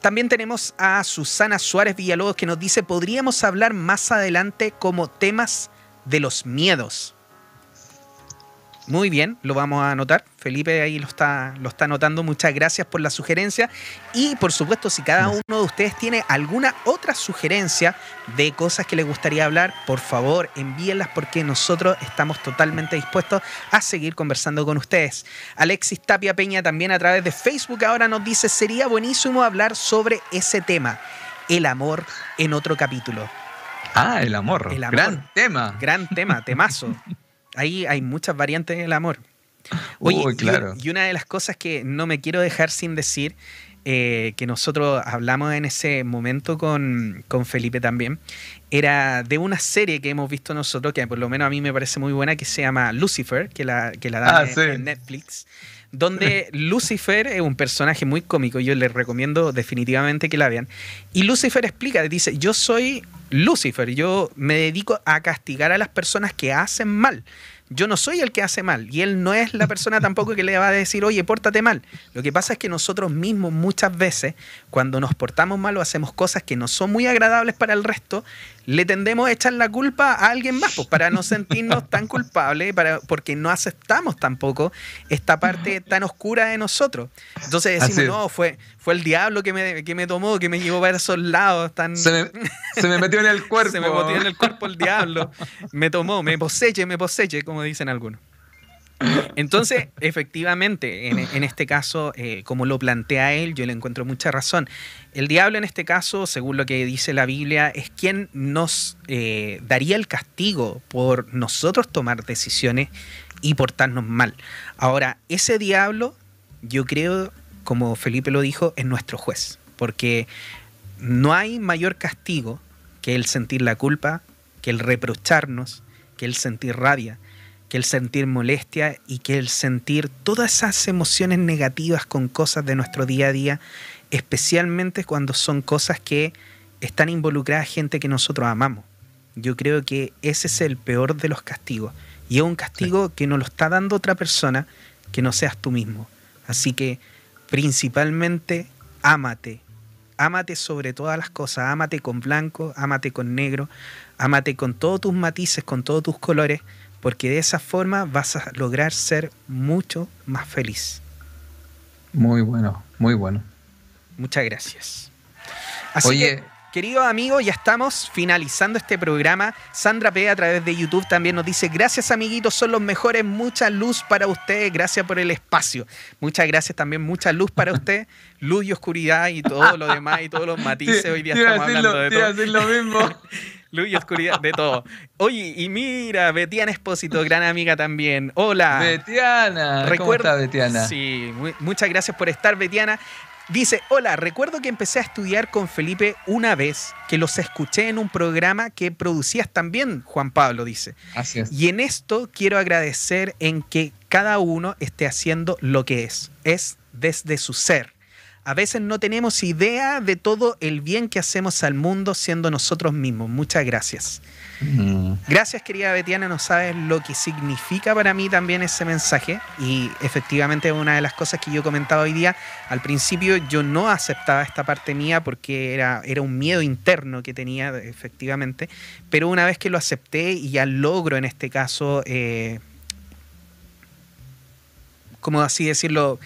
También tenemos a Susana Suárez Villalobos que nos dice, podríamos hablar más adelante como temas de los miedos. Muy bien, lo vamos a anotar. Felipe ahí lo está, lo está anotando. Muchas gracias por la sugerencia. Y por supuesto, si cada uno de ustedes tiene alguna otra sugerencia de cosas que les gustaría hablar, por favor, envíenlas porque nosotros estamos totalmente dispuestos a seguir conversando con ustedes. Alexis Tapia Peña también a través de Facebook ahora nos dice, sería buenísimo hablar sobre ese tema, el amor en otro capítulo. Ah, el amor. El amor. Gran tema. Gran tema, temazo. [laughs] ahí hay muchas variantes del amor. Oye, claro. y, una de las cosas que no me quiero dejar sin decir, eh, que nosotros hablamos en ese momento con, Felipe también, era de una serie que hemos visto nosotros, que por lo menos a mí me parece muy buena, que se llama Lucifer, que la, que la da ah, en, Netflix donde Lucifer es un personaje muy cómico, yo les recomiendo definitivamente que la vean. Y Lucifer explica, dice, yo soy Lucifer, yo me dedico a castigar a las personas que hacen mal yo no soy el que hace mal y él no es la persona [laughs] tampoco que le va a decir, oye, pórtate mal. Lo que pasa es que nosotros mismos muchas veces, cuando nos portamos mal o hacemos cosas que no son muy agradables para el resto, le tendemos a echar la culpa a alguien más, pues, para no sentirnos tan [laughs] culpables, para, porque no aceptamos tampoco esta parte tan oscura de nosotros. Entonces decimos, no, fue, fue el diablo que me, que me tomó, que me llevó para esos lados. Tan... Se, me, metió en el cuerpo. [laughs] se me metió en el cuerpo el diablo. Me tomó, me poseche, me poseche, como dicen algunos. Entonces, efectivamente, en, este caso, eh, como lo plantea él, yo le encuentro mucha razón. El diablo en este caso, según lo que dice la Biblia, es quien nos eh, daría el castigo por nosotros tomar decisiones y portarnos mal. Ahora, ese diablo, yo creo como Felipe lo dijo, es nuestro juez. Porque no hay mayor castigo que el sentir la culpa, que el reprocharnos, que el sentir rabia, que el sentir molestia y que el sentir todas esas emociones negativas con cosas de nuestro día a día, especialmente cuando son cosas que están involucradas gente que nosotros amamos. Yo creo que ese es el peor de los castigos. Y es un castigo que nos lo está dando otra persona que no seas tú mismo. Así que principalmente ámate. Ámate sobre todas las cosas. Ámate con blanco, ámate con negro, ámate con todos tus matices, con todos tus colores, porque de esa forma vas a lograr ser mucho más feliz. Muy bueno, muy bueno. Muchas gracias. Así que Queridos amigos, ya estamos finalizando este programa. Sandra P. a través de YouTube también nos dice, gracias amiguitos, son los mejores, mucha luz para ustedes, gracias por el espacio. Muchas gracias también, mucha luz para usted, luz y oscuridad y todo lo demás y todos los [laughs] matices. Hoy día estamos hablando de todo. lo mismo. [laughs] luz y oscuridad, de todo. Oye, y mira, Betiana Espósito, gran amiga también. Hola. Betiana. ¿Cómo está Betiana? Sí, muchas gracias por estar, Betiana. Dice, hola, recuerdo que empecé a estudiar con Felipe una vez, que los escuché en un programa que producías también, Juan Pablo, dice. Así es. Y en esto quiero agradecer en que cada uno esté haciendo lo que es, es desde su ser. A veces no tenemos idea de todo el bien que hacemos al mundo siendo nosotros mismos. Muchas gracias. Mm. Gracias, querida Betiana. No sabes lo que significa para mí también ese mensaje. Y efectivamente, una de las cosas que yo comentaba hoy día, al principio yo no aceptaba esta parte mía porque era, era un miedo interno que tenía, efectivamente. Pero una vez que lo acepté y ya logro en este caso, eh, como así decirlo,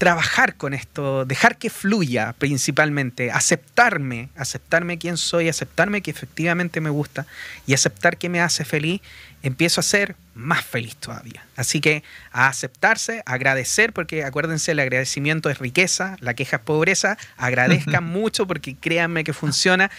trabajar con esto, dejar que fluya principalmente, aceptarme, aceptarme quién soy, aceptarme que efectivamente me gusta y aceptar que me hace feliz, empiezo a ser más feliz todavía. Así que a aceptarse, agradecer, porque acuérdense, el agradecimiento es riqueza, la queja es pobreza, agradezcan [laughs] mucho porque créanme que funciona.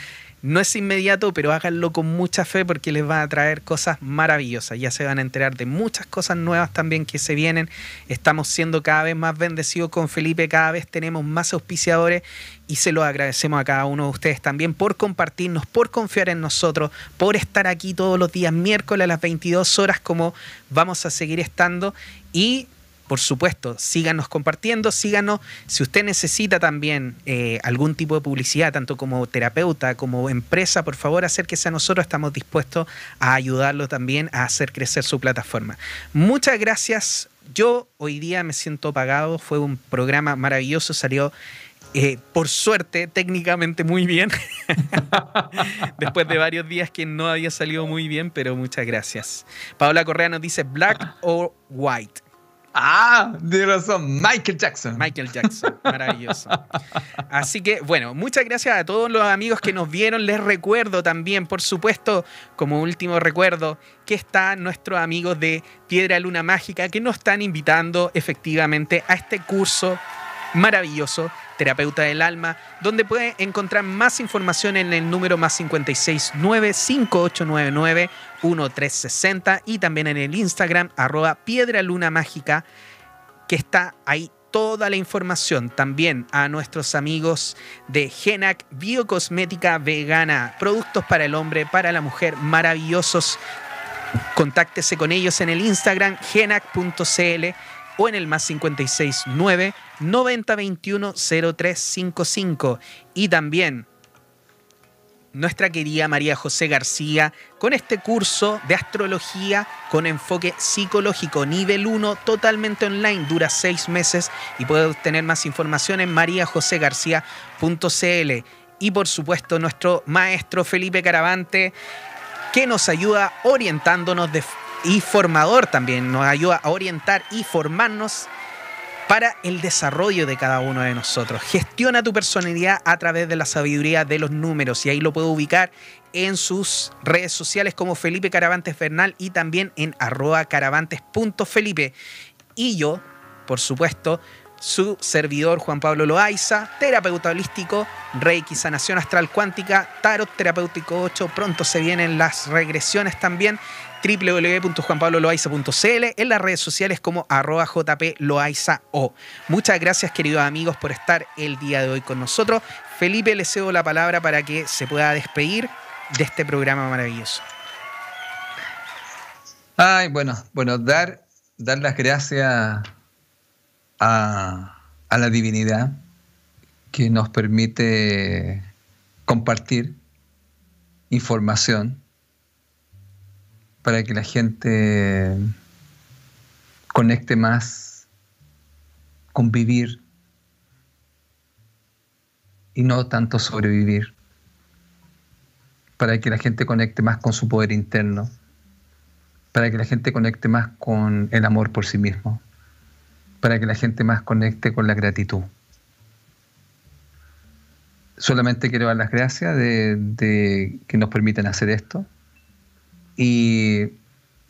No es inmediato, pero háganlo con mucha fe porque les va a traer cosas maravillosas. Ya se van a enterar de muchas cosas nuevas también que se vienen. Estamos siendo cada vez más bendecidos con Felipe, cada vez tenemos más auspiciadores y se lo agradecemos a cada uno de ustedes también por compartirnos, por confiar en nosotros, por estar aquí todos los días miércoles a las 22 horas como vamos a seguir estando y por supuesto, síganos compartiendo, síganos. Si usted necesita también eh, algún tipo de publicidad, tanto como terapeuta, como empresa, por favor acérquese a nosotros. Estamos dispuestos a ayudarlo también a hacer crecer su plataforma. Muchas gracias. Yo hoy día me siento pagado. Fue un programa maravilloso. Salió eh, por suerte, técnicamente muy bien. [laughs] Después de varios días que no había salido muy bien, pero muchas gracias. Paola Correa nos dice black or white. Ah, de razón, Michael Jackson. Michael Jackson, maravilloso. Así que, bueno, muchas gracias a todos los amigos que nos vieron. Les recuerdo también, por supuesto, como último recuerdo, que están nuestros amigos de Piedra Luna Mágica que nos están invitando efectivamente a este curso maravilloso, Terapeuta del Alma, donde puede encontrar más información en el número más 569-5899-1360 y también en el Instagram arroba Piedra Luna Mágica, que está ahí toda la información también a nuestros amigos de Genac Biocosmética Vegana, productos para el hombre, para la mujer, maravillosos. Contáctese con ellos en el Instagram genac.cl o en el más 569 9021 0355 y también nuestra querida María José García con este curso de astrología con enfoque psicológico nivel 1 totalmente online, dura seis meses y puede obtener más información en mariajosegarcía.cl y por supuesto nuestro maestro Felipe Caravante que nos ayuda orientándonos y formador también. Nos ayuda a orientar y formarnos para el desarrollo de cada uno de nosotros. Gestiona tu personalidad a través de la sabiduría de los números y ahí lo puedo ubicar en sus redes sociales como Felipe Caravantes Bernal y también en arroba caravantes.felipe. Y yo, por supuesto, su servidor Juan Pablo Loaiza, terapeuta holístico, Reiki, sanación astral cuántica, tarot terapéutico 8, pronto se vienen las regresiones también www.juanpabloloaiza.cl, en las redes sociales como arroba jploaizao. Muchas gracias queridos amigos por estar el día de hoy con nosotros. Felipe, le cedo la palabra para que se pueda despedir de este programa maravilloso. Ay, bueno, bueno, dar, dar las gracias a, a la divinidad que nos permite compartir información para que la gente conecte más con vivir y no tanto sobrevivir, para que la gente conecte más con su poder interno, para que la gente conecte más con el amor por sí mismo, para que la gente más conecte con la gratitud. Solamente quiero dar las gracias de, que nos permiten hacer esto y,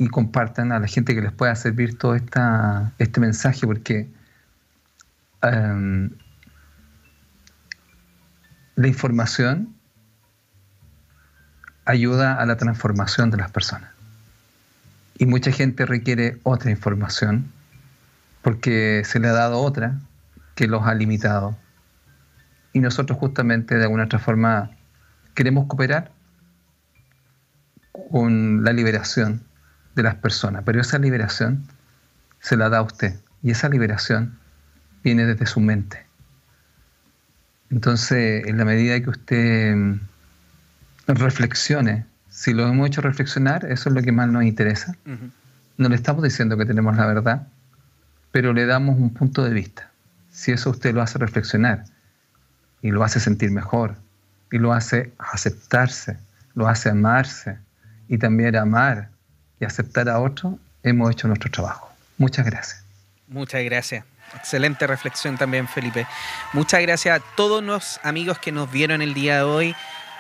compartan a la gente que les pueda servir todo esta, este mensaje, porque em, la información ayuda a la transformación de las personas. Y mucha gente requiere otra información porque se le ha dado otra que los ha limitado y nosotros justamente de alguna otra forma queremos cooperar con la liberación de las personas, pero esa liberación se la da a usted y esa liberación viene desde su mente. Entonces, en la medida que usted mm, reflexione, si lo hemos hecho reflexionar, eso es lo que más nos interesa. No le estamos diciendo que tenemos la verdad, pero le damos un punto de vista. Si eso usted lo hace reflexionar y lo hace sentir mejor y lo hace aceptarse, lo hace amarse y también amar y aceptar a otro, hemos hecho nuestro trabajo. Muchas gracias. Muchas gracias. Excelente reflexión también, Felipe. Muchas gracias a todos los amigos que nos vieron el día de hoy.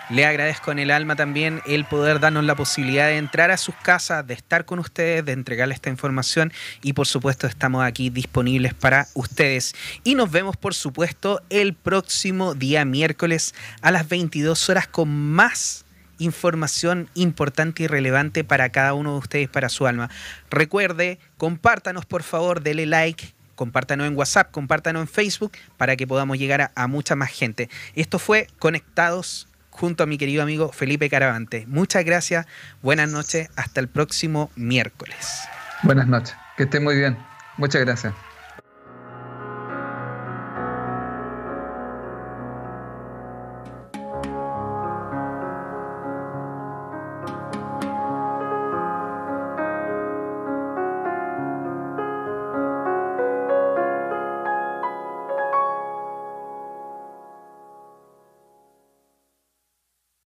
Le agradezco en el alma también el poder darnos la posibilidad de entrar a sus casas, de estar con ustedes, de entregarles esta información y por supuesto estamos aquí disponibles para ustedes. Y nos vemos por supuesto el próximo día miércoles a las 22 horas con más información importante y relevante para cada uno de ustedes, para su alma. Recuerde, compártanos por favor, dele like, compártanos en WhatsApp, compártanos en Facebook para que podamos llegar a, a mucha más gente. Esto fue Conectados junto a mi querido amigo Felipe Caravante. Muchas gracias, buenas noches, hasta el próximo miércoles. Buenas noches, que esté muy bien. Muchas gracias.